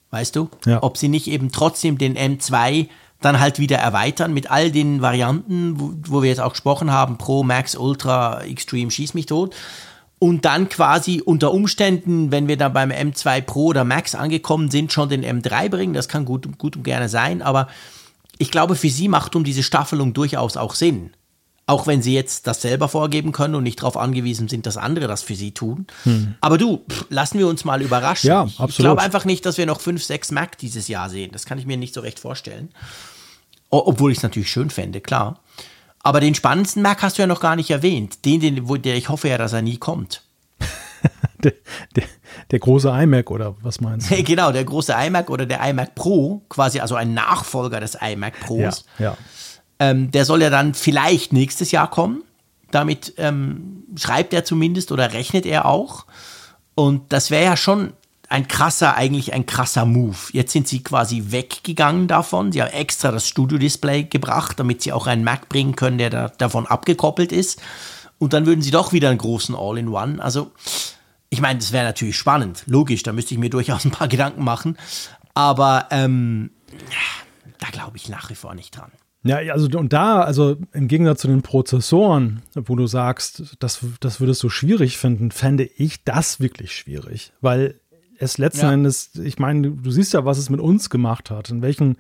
Weißt du? Ja. Ob sie nicht eben trotzdem den M2 dann halt wieder erweitern mit all den Varianten, wo, wo wir jetzt auch gesprochen haben, Pro, Max, Ultra, Extreme, Schieß mich tot. Und dann quasi unter Umständen, wenn wir dann beim M2 Pro oder Max angekommen sind, schon den M3 bringen. Das kann gut, gut und gerne sein, aber ich glaube, für sie macht um diese Staffelung durchaus auch Sinn. Auch wenn sie jetzt das selber vorgeben können und nicht darauf angewiesen sind, dass andere das für sie tun. Hm. Aber du, pff, lassen wir uns mal überraschen. Ja, absolut. Ich glaube einfach nicht, dass wir noch 5, 6 Mac dieses Jahr sehen. Das kann ich mir nicht so recht vorstellen. Obwohl ich es natürlich schön fände, klar. Aber den spannendsten Mac hast du ja noch gar nicht erwähnt. Den, den wo, der ich hoffe ja, dass er nie kommt. der, der, der, große iMac oder was meinst du? genau, der große iMac oder der iMac Pro, quasi also ein Nachfolger des iMac Pros. Ja, ja. Ähm, der soll ja dann vielleicht nächstes Jahr kommen. Damit ähm, schreibt er zumindest oder rechnet er auch. Und das wäre ja schon ein krasser, eigentlich ein krasser Move. Jetzt sind sie quasi weggegangen davon. Sie haben extra das Studio-Display gebracht, damit sie auch einen Mac bringen können, der da, davon abgekoppelt ist. Und dann würden sie doch wieder einen großen All-in-One. Also, ich meine, das wäre natürlich spannend. Logisch, da müsste ich mir durchaus ein paar Gedanken machen. Aber ähm, da glaube ich nach wie vor nicht dran. Ja, also und da, also im Gegensatz zu den Prozessoren, wo du sagst, das, das würdest du schwierig finden, fände ich das wirklich schwierig. Weil es letzten ja. Endes, ich meine, du siehst ja, was es mit uns gemacht hat. In welchen,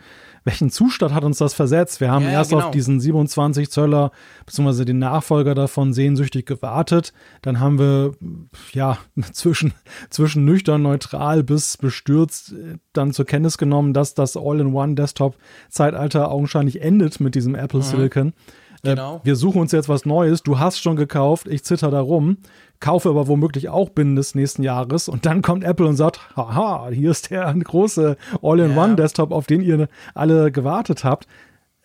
welchen Zustand hat uns das versetzt? Wir haben ja, erst genau. auf diesen 27 Zöller, beziehungsweise den Nachfolger davon sehnsüchtig gewartet. Dann haben wir, ja, zwischen, zwischen nüchtern, neutral bis bestürzt äh, dann zur Kenntnis genommen, dass das All-in-One-Desktop-Zeitalter augenscheinlich endet mit diesem Apple mhm. Silicon. Äh, genau. wir suchen uns jetzt was Neues. Du hast schon gekauft, ich zitter darum kaufe aber womöglich auch binnen des nächsten Jahres und dann kommt Apple und sagt, haha, hier ist der große All-in-One-Desktop, auf den ihr alle gewartet habt.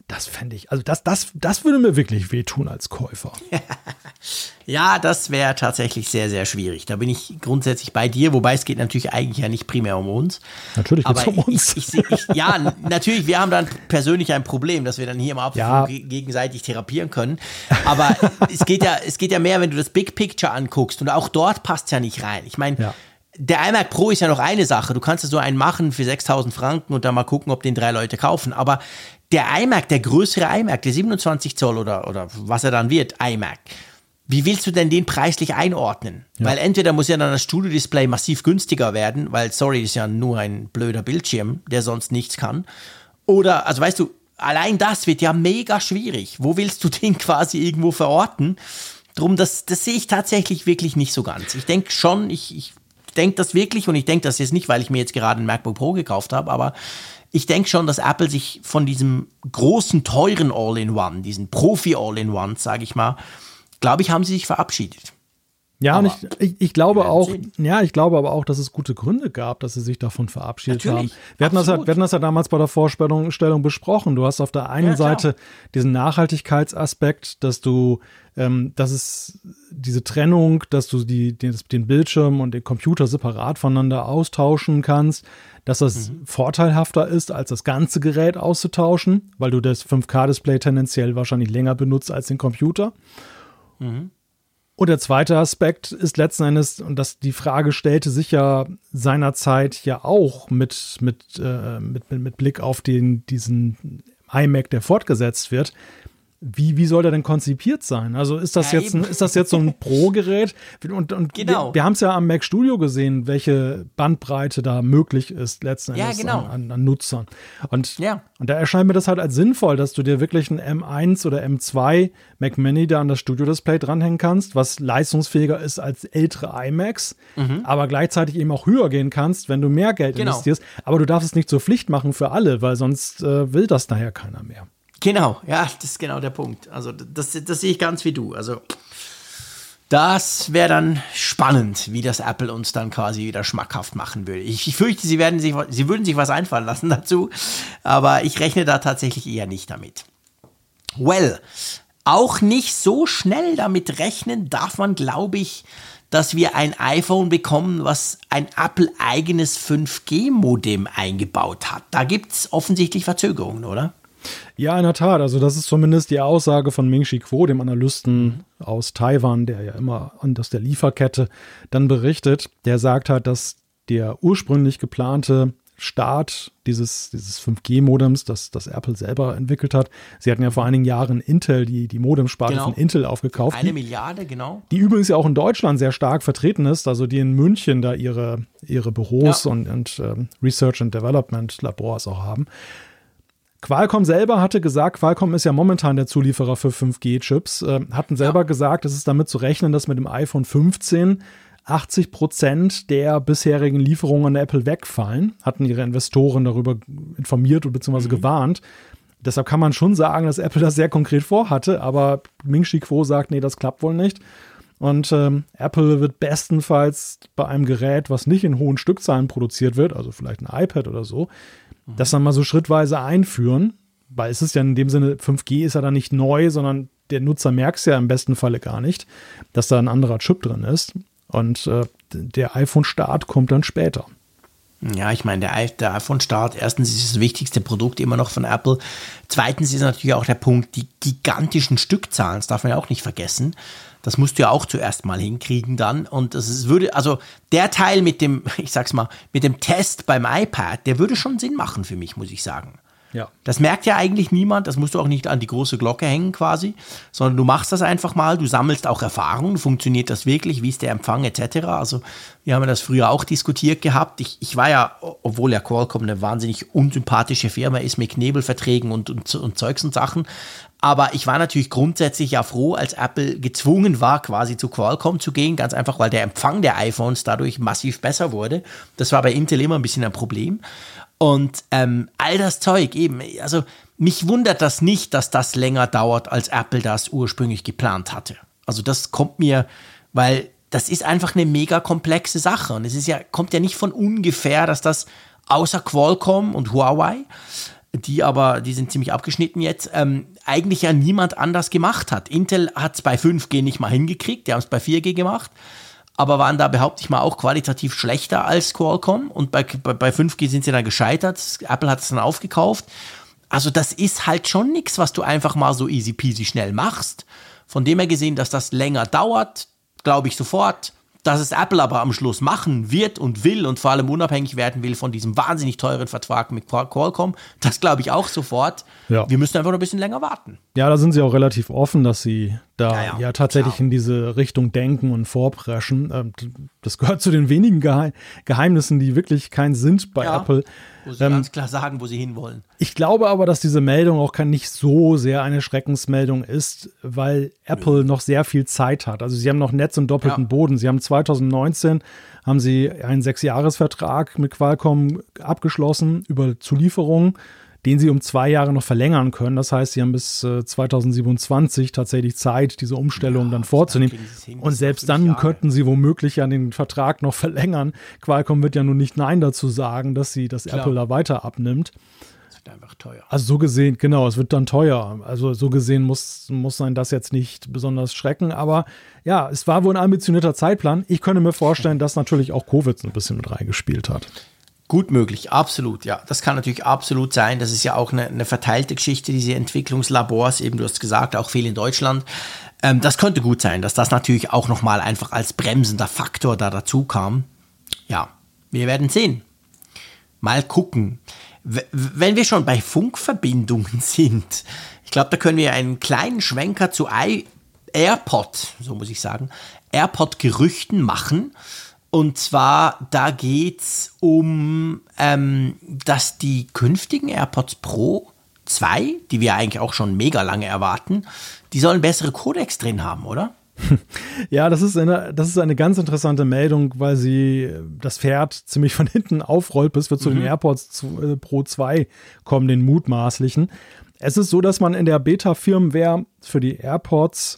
Das fände ich, also das, das, das würde mir wirklich wehtun als Käufer. ja, das wäre tatsächlich sehr, sehr schwierig. Da bin ich grundsätzlich bei dir, wobei es geht natürlich eigentlich ja nicht primär um uns. Natürlich geht es um uns. Ich, ich, ich, ja, natürlich, wir haben dann persönlich ein Problem, dass wir dann hier im Apfel ja. gegenseitig therapieren können. Aber es geht ja, es geht ja mehr, wenn du das Big Picture anguckst und auch dort passt ja nicht rein. Ich meine, ja der iMac Pro ist ja noch eine Sache. Du kannst ja so einen machen für 6000 Franken und dann mal gucken, ob den drei Leute kaufen. Aber der iMac, der größere iMac, der 27 Zoll oder, oder was er dann wird, iMac, wie willst du denn den preislich einordnen? Ja. Weil entweder muss ja dann das Studio-Display massiv günstiger werden, weil, sorry, ist ja nur ein blöder Bildschirm, der sonst nichts kann. Oder, also weißt du, allein das wird ja mega schwierig. Wo willst du den quasi irgendwo verorten? Drum, das, das sehe ich tatsächlich wirklich nicht so ganz. Ich denke schon, ich, ich denke das wirklich und ich denke das jetzt nicht, weil ich mir jetzt gerade ein MacBook Pro gekauft habe, aber ich denke schon, dass Apple sich von diesem großen, teuren All-in-One, diesen Profi-All-in-One, sage ich mal, glaube ich, haben sie sich verabschiedet. Ja, aber und ich, ich, ich glaube auch, sehen. ja, ich glaube aber auch, dass es gute Gründe gab, dass sie sich davon verabschiedet Natürlich, haben. Wir hatten, das ja, wir hatten das ja damals bei der Vorstellung besprochen. Du hast auf der einen ja, Seite diesen Nachhaltigkeitsaspekt, dass du, ähm, dass es diese Trennung, dass du die, den, den Bildschirm und den Computer separat voneinander austauschen kannst dass das mhm. vorteilhafter ist, als das ganze Gerät auszutauschen, weil du das 5K-Display tendenziell wahrscheinlich länger benutzt als den Computer. Mhm. Und der zweite Aspekt ist letzten Endes, und das die Frage stellte sich ja seinerzeit ja auch mit, mit, äh, mit, mit, mit Blick auf den, diesen iMac, der fortgesetzt wird, wie, wie soll der denn konzipiert sein? Also ist das, ja, jetzt, ein, ist das jetzt so ein Pro-Gerät? Und, und genau. wir, wir haben es ja am Mac Studio gesehen, welche Bandbreite da möglich ist letzten Endes ja, genau. an, an, an, Nutzern. Und, ja. und da erscheint mir das halt als sinnvoll, dass du dir wirklich ein M1 oder M2 Mac Mini da an das Studio-Display dranhängen kannst, was leistungsfähiger ist als ältere iMacs, mhm. aber gleichzeitig eben auch höher gehen kannst, wenn du mehr Geld genau. investierst. Aber du darfst es nicht zur Pflicht machen für alle, weil sonst äh, will das nachher keiner mehr. Genau, ja, das ist genau der Punkt. Also das, das sehe ich ganz wie du. Also das wäre dann spannend, wie das Apple uns dann quasi wieder schmackhaft machen würde. Ich, ich, fürchte, sie, werden sich, sie würden sich was einfallen lassen dazu, aber ich rechne da tatsächlich eher nicht damit. Well, auch nicht so schnell damit rechnen darf man, glaube ich, dass wir ein iPhone bekommen, was ein Apple-eigenes 5G-Modem eingebaut hat. Da gibt es offensichtlich Verzögerungen, oder? Ja, in der Tat. Also das ist zumindest die Aussage von Ming-Chi Kuo, dem Analysten aus Taiwan, der ja immer aus der Lieferkette dann berichtet. Der sagt halt, dass der ursprünglich geplante Start dieses, dieses 5G-Modems, das, das Apple selber entwickelt hat. Sie hatten ja vor einigen Jahren Intel, die, die Modemsparte genau. von Intel aufgekauft. Eine Milliarde, genau. Die übrigens ja auch in Deutschland sehr stark vertreten ist, also die in München da ihre, ihre Büros ja. und, und ähm, Research and Development Labors auch haben. Qualcomm selber hatte gesagt, Qualcomm ist ja momentan der Zulieferer für 5G-Chips, äh, hatten selber ja. gesagt, es ist damit zu rechnen, dass mit dem iPhone 15 80 Prozent der bisherigen Lieferungen an Apple wegfallen, hatten ihre Investoren darüber informiert bzw. Mhm. gewarnt. Deshalb kann man schon sagen, dass Apple das sehr konkret vorhatte, aber Ming-Chi Kuo sagt, nee, das klappt wohl nicht. Und ähm, Apple wird bestenfalls bei einem Gerät, was nicht in hohen Stückzahlen produziert wird, also vielleicht ein iPad oder so, das dann mal so schrittweise einführen, weil es ist ja in dem Sinne, 5G ist ja dann nicht neu, sondern der Nutzer merkt es ja im besten Falle gar nicht, dass da ein anderer Chip drin ist. Und äh, der iPhone-Start kommt dann später. Ja, ich meine, der, der iPhone-Start, erstens ist das wichtigste Produkt immer noch von Apple. Zweitens ist natürlich auch der Punkt, die gigantischen Stückzahlen, das darf man ja auch nicht vergessen. Das musst du ja auch zuerst mal hinkriegen dann. Und das ist, würde, also der Teil mit dem, ich sag's mal, mit dem Test beim iPad, der würde schon Sinn machen für mich, muss ich sagen. Ja. Das merkt ja eigentlich niemand, das musst du auch nicht an die große Glocke hängen quasi, sondern du machst das einfach mal, du sammelst auch Erfahrungen, funktioniert das wirklich, wie ist der Empfang etc. Also wir haben ja das früher auch diskutiert gehabt. Ich, ich war ja, obwohl ja Qualcomm eine wahnsinnig unsympathische Firma ist mit Knebelverträgen und, und, und Zeugs und Sachen, aber ich war natürlich grundsätzlich ja froh, als Apple gezwungen war, quasi zu Qualcomm zu gehen, ganz einfach, weil der Empfang der iPhones dadurch massiv besser wurde. Das war bei Intel immer ein bisschen ein Problem. Und ähm, all das Zeug eben, also mich wundert das nicht, dass das länger dauert, als Apple das ursprünglich geplant hatte. Also das kommt mir, weil das ist einfach eine mega komplexe Sache und es ist ja kommt ja nicht von ungefähr, dass das außer Qualcomm und Huawei, die aber die sind ziemlich abgeschnitten jetzt, ähm, eigentlich ja niemand anders gemacht hat. Intel hat es bei 5G nicht mal hingekriegt, die haben es bei 4G gemacht aber waren da, behaupte ich mal, auch qualitativ schlechter als Qualcomm. Und bei, bei, bei 5G sind sie dann gescheitert. Apple hat es dann aufgekauft. Also das ist halt schon nichts, was du einfach mal so easy peasy schnell machst. Von dem her gesehen, dass das länger dauert, glaube ich sofort. Dass es Apple aber am Schluss machen wird und will und vor allem unabhängig werden will von diesem wahnsinnig teuren Vertrag mit Qualcomm, das glaube ich auch sofort. Ja. Wir müssen einfach noch ein bisschen länger warten. Ja, da sind sie auch relativ offen, dass sie da ja, ja, ja tatsächlich in diese Richtung denken und vorpreschen. Ähm, das gehört zu den wenigen Geheimnissen, die wirklich keinen sind bei Apple. Wo sie ähm, ganz klar sagen, wo sie hinwollen. Ich glaube aber, dass diese Meldung auch nicht so sehr eine Schreckensmeldung ist, weil Apple mhm. noch sehr viel Zeit hat. Also sie haben noch Netz und doppelten ja. Boden. Sie haben 2019 haben sie einen Sechsjahresvertrag mit Qualcomm abgeschlossen über Zulieferungen den sie um zwei Jahre noch verlängern können. Das heißt, sie haben bis äh, 2027 tatsächlich Zeit, diese Umstellung ja, dann vorzunehmen. Und selbst dann Jahre. könnten sie womöglich ja den Vertrag noch verlängern. Qualcomm wird ja nun nicht Nein dazu sagen, dass sie das Klar. Apple da weiter abnimmt. Das wird einfach teuer. Also so gesehen, genau, es wird dann teuer. Also so gesehen muss, muss sein das jetzt nicht besonders schrecken. Aber ja, es war wohl ein ambitionierter Zeitplan. Ich könnte mir vorstellen, dass natürlich auch Covid ein bisschen mit reingespielt hat. Gut möglich, absolut, ja. Das kann natürlich absolut sein. Das ist ja auch eine, eine verteilte Geschichte, diese Entwicklungslabors, eben du hast gesagt, auch viel in Deutschland. Ähm, das könnte gut sein, dass das natürlich auch nochmal einfach als bremsender Faktor da dazu kam. Ja, wir werden sehen. Mal gucken. W wenn wir schon bei Funkverbindungen sind, ich glaube, da können wir einen kleinen Schwenker zu I AirPod, so muss ich sagen, AirPod-Gerüchten machen. Und zwar, da geht es um, ähm, dass die künftigen AirPods Pro 2, die wir eigentlich auch schon mega lange erwarten, die sollen bessere Codecs drin haben, oder? Ja, das ist, eine, das ist eine ganz interessante Meldung, weil sie das Pferd ziemlich von hinten aufrollt, bis wir zu mhm. den AirPods äh, Pro 2 kommen, den mutmaßlichen. Es ist so, dass man in der Beta-Firmware für die AirPods,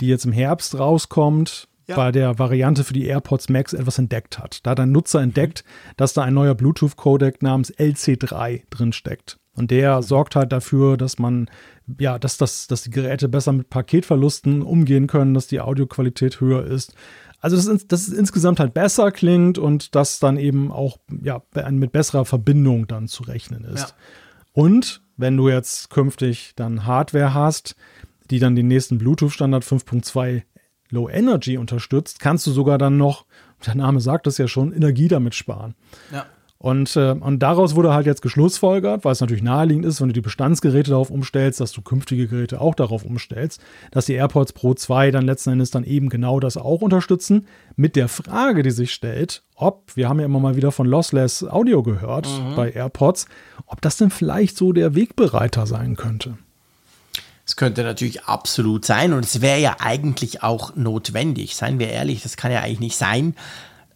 die jetzt im Herbst rauskommt, ja. bei der Variante für die AirPods Max etwas entdeckt hat. Da hat ein Nutzer entdeckt, dass da ein neuer Bluetooth-Codec namens LC3 drin steckt. Und der sorgt halt dafür, dass man, ja, dass, das, dass die Geräte besser mit Paketverlusten umgehen können, dass die Audioqualität höher ist. Also, dass, dass es insgesamt halt besser klingt und dass dann eben auch, ja, mit besserer Verbindung dann zu rechnen ist. Ja. Und wenn du jetzt künftig dann Hardware hast, die dann den nächsten Bluetooth-Standard 5.2 Low Energy unterstützt, kannst du sogar dann noch, der Name sagt es ja schon, Energie damit sparen. Ja. Und, äh, und daraus wurde halt jetzt geschlussfolgert, weil es natürlich naheliegend ist, wenn du die Bestandsgeräte darauf umstellst, dass du künftige Geräte auch darauf umstellst, dass die AirPods Pro 2 dann letzten Endes dann eben genau das auch unterstützen. Mit der Frage, die sich stellt, ob, wir haben ja immer mal wieder von Lossless Audio gehört mhm. bei AirPods, ob das denn vielleicht so der Wegbereiter sein könnte. Es könnte natürlich absolut sein und es wäre ja eigentlich auch notwendig. Seien wir ehrlich, das kann ja eigentlich nicht sein.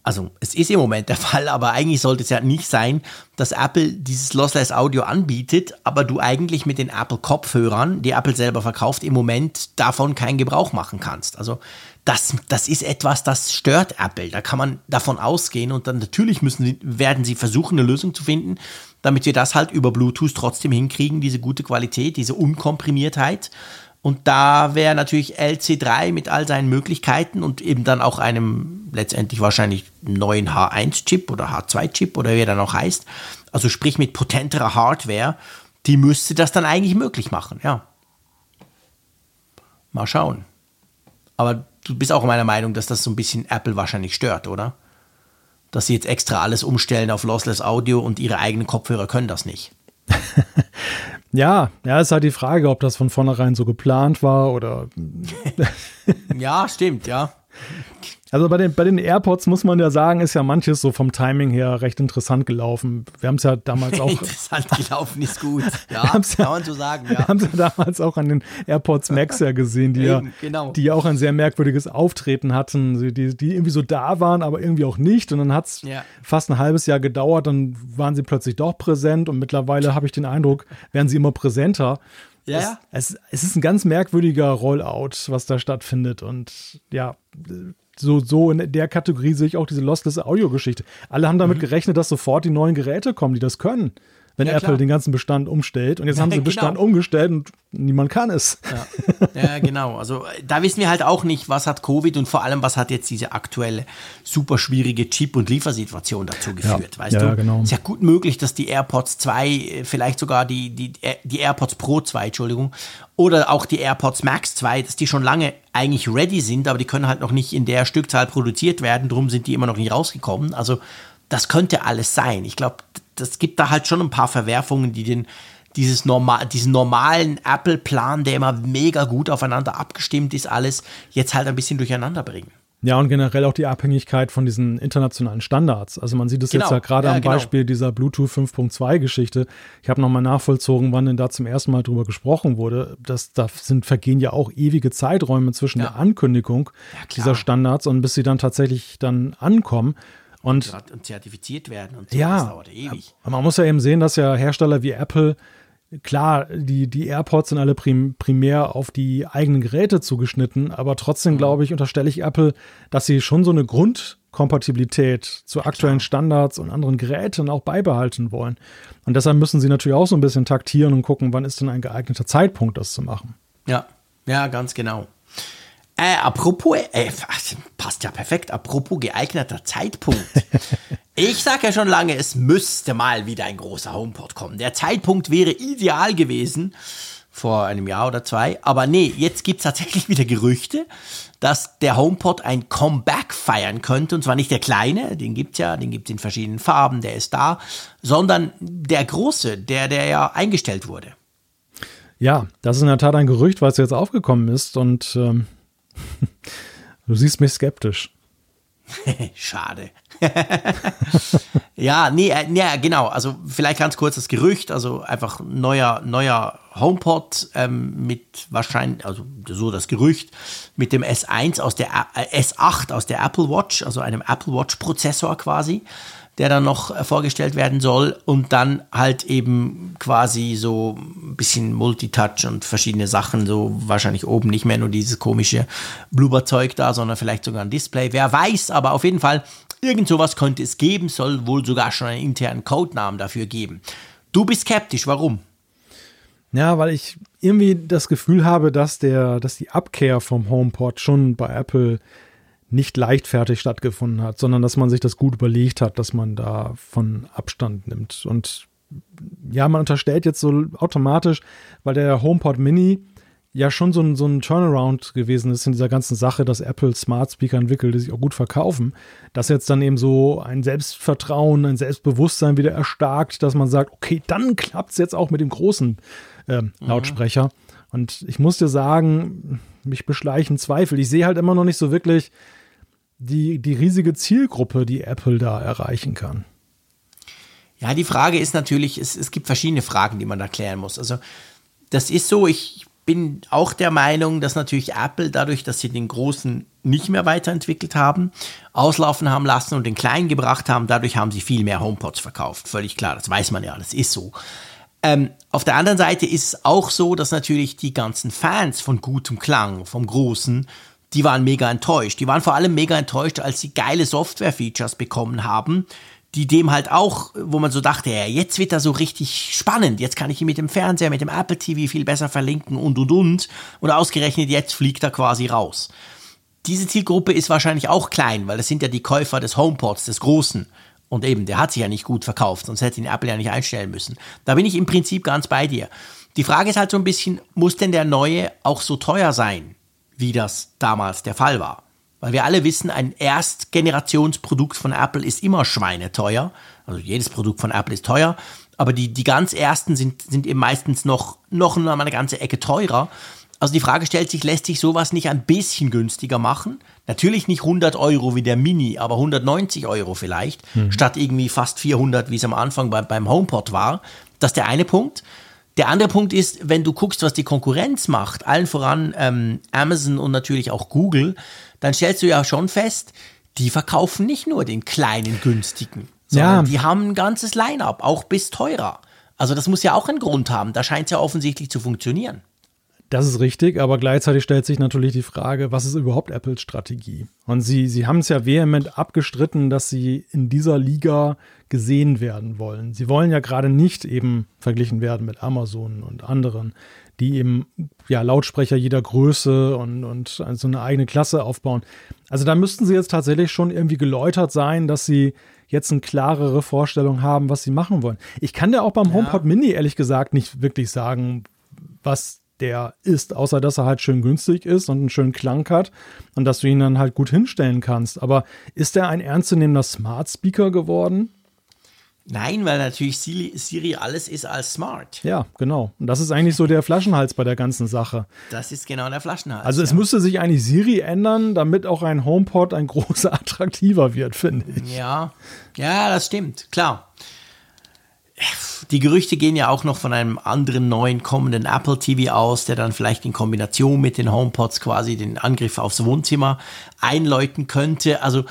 Also es ist im Moment der Fall, aber eigentlich sollte es ja nicht sein, dass Apple dieses Lossless Audio anbietet, aber du eigentlich mit den Apple Kopfhörern, die Apple selber verkauft, im Moment davon keinen Gebrauch machen kannst. Also das, das ist etwas, das stört Apple. Da kann man davon ausgehen und dann natürlich müssen, werden sie versuchen, eine Lösung zu finden, damit wir das halt über Bluetooth trotzdem hinkriegen, diese gute Qualität, diese Unkomprimiertheit. Und da wäre natürlich LC3 mit all seinen Möglichkeiten und eben dann auch einem letztendlich wahrscheinlich neuen H1-Chip oder H2-Chip oder wie er dann auch heißt, also sprich mit potenterer Hardware, die müsste das dann eigentlich möglich machen, ja. Mal schauen. Aber du bist auch meiner Meinung, dass das so ein bisschen Apple wahrscheinlich stört, oder? Dass sie jetzt extra alles umstellen auf Lossless Audio und ihre eigenen Kopfhörer können das nicht. ja, ja, ist halt die Frage, ob das von vornherein so geplant war oder. ja, stimmt, ja. Also bei den, bei den AirPods muss man ja sagen, ist ja manches so vom Timing her recht interessant gelaufen. Wir haben es ja damals auch. interessant gelaufen ist gut. Ja, kann ja, man so sagen. Ja. Wir haben es ja damals auch an den AirPods Max ja gesehen, die, Eben, ja, genau. die ja auch ein sehr merkwürdiges Auftreten hatten, die, die irgendwie so da waren, aber irgendwie auch nicht. Und dann hat es ja. fast ein halbes Jahr gedauert, dann waren sie plötzlich doch präsent und mittlerweile habe ich den Eindruck, werden sie immer präsenter. Ja, ja. Es, es, es, ist ein ganz merkwürdiger Rollout, was da stattfindet. Und ja, so, so in der Kategorie sehe ich auch diese Lossless Audio-Geschichte. Alle haben damit mhm. gerechnet, dass sofort die neuen Geräte kommen, die das können wenn ja, Apple klar. den ganzen Bestand umstellt. Und jetzt haben sie den genau. Bestand umgestellt und niemand kann es. Ja. ja. genau. Also da wissen wir halt auch nicht, was hat Covid und vor allem, was hat jetzt diese aktuelle super schwierige Chip- und Liefersituation dazu geführt. Ja. Weißt ja, du? Genau. Ist ja gut möglich, dass die AirPods 2, äh, vielleicht sogar die, die, die AirPods Pro 2, Entschuldigung, oder auch die AirPods Max 2, dass die schon lange eigentlich ready sind, aber die können halt noch nicht in der Stückzahl produziert werden. Darum sind die immer noch nicht rausgekommen. Also das könnte alles sein. Ich glaube, das gibt da halt schon ein paar Verwerfungen, die den, dieses normal, diesen normalen Apple-Plan, der immer mega gut aufeinander abgestimmt ist, alles jetzt halt ein bisschen durcheinander bringen. Ja, und generell auch die Abhängigkeit von diesen internationalen Standards. Also man sieht es genau. jetzt ja gerade ja, am genau. Beispiel dieser Bluetooth 5.2 Geschichte. Ich habe nochmal nachvollzogen, wann denn da zum ersten Mal drüber gesprochen wurde. Das, da sind, vergehen ja auch ewige Zeiträume zwischen ja. der Ankündigung dieser Standards und bis sie dann tatsächlich dann ankommen. Und, und zertifiziert werden und so. Ja, das dauert ewig. Aber man muss ja eben sehen, dass ja Hersteller wie Apple klar, die, die AirPods sind alle prim, primär auf die eigenen Geräte zugeschnitten, aber trotzdem, mhm. glaube ich, unterstelle ich Apple, dass sie schon so eine Grundkompatibilität zu aktuellen Standards und anderen Geräten auch beibehalten wollen. Und deshalb müssen sie natürlich auch so ein bisschen taktieren und gucken, wann ist denn ein geeigneter Zeitpunkt, das zu machen. Ja, ja, ganz genau. Äh, apropos, äh, passt ja perfekt, apropos geeigneter Zeitpunkt. ich sage ja schon lange, es müsste mal wieder ein großer HomePod kommen. Der Zeitpunkt wäre ideal gewesen vor einem Jahr oder zwei. Aber nee, jetzt gibt es tatsächlich wieder Gerüchte, dass der HomePod ein Comeback feiern könnte. Und zwar nicht der kleine, den gibt es ja, den gibt es in verschiedenen Farben, der ist da, sondern der große, der, der ja eingestellt wurde. Ja, das ist in der Tat ein Gerücht, was jetzt aufgekommen ist. Und ähm, Du siehst mich skeptisch. Schade. ja, nee, äh, nee, genau. Also vielleicht ganz kurz das Gerücht. Also einfach neuer, neuer HomePod ähm, mit wahrscheinlich, also so das Gerücht, mit dem S1 aus der äh, S8 aus der Apple Watch, also einem Apple Watch Prozessor quasi der dann noch äh, vorgestellt werden soll und dann halt eben quasi so ein bisschen Multitouch und verschiedene Sachen, so wahrscheinlich oben nicht mehr nur dieses komische Blubberzeug da, sondern vielleicht sogar ein Display. Wer weiß, aber auf jeden Fall, irgend sowas könnte es geben, soll wohl sogar schon einen internen Codenamen dafür geben. Du bist skeptisch, warum? Ja, weil ich irgendwie das Gefühl habe, dass der, dass die Abkehr vom HomePod schon bei Apple nicht leichtfertig stattgefunden hat, sondern dass man sich das gut überlegt hat, dass man da von Abstand nimmt. Und ja, man unterstellt jetzt so automatisch, weil der HomePod Mini ja schon so ein, so ein Turnaround gewesen ist in dieser ganzen Sache, dass Apple Smart Speaker entwickelt, die sich auch gut verkaufen, dass jetzt dann eben so ein Selbstvertrauen, ein Selbstbewusstsein wieder erstarkt, dass man sagt, okay, dann klappt es jetzt auch mit dem großen äh, Lautsprecher. Mhm. Und ich muss dir sagen, mich beschleichen Zweifel. Ich sehe halt immer noch nicht so wirklich, die, die riesige Zielgruppe, die Apple da erreichen kann? Ja, die Frage ist natürlich, es, es gibt verschiedene Fragen, die man da klären muss. Also, das ist so, ich bin auch der Meinung, dass natürlich Apple dadurch, dass sie den großen nicht mehr weiterentwickelt haben, auslaufen haben lassen und den kleinen gebracht haben, dadurch haben sie viel mehr HomePods verkauft. Völlig klar, das weiß man ja, das ist so. Ähm, auf der anderen Seite ist es auch so, dass natürlich die ganzen Fans von gutem Klang, vom Großen, die waren mega enttäuscht. Die waren vor allem mega enttäuscht, als sie geile Software-Features bekommen haben, die dem halt auch, wo man so dachte, ja, jetzt wird er so richtig spannend, jetzt kann ich ihn mit dem Fernseher, mit dem Apple TV viel besser verlinken und und und. Und ausgerechnet jetzt fliegt er quasi raus. Diese Zielgruppe ist wahrscheinlich auch klein, weil das sind ja die Käufer des HomePods, des Großen. Und eben, der hat sich ja nicht gut verkauft, sonst hätte ihn Apple ja nicht einstellen müssen. Da bin ich im Prinzip ganz bei dir. Die Frage ist halt so ein bisschen, muss denn der neue auch so teuer sein, wie das damals der Fall war? Weil wir alle wissen, ein Erstgenerationsprodukt von Apple ist immer schweineteuer. Also jedes Produkt von Apple ist teuer. Aber die, die ganz ersten sind, sind eben meistens noch, noch mal eine ganze Ecke teurer. Also die Frage stellt sich, lässt sich sowas nicht ein bisschen günstiger machen? Natürlich nicht 100 Euro wie der Mini, aber 190 Euro vielleicht, mhm. statt irgendwie fast 400, wie es am Anfang bei, beim HomePod war. Das ist der eine Punkt. Der andere Punkt ist, wenn du guckst, was die Konkurrenz macht, allen voran ähm, Amazon und natürlich auch Google, dann stellst du ja schon fest, die verkaufen nicht nur den kleinen günstigen, sondern ja. die haben ein ganzes Line-up, auch bis teurer. Also das muss ja auch einen Grund haben. Da scheint es ja offensichtlich zu funktionieren. Das ist richtig, aber gleichzeitig stellt sich natürlich die Frage, was ist überhaupt Apples Strategie? Und sie, sie haben es ja vehement abgestritten, dass sie in dieser Liga gesehen werden wollen. Sie wollen ja gerade nicht eben verglichen werden mit Amazon und anderen, die eben ja Lautsprecher jeder Größe und, und so also eine eigene Klasse aufbauen. Also da müssten sie jetzt tatsächlich schon irgendwie geläutert sein, dass sie jetzt eine klarere Vorstellung haben, was sie machen wollen. Ich kann dir auch beim ja. HomePod Mini ehrlich gesagt nicht wirklich sagen, was der ist, außer dass er halt schön günstig ist und einen schönen Klang hat und dass du ihn dann halt gut hinstellen kannst. Aber ist er ein ernstzunehmender Smart Speaker geworden? Nein, weil natürlich Siri, alles ist als smart. Ja, genau. Und das ist eigentlich so der Flaschenhals bei der ganzen Sache. Das ist genau der Flaschenhals. Also es ja. müsste sich eigentlich Siri ändern, damit auch ein HomePod ein großer attraktiver wird, finde ich. Ja, ja, das stimmt, klar die Gerüchte gehen ja auch noch von einem anderen neuen kommenden Apple TV aus, der dann vielleicht in Kombination mit den HomePods quasi den Angriff aufs Wohnzimmer einläuten könnte. Also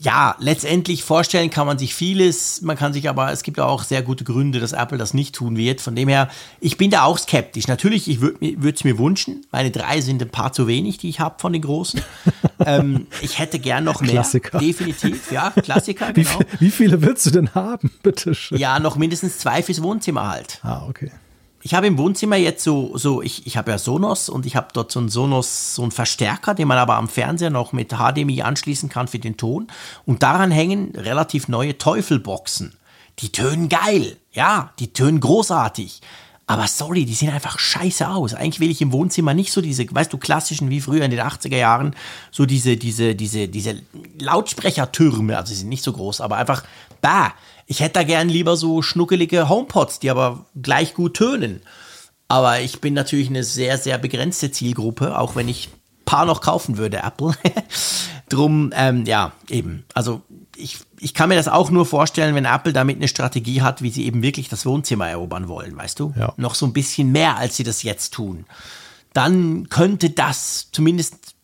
ja, letztendlich vorstellen kann man sich vieles, man kann sich aber, es gibt auch sehr gute Gründe, dass Apple das nicht tun wird. Von dem her, ich bin da auch skeptisch. Natürlich, ich würde es mir wünschen. Meine drei sind ein paar zu wenig, die ich habe von den großen. ähm, ich hätte gern noch mehr. Klassiker. Definitiv, ja, Klassiker, genau. Wie, wie viele willst du denn haben, bitte schön? Ja, noch mindestens zwei fürs Wohnzimmer halt. Ah, okay ich habe im Wohnzimmer jetzt so, so ich, ich habe ja Sonos und ich habe dort so einen Sonos, so einen Verstärker, den man aber am Fernseher noch mit HDMI anschließen kann für den Ton. Und daran hängen relativ neue Teufelboxen. Die tönen geil, ja, die tönen großartig. Aber sorry, die sehen einfach scheiße aus. Eigentlich will ich im Wohnzimmer nicht so diese, weißt du, klassischen wie früher in den 80er Jahren, so diese, diese, diese, diese Lautsprechertürme, also sie sind nicht so groß, aber einfach, bah, ich hätte da gern lieber so schnuckelige HomePods, die aber gleich gut tönen. Aber ich bin natürlich eine sehr, sehr begrenzte Zielgruppe, auch wenn ich paar noch kaufen würde, Apple. Drum, ähm, ja, eben. Also ich, ich kann mir das auch nur vorstellen, wenn Apple damit eine Strategie hat, wie sie eben wirklich das Wohnzimmer erobern wollen, weißt du? Ja. Noch so ein bisschen mehr, als sie das jetzt tun. Dann könnte das zumindest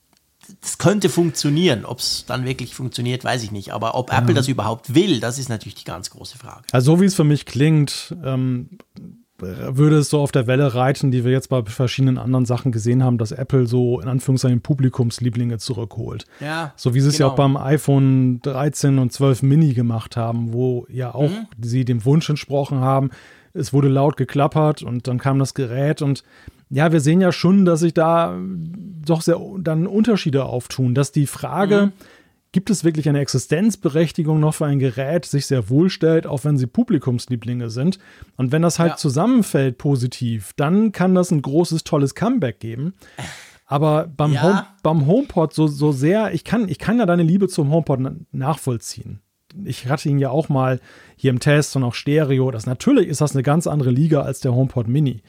das könnte funktionieren. Ob es dann wirklich funktioniert, weiß ich nicht. Aber ob ja. Apple das überhaupt will, das ist natürlich die ganz große Frage. Also so wie es für mich klingt, ähm, würde es so auf der Welle reiten, die wir jetzt bei verschiedenen anderen Sachen gesehen haben, dass Apple so in Anführungszeichen Publikumslieblinge zurückholt. Ja, so wie sie es ja auch genau. beim iPhone 13 und 12 Mini gemacht haben, wo ja auch mhm. sie dem Wunsch entsprochen haben. Es wurde laut geklappert und dann kam das Gerät und ja, wir sehen ja schon, dass sich da doch sehr dann Unterschiede auftun, dass die Frage, mhm. gibt es wirklich eine Existenzberechtigung noch für ein Gerät, sich sehr wohl stellt, auch wenn sie Publikumslieblinge sind. Und wenn das halt ja. zusammenfällt positiv, dann kann das ein großes, tolles Comeback geben. Aber beim, ja. Home, beim HomePod so, so sehr, ich kann, ich kann ja deine Liebe zum HomePod nachvollziehen. Ich hatte ihn ja auch mal hier im Test und auch Stereo. Das natürlich ist das eine ganz andere Liga als der HomePod Mini.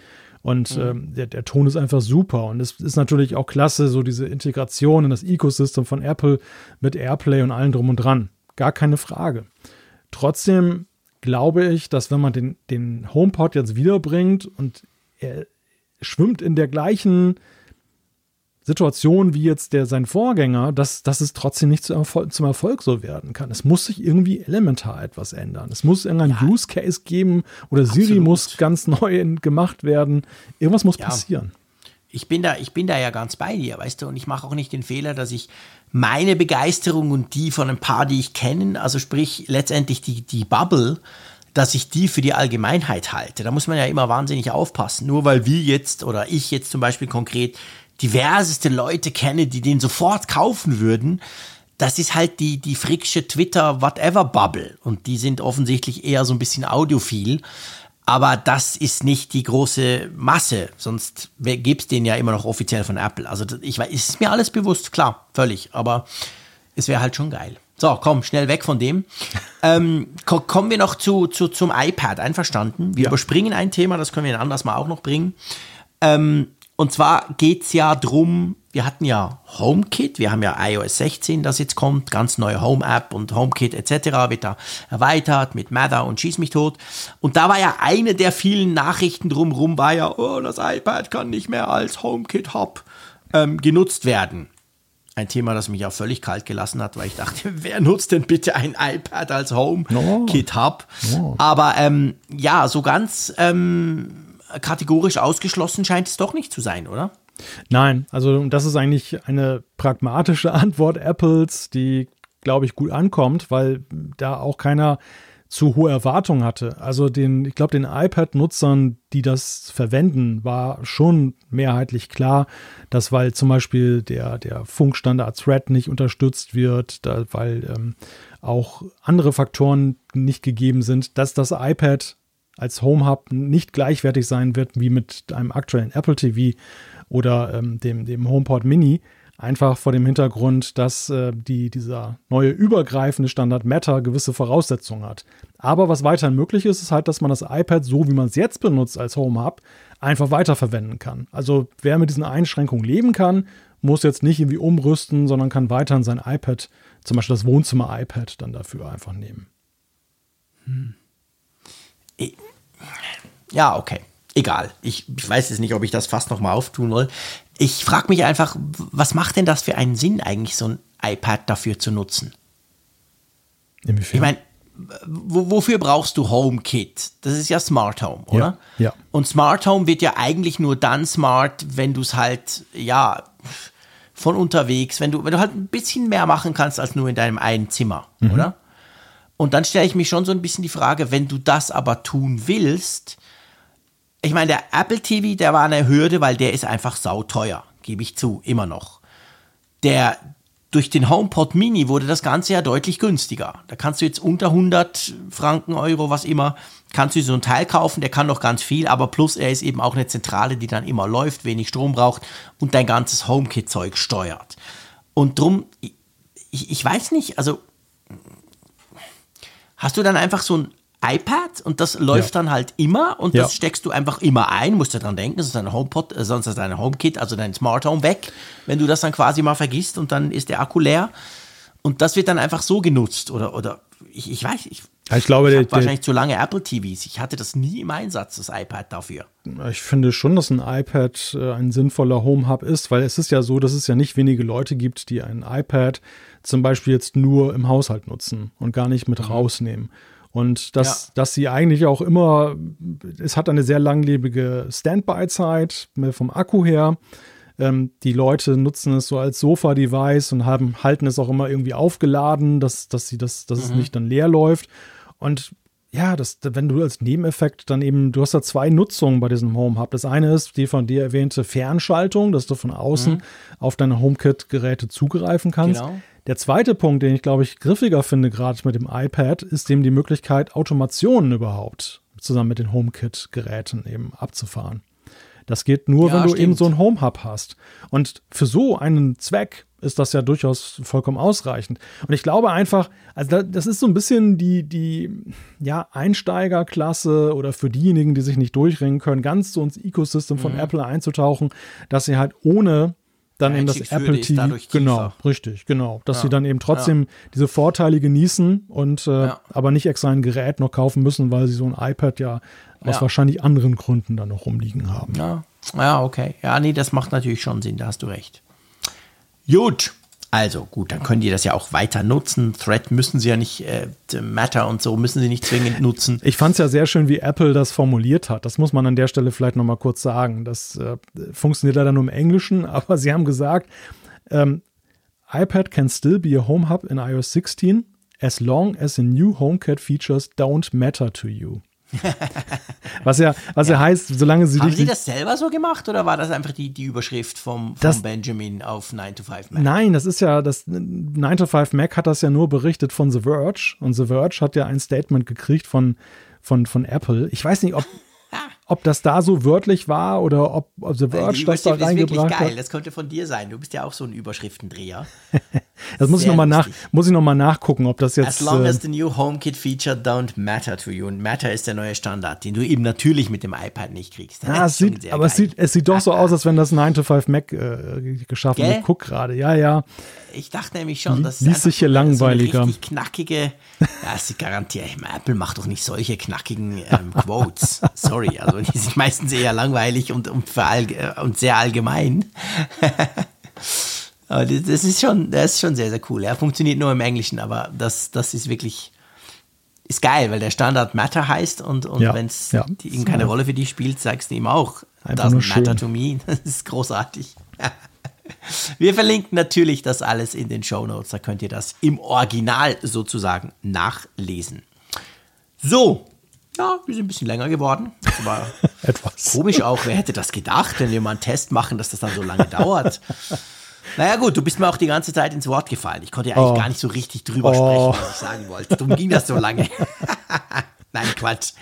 Und mhm. ähm, der, der Ton ist einfach super. Und es ist natürlich auch klasse, so diese Integration in das Ecosystem von Apple mit Airplay und allem drum und dran. Gar keine Frage. Trotzdem glaube ich, dass wenn man den, den HomePod jetzt wiederbringt und er schwimmt in der gleichen Situation wie jetzt der sein Vorgänger, dass, dass es trotzdem nicht zum Erfolg, zum Erfolg so werden kann. Es muss sich irgendwie elementar etwas ändern. Es muss irgendein ja. Use Case geben oder Absolut. Siri muss ganz neu gemacht werden. Irgendwas muss ja. passieren. Ich bin da, ich bin da ja ganz bei dir, weißt du, und ich mache auch nicht den Fehler, dass ich meine Begeisterung und die von ein paar, die ich kenne, also sprich letztendlich die, die Bubble, dass ich die für die Allgemeinheit halte. Da muss man ja immer wahnsinnig aufpassen. Nur weil wir jetzt oder ich jetzt zum Beispiel konkret diverseste Leute kenne, die den sofort kaufen würden, das ist halt die, die fricksche Twitter-Whatever-Bubble. Und die sind offensichtlich eher so ein bisschen audiophil. Aber das ist nicht die große Masse, sonst gäbe es den ja immer noch offiziell von Apple. Also ich weiß, ist mir alles bewusst, klar, völlig. Aber es wäre halt schon geil. So, komm, schnell weg von dem. ähm, ko kommen wir noch zu, zu, zum iPad, einverstanden? Wir ja. überspringen ein Thema, das können wir ein anderes Mal auch noch bringen. Ähm, und zwar geht es ja drum, wir hatten ja HomeKit, wir haben ja iOS 16, das jetzt kommt, ganz neue Home-App und HomeKit etc. wird da erweitert mit Mather und Schieß mich tot. Und da war ja eine der vielen Nachrichten drumherum, war ja, oh, das iPad kann nicht mehr als HomeKit-Hub ähm, genutzt werden. Ein Thema, das mich auch völlig kalt gelassen hat, weil ich dachte, wer nutzt denn bitte ein iPad als HomeKit-Hub? Oh. Aber ähm, ja, so ganz ähm, kategorisch ausgeschlossen scheint es doch nicht zu sein, oder? Nein, also das ist eigentlich eine pragmatische Antwort Apples, die, glaube ich, gut ankommt, weil da auch keiner zu hohe Erwartungen hatte. Also den, ich glaube, den iPad-Nutzern, die das verwenden, war schon mehrheitlich klar, dass weil zum Beispiel der, der Funkstandard Thread nicht unterstützt wird, da, weil ähm, auch andere Faktoren nicht gegeben sind, dass das iPad als Home Hub nicht gleichwertig sein wird wie mit einem aktuellen Apple TV oder ähm, dem, dem HomePod Mini. Einfach vor dem Hintergrund, dass äh, die, dieser neue übergreifende Standard Matter gewisse Voraussetzungen hat. Aber was weiterhin möglich ist, ist halt, dass man das iPad so, wie man es jetzt benutzt als Home Hub, einfach weiterverwenden kann. Also wer mit diesen Einschränkungen leben kann, muss jetzt nicht irgendwie umrüsten, sondern kann weiterhin sein iPad, zum Beispiel das Wohnzimmer-iPad, dann dafür einfach nehmen. Hm. Ja, okay. Egal. Ich, ich weiß jetzt nicht, ob ich das fast nochmal auftun will. Ich frage mich einfach, was macht denn das für einen Sinn, eigentlich so ein iPad dafür zu nutzen? Inwiefern? Ich meine, wofür brauchst du HomeKit? Das ist ja Smart Home, oder? Ja, ja. Und Smart Home wird ja eigentlich nur dann smart, wenn du es halt, ja, von unterwegs, wenn du, wenn du halt ein bisschen mehr machen kannst als nur in deinem einen Zimmer, mhm. oder? Und dann stelle ich mich schon so ein bisschen die Frage, wenn du das aber tun willst, ich meine, der Apple TV, der war eine Hürde, weil der ist einfach sauteuer, gebe ich zu, immer noch. Der, durch den HomePod Mini wurde das Ganze ja deutlich günstiger. Da kannst du jetzt unter 100 Franken, Euro, was immer, kannst du so ein Teil kaufen, der kann noch ganz viel, aber plus er ist eben auch eine Zentrale, die dann immer läuft, wenig Strom braucht und dein ganzes HomeKit-Zeug steuert. Und drum, ich, ich weiß nicht, also hast du dann einfach so ein iPad und das läuft ja. dann halt immer und das ja. steckst du einfach immer ein, musst du dran denken, sonst ist dein HomePod, äh, sonst ist dein HomeKit, also dein Smart Home weg, wenn du das dann quasi mal vergisst und dann ist der Akku leer und das wird dann einfach so genutzt oder oder ich, ich weiß, ich, ich glaube, ich der, wahrscheinlich zu lange Apple TVs. Ich hatte das nie im Einsatz, das iPad dafür. Ich finde schon, dass ein iPad äh, ein sinnvoller Home Hub ist, weil es ist ja so, dass es ja nicht wenige Leute gibt, die ein iPad zum Beispiel jetzt nur im Haushalt nutzen und gar nicht mit mhm. rausnehmen. Und dass, ja. dass sie eigentlich auch immer, es hat eine sehr langlebige Standby-Zeit vom Akku her. Ähm, die Leute nutzen es so als Sofa-Device und haben, halten es auch immer irgendwie aufgeladen, dass, dass, sie das, dass mhm. es nicht dann leer läuft. Und ja, das, wenn du als Nebeneffekt dann eben, du hast da zwei Nutzungen bei diesem Home Hub. Das eine ist die von dir erwähnte Fernschaltung, dass du von außen mhm. auf deine HomeKit-Geräte zugreifen kannst. Genau. Der zweite Punkt, den ich glaube ich griffiger finde, gerade mit dem iPad, ist eben die Möglichkeit, Automationen überhaupt zusammen mit den HomeKit-Geräten eben abzufahren. Das geht nur, ja, wenn du stimmt. eben so einen Home Hub hast. Und für so einen Zweck ist das ja durchaus vollkommen ausreichend. Und ich glaube einfach, also das ist so ein bisschen die, die ja, Einsteigerklasse oder für diejenigen, die sich nicht durchringen können, ganz so ins Ecosystem von mhm. Apple einzutauchen, dass sie halt ohne dann eben das Apple TV. Genau, richtig, genau. Dass ja. sie dann eben trotzdem ja. diese Vorteile genießen und äh, aber nicht extra ein Gerät noch kaufen müssen, weil sie so ein iPad ja aus wahrscheinlich anderen Gründen dann noch rumliegen haben. Ja. ja, okay. Ja, nee, das macht natürlich schon Sinn, da hast du recht. Gut. Also gut, dann können die das ja auch weiter nutzen. Thread müssen sie ja nicht, äh, Matter und so müssen sie nicht zwingend nutzen. Ich fand es ja sehr schön, wie Apple das formuliert hat. Das muss man an der Stelle vielleicht nochmal kurz sagen. Das äh, funktioniert leider nur im Englischen, aber sie haben gesagt, ähm, iPad can still be a home hub in iOS 16 as long as the new HomeKit features don't matter to you. was ja, was ja. ja heißt, solange sie Haben Sie das selber so gemacht oder war das einfach die, die Überschrift vom, vom Benjamin auf 9 to 5 Mac? Nein, das ist ja, das 9 to 5 Mac hat das ja nur berichtet von The Verge und The Verge hat ja ein Statement gekriegt von, von, von Apple. Ich weiß nicht, ob, ob das da so wörtlich war oder ob, ob The Verge das da reingebracht ist geil. hat. Das könnte von dir sein. Du bist ja auch so ein Überschriftendreher. das muss ich nochmal nach, muss ich noch mal nachgucken, ob das jetzt. As long äh, as the new HomeKit feature don't matter to you. Und Matter ist der neue Standard, den du eben natürlich mit dem iPad nicht kriegst. Ja, es sieht, aber es sieht, es sieht doch so aus, als wenn das 9 to 5 Mac äh, geschaffen wird. Guck gerade, ja, ja. Ich dachte nämlich schon, dass Lies sich hier langweiliger. So richtig knackige, ja, sie garantiert, ich meine, Apple macht doch nicht solche knackigen ähm, Quotes. Sorry, also die sind meistens eher langweilig und, und, und sehr allgemein. aber das ist schon, das ist schon sehr, sehr cool. Er funktioniert nur im Englischen, aber das, das ist wirklich, ist geil, weil der Standard Matter heißt und, und ja, wenn es ja. keine Rolle für dich spielt, sagst du ihm auch, Einfach doesn't matter to me. Das ist großartig. Wir verlinken natürlich das alles in den Show Notes. Da könnt ihr das im Original sozusagen nachlesen. So, ja, wir sind ein bisschen länger geworden. Aber Etwas. Komisch auch, wer hätte das gedacht, wenn wir mal einen Test machen, dass das dann so lange dauert. Naja gut, du bist mir auch die ganze Zeit ins Wort gefallen. Ich konnte ja eigentlich oh. gar nicht so richtig drüber oh. sprechen, was ich sagen wollte. Darum ging das so lange. Nein, Quatsch.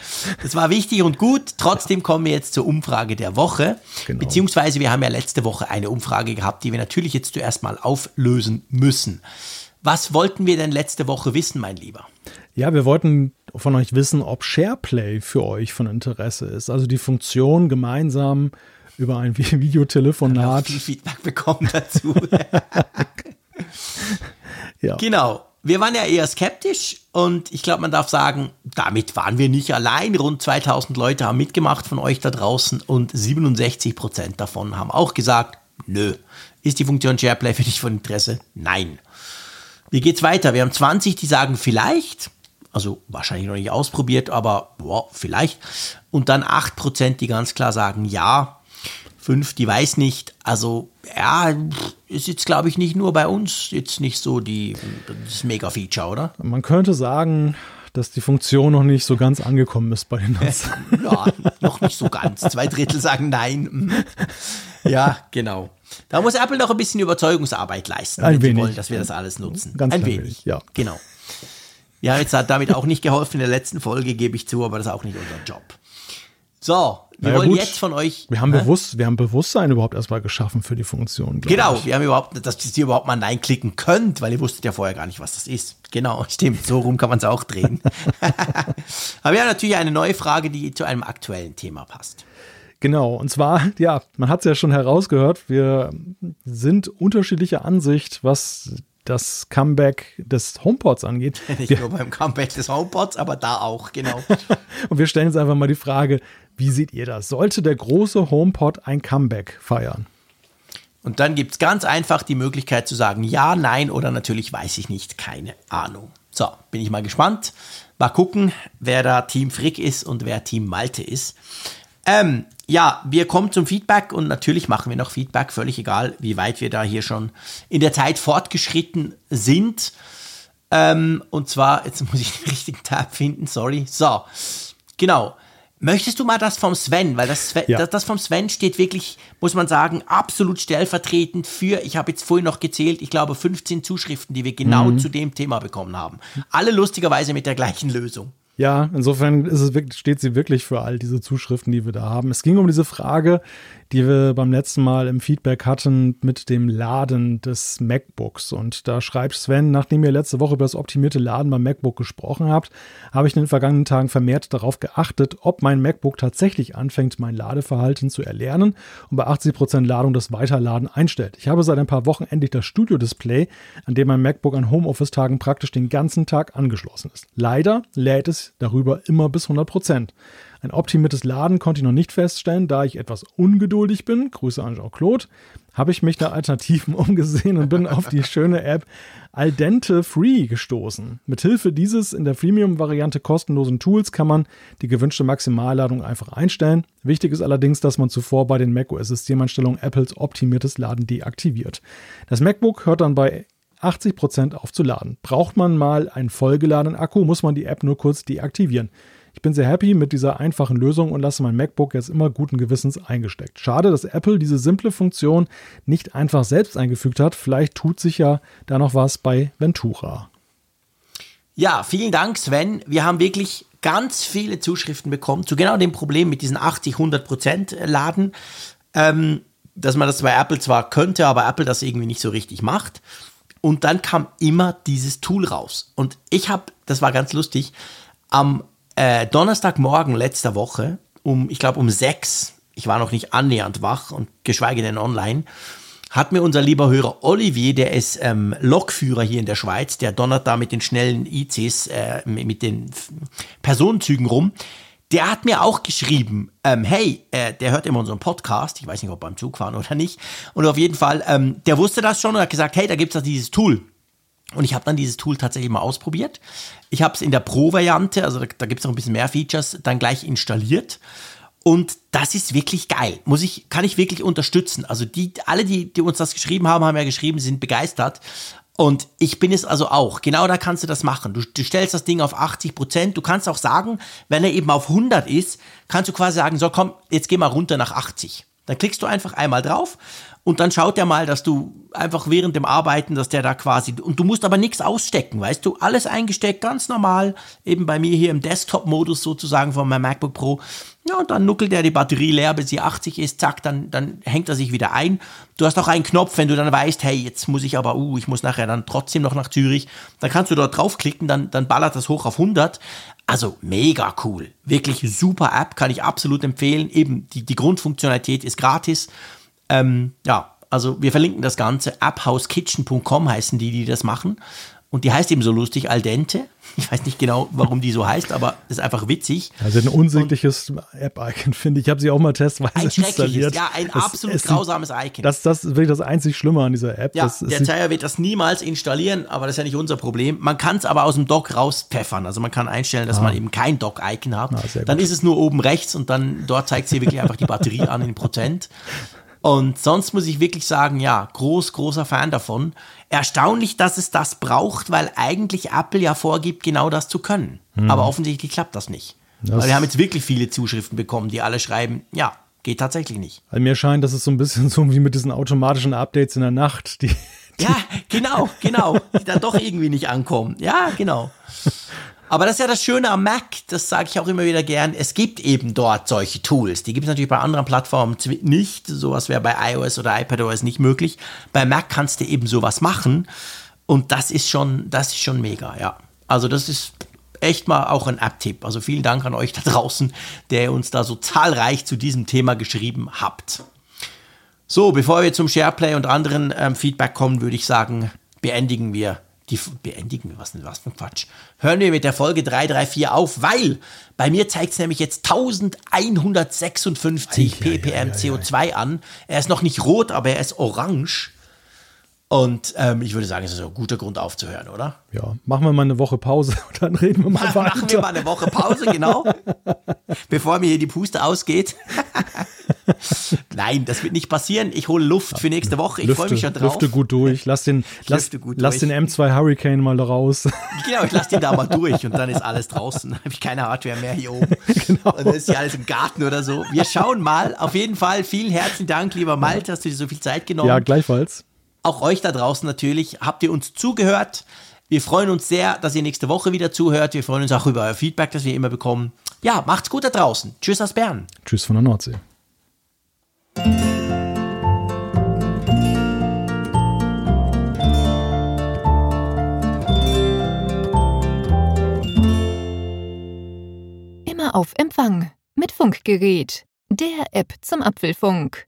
Das war wichtig und gut. Trotzdem kommen wir jetzt zur Umfrage der Woche. Genau. Beziehungsweise wir haben ja letzte Woche eine Umfrage gehabt, die wir natürlich jetzt zuerst mal auflösen müssen. Was wollten wir denn letzte Woche wissen, mein Lieber? Ja, wir wollten von euch wissen, ob SharePlay für euch von Interesse ist. Also die Funktion gemeinsam über ein Videotelefonat. Ich viel Feedback bekommen dazu. ja. Genau. Wir waren ja eher skeptisch und ich glaube, man darf sagen, damit waren wir nicht allein. Rund 2000 Leute haben mitgemacht von euch da draußen und 67 Prozent davon haben auch gesagt, nö. Ist die Funktion SharePlay für dich von Interesse? Nein. Wie geht's weiter? Wir haben 20, die sagen vielleicht, also wahrscheinlich noch nicht ausprobiert, aber boah, vielleicht. Und dann 8 Prozent, die ganz klar sagen ja. Fünf, die weiß nicht. Also, ja, ist jetzt, glaube ich, nicht nur bei uns jetzt nicht so die, das Mega-Feature, oder? Man könnte sagen, dass die Funktion noch nicht so ganz angekommen ist bei den Nutzern. ja, noch nicht so ganz. Zwei Drittel sagen nein. Mhm. Ja, genau. Da muss Apple noch ein bisschen Überzeugungsarbeit leisten, ein wenn wenig. sie wollen, dass wir das alles nutzen. Ganz ein wenig, wenig, ja. Genau. Ja, jetzt hat damit auch nicht geholfen in der letzten Folge, gebe ich zu, aber das ist auch nicht unser Job. So, wir naja, wollen gut. jetzt von euch. Wir haben, bewusst, wir haben Bewusstsein überhaupt erstmal geschaffen für die Funktion. Genau, ich. wir haben überhaupt, dass ihr überhaupt mal Nein klicken könnt, weil ihr wusstet ja vorher gar nicht, was das ist. Genau, stimmt. So rum kann man es auch drehen. Aber wir haben natürlich eine neue Frage, die zu einem aktuellen Thema passt. Genau, und zwar, ja, man hat es ja schon herausgehört, wir sind unterschiedlicher Ansicht, was das Comeback des HomePods angeht. Nicht wir, nur beim Comeback des HomePods, aber da auch, genau. und wir stellen jetzt einfach mal die Frage, wie seht ihr das? Sollte der große HomePod ein Comeback feiern? Und dann gibt es ganz einfach die Möglichkeit zu sagen ja, nein oder natürlich weiß ich nicht, keine Ahnung. So, bin ich mal gespannt. Mal gucken, wer da Team Frick ist und wer Team Malte ist. Ähm, ja, wir kommen zum Feedback und natürlich machen wir noch Feedback, völlig egal, wie weit wir da hier schon in der Zeit fortgeschritten sind. Ähm, und zwar, jetzt muss ich den richtigen Tab finden, sorry. So, genau. Möchtest du mal das vom Sven, weil das, Sven, ja. das, das, vom Sven steht wirklich, muss man sagen, absolut stellvertretend für, ich habe jetzt vorhin noch gezählt, ich glaube 15 Zuschriften, die wir genau mhm. zu dem Thema bekommen haben. Alle lustigerweise mit der gleichen Lösung. Ja, insofern steht sie wirklich für all diese Zuschriften, die wir da haben. Es ging um diese Frage, die wir beim letzten Mal im Feedback hatten mit dem Laden des MacBooks. Und da schreibt Sven, nachdem ihr letzte Woche über das optimierte Laden beim MacBook gesprochen habt, habe ich in den vergangenen Tagen vermehrt darauf geachtet, ob mein MacBook tatsächlich anfängt, mein Ladeverhalten zu erlernen und bei 80% Ladung das Weiterladen einstellt. Ich habe seit ein paar Wochen endlich das Studio-Display, an dem mein MacBook an Homeoffice-Tagen praktisch den ganzen Tag angeschlossen ist. Leider lädt es darüber immer bis 100%. Ein optimiertes Laden konnte ich noch nicht feststellen, da ich etwas ungeduldig bin. Grüße an Jean-Claude. Habe ich mich nach Alternativen umgesehen und bin auf die schöne App Aldente Free gestoßen. Mithilfe dieses in der Freemium-Variante kostenlosen Tools kann man die gewünschte Maximalladung einfach einstellen. Wichtig ist allerdings, dass man zuvor bei den macOS-Systemeinstellungen Apples optimiertes Laden deaktiviert. Das MacBook hört dann bei 80% aufzuladen. Braucht man mal einen vollgeladenen Akku, muss man die App nur kurz deaktivieren. Ich bin sehr happy mit dieser einfachen Lösung und lasse mein MacBook jetzt immer guten Gewissens eingesteckt. Schade, dass Apple diese simple Funktion nicht einfach selbst eingefügt hat. Vielleicht tut sich ja da noch was bei Ventura. Ja, vielen Dank, Sven. Wir haben wirklich ganz viele Zuschriften bekommen zu genau dem Problem mit diesen 80, 100 Prozent Laden. Ähm, dass man das bei Apple zwar könnte, aber Apple das irgendwie nicht so richtig macht. Und dann kam immer dieses Tool raus. Und ich habe, das war ganz lustig, am äh, Donnerstagmorgen letzter Woche, um, ich glaube um sechs, ich war noch nicht annähernd wach und geschweige denn online, hat mir unser lieber Hörer Olivier, der ist ähm, Lokführer hier in der Schweiz, der donnert da mit den schnellen ICs, äh, mit den Personenzügen rum, der hat mir auch geschrieben, ähm, hey, äh, der hört immer unseren Podcast, ich weiß nicht, ob beim Zug fahren oder nicht, und auf jeden Fall, ähm, der wusste das schon und hat gesagt, hey, da gibt es dieses Tool. Und ich habe dann dieses Tool tatsächlich mal ausprobiert. Ich habe es in der Pro-Variante, also da, da gibt es noch ein bisschen mehr Features, dann gleich installiert. Und das ist wirklich geil. Muss ich, kann ich wirklich unterstützen. Also die, alle, die, die uns das geschrieben haben, haben ja geschrieben, sind begeistert. Und ich bin es also auch. Genau da kannst du das machen. Du, du stellst das Ding auf 80 Prozent. Du kannst auch sagen, wenn er eben auf 100 ist, kannst du quasi sagen, so komm, jetzt geh mal runter nach 80. Dann klickst du einfach einmal drauf und dann schaut er mal, dass du einfach während dem Arbeiten, dass der da quasi, und du musst aber nichts ausstecken, weißt du, alles eingesteckt, ganz normal, eben bei mir hier im Desktop-Modus sozusagen von meinem MacBook Pro. Ja, und dann nuckelt er die Batterie leer, bis sie 80 ist, zack, dann, dann hängt er sich wieder ein. Du hast auch einen Knopf, wenn du dann weißt, hey, jetzt muss ich aber, uh, ich muss nachher dann trotzdem noch nach Zürich, dann kannst du dort draufklicken, dann, dann ballert das hoch auf 100. Also mega cool. Wirklich super App, kann ich absolut empfehlen. Eben die, die Grundfunktionalität ist gratis. Ähm, ja, also wir verlinken das Ganze. apphouse.kitchen.com heißen die, die das machen. Und die heißt eben so lustig, Al dente. Ich weiß nicht genau, warum die so heißt, aber das ist einfach witzig. Also ein unsägliches App-Icon, finde ich. Ich habe sie auch mal testweise ein installiert. Ja, ein das, absolut es, grausames Icon. Das, das ist wirklich das einzig Schlimme an dieser App. Ja, das, der Zeier wird das niemals installieren, aber das ist ja nicht unser Problem. Man kann es aber aus dem Dock rauspfeffern. Also man kann einstellen, dass ah. man eben kein Dock-Icon hat. Ah, dann ist es nur oben rechts und dann dort zeigt sie wirklich einfach die Batterie an in Prozent. Und sonst muss ich wirklich sagen, ja, groß, großer Fan davon. Erstaunlich, dass es das braucht, weil eigentlich Apple ja vorgibt, genau das zu können. Hm. Aber offensichtlich klappt das nicht. Das weil wir haben jetzt wirklich viele Zuschriften bekommen, die alle schreiben, ja, geht tatsächlich nicht. Weil mir scheint, das ist so ein bisschen so wie mit diesen automatischen Updates in der Nacht, die, die ja, genau, genau, die dann doch irgendwie nicht ankommen. Ja, genau. Aber das ist ja das Schöne am Mac, das sage ich auch immer wieder gern. Es gibt eben dort solche Tools. Die gibt es natürlich bei anderen Plattformen nicht. Sowas wäre bei iOS oder iPadOS nicht möglich. Bei Mac kannst du eben sowas machen. Und das ist schon, das ist schon mega, ja. Also das ist echt mal auch ein App-Tipp. Also vielen Dank an euch da draußen, der uns da so zahlreich zu diesem Thema geschrieben habt. So, bevor wir zum SharePlay und anderen ähm, Feedback kommen, würde ich sagen, beendigen wir die beendigen wir, was, was für ein Quatsch. Hören wir mit der Folge 334 auf, weil bei mir zeigt es nämlich jetzt 1156 ppm CO2 an. Er ist noch nicht rot, aber er ist orange. Und ähm, ich würde sagen, es ist ein guter Grund aufzuhören, oder? Ja, machen wir mal eine Woche Pause und dann reden wir mal weiter. Machen wir mal eine Woche Pause, genau. bevor mir hier die Puste ausgeht. Nein, das wird nicht passieren. Ich hole Luft für nächste Woche. Ich freue mich schon drauf. Lüfte gut durch. Lass den, lass, lass den M2 Hurricane mal raus. Genau, ich lasse den da mal durch und dann ist alles draußen. Dann habe ich keine Hardware mehr hier oben. Genau. Und dann ist ja alles im Garten oder so. Wir schauen mal. Auf jeden Fall vielen herzlichen Dank, lieber Malte, dass du dir so viel Zeit genommen hast. Ja, gleichfalls. Auch euch da draußen natürlich. Habt ihr uns zugehört? Wir freuen uns sehr, dass ihr nächste Woche wieder zuhört. Wir freuen uns auch über euer Feedback, das wir immer bekommen. Ja, macht's gut da draußen. Tschüss aus Bern. Tschüss von der Nordsee. Immer auf Empfang mit Funkgerät, der App zum Apfelfunk.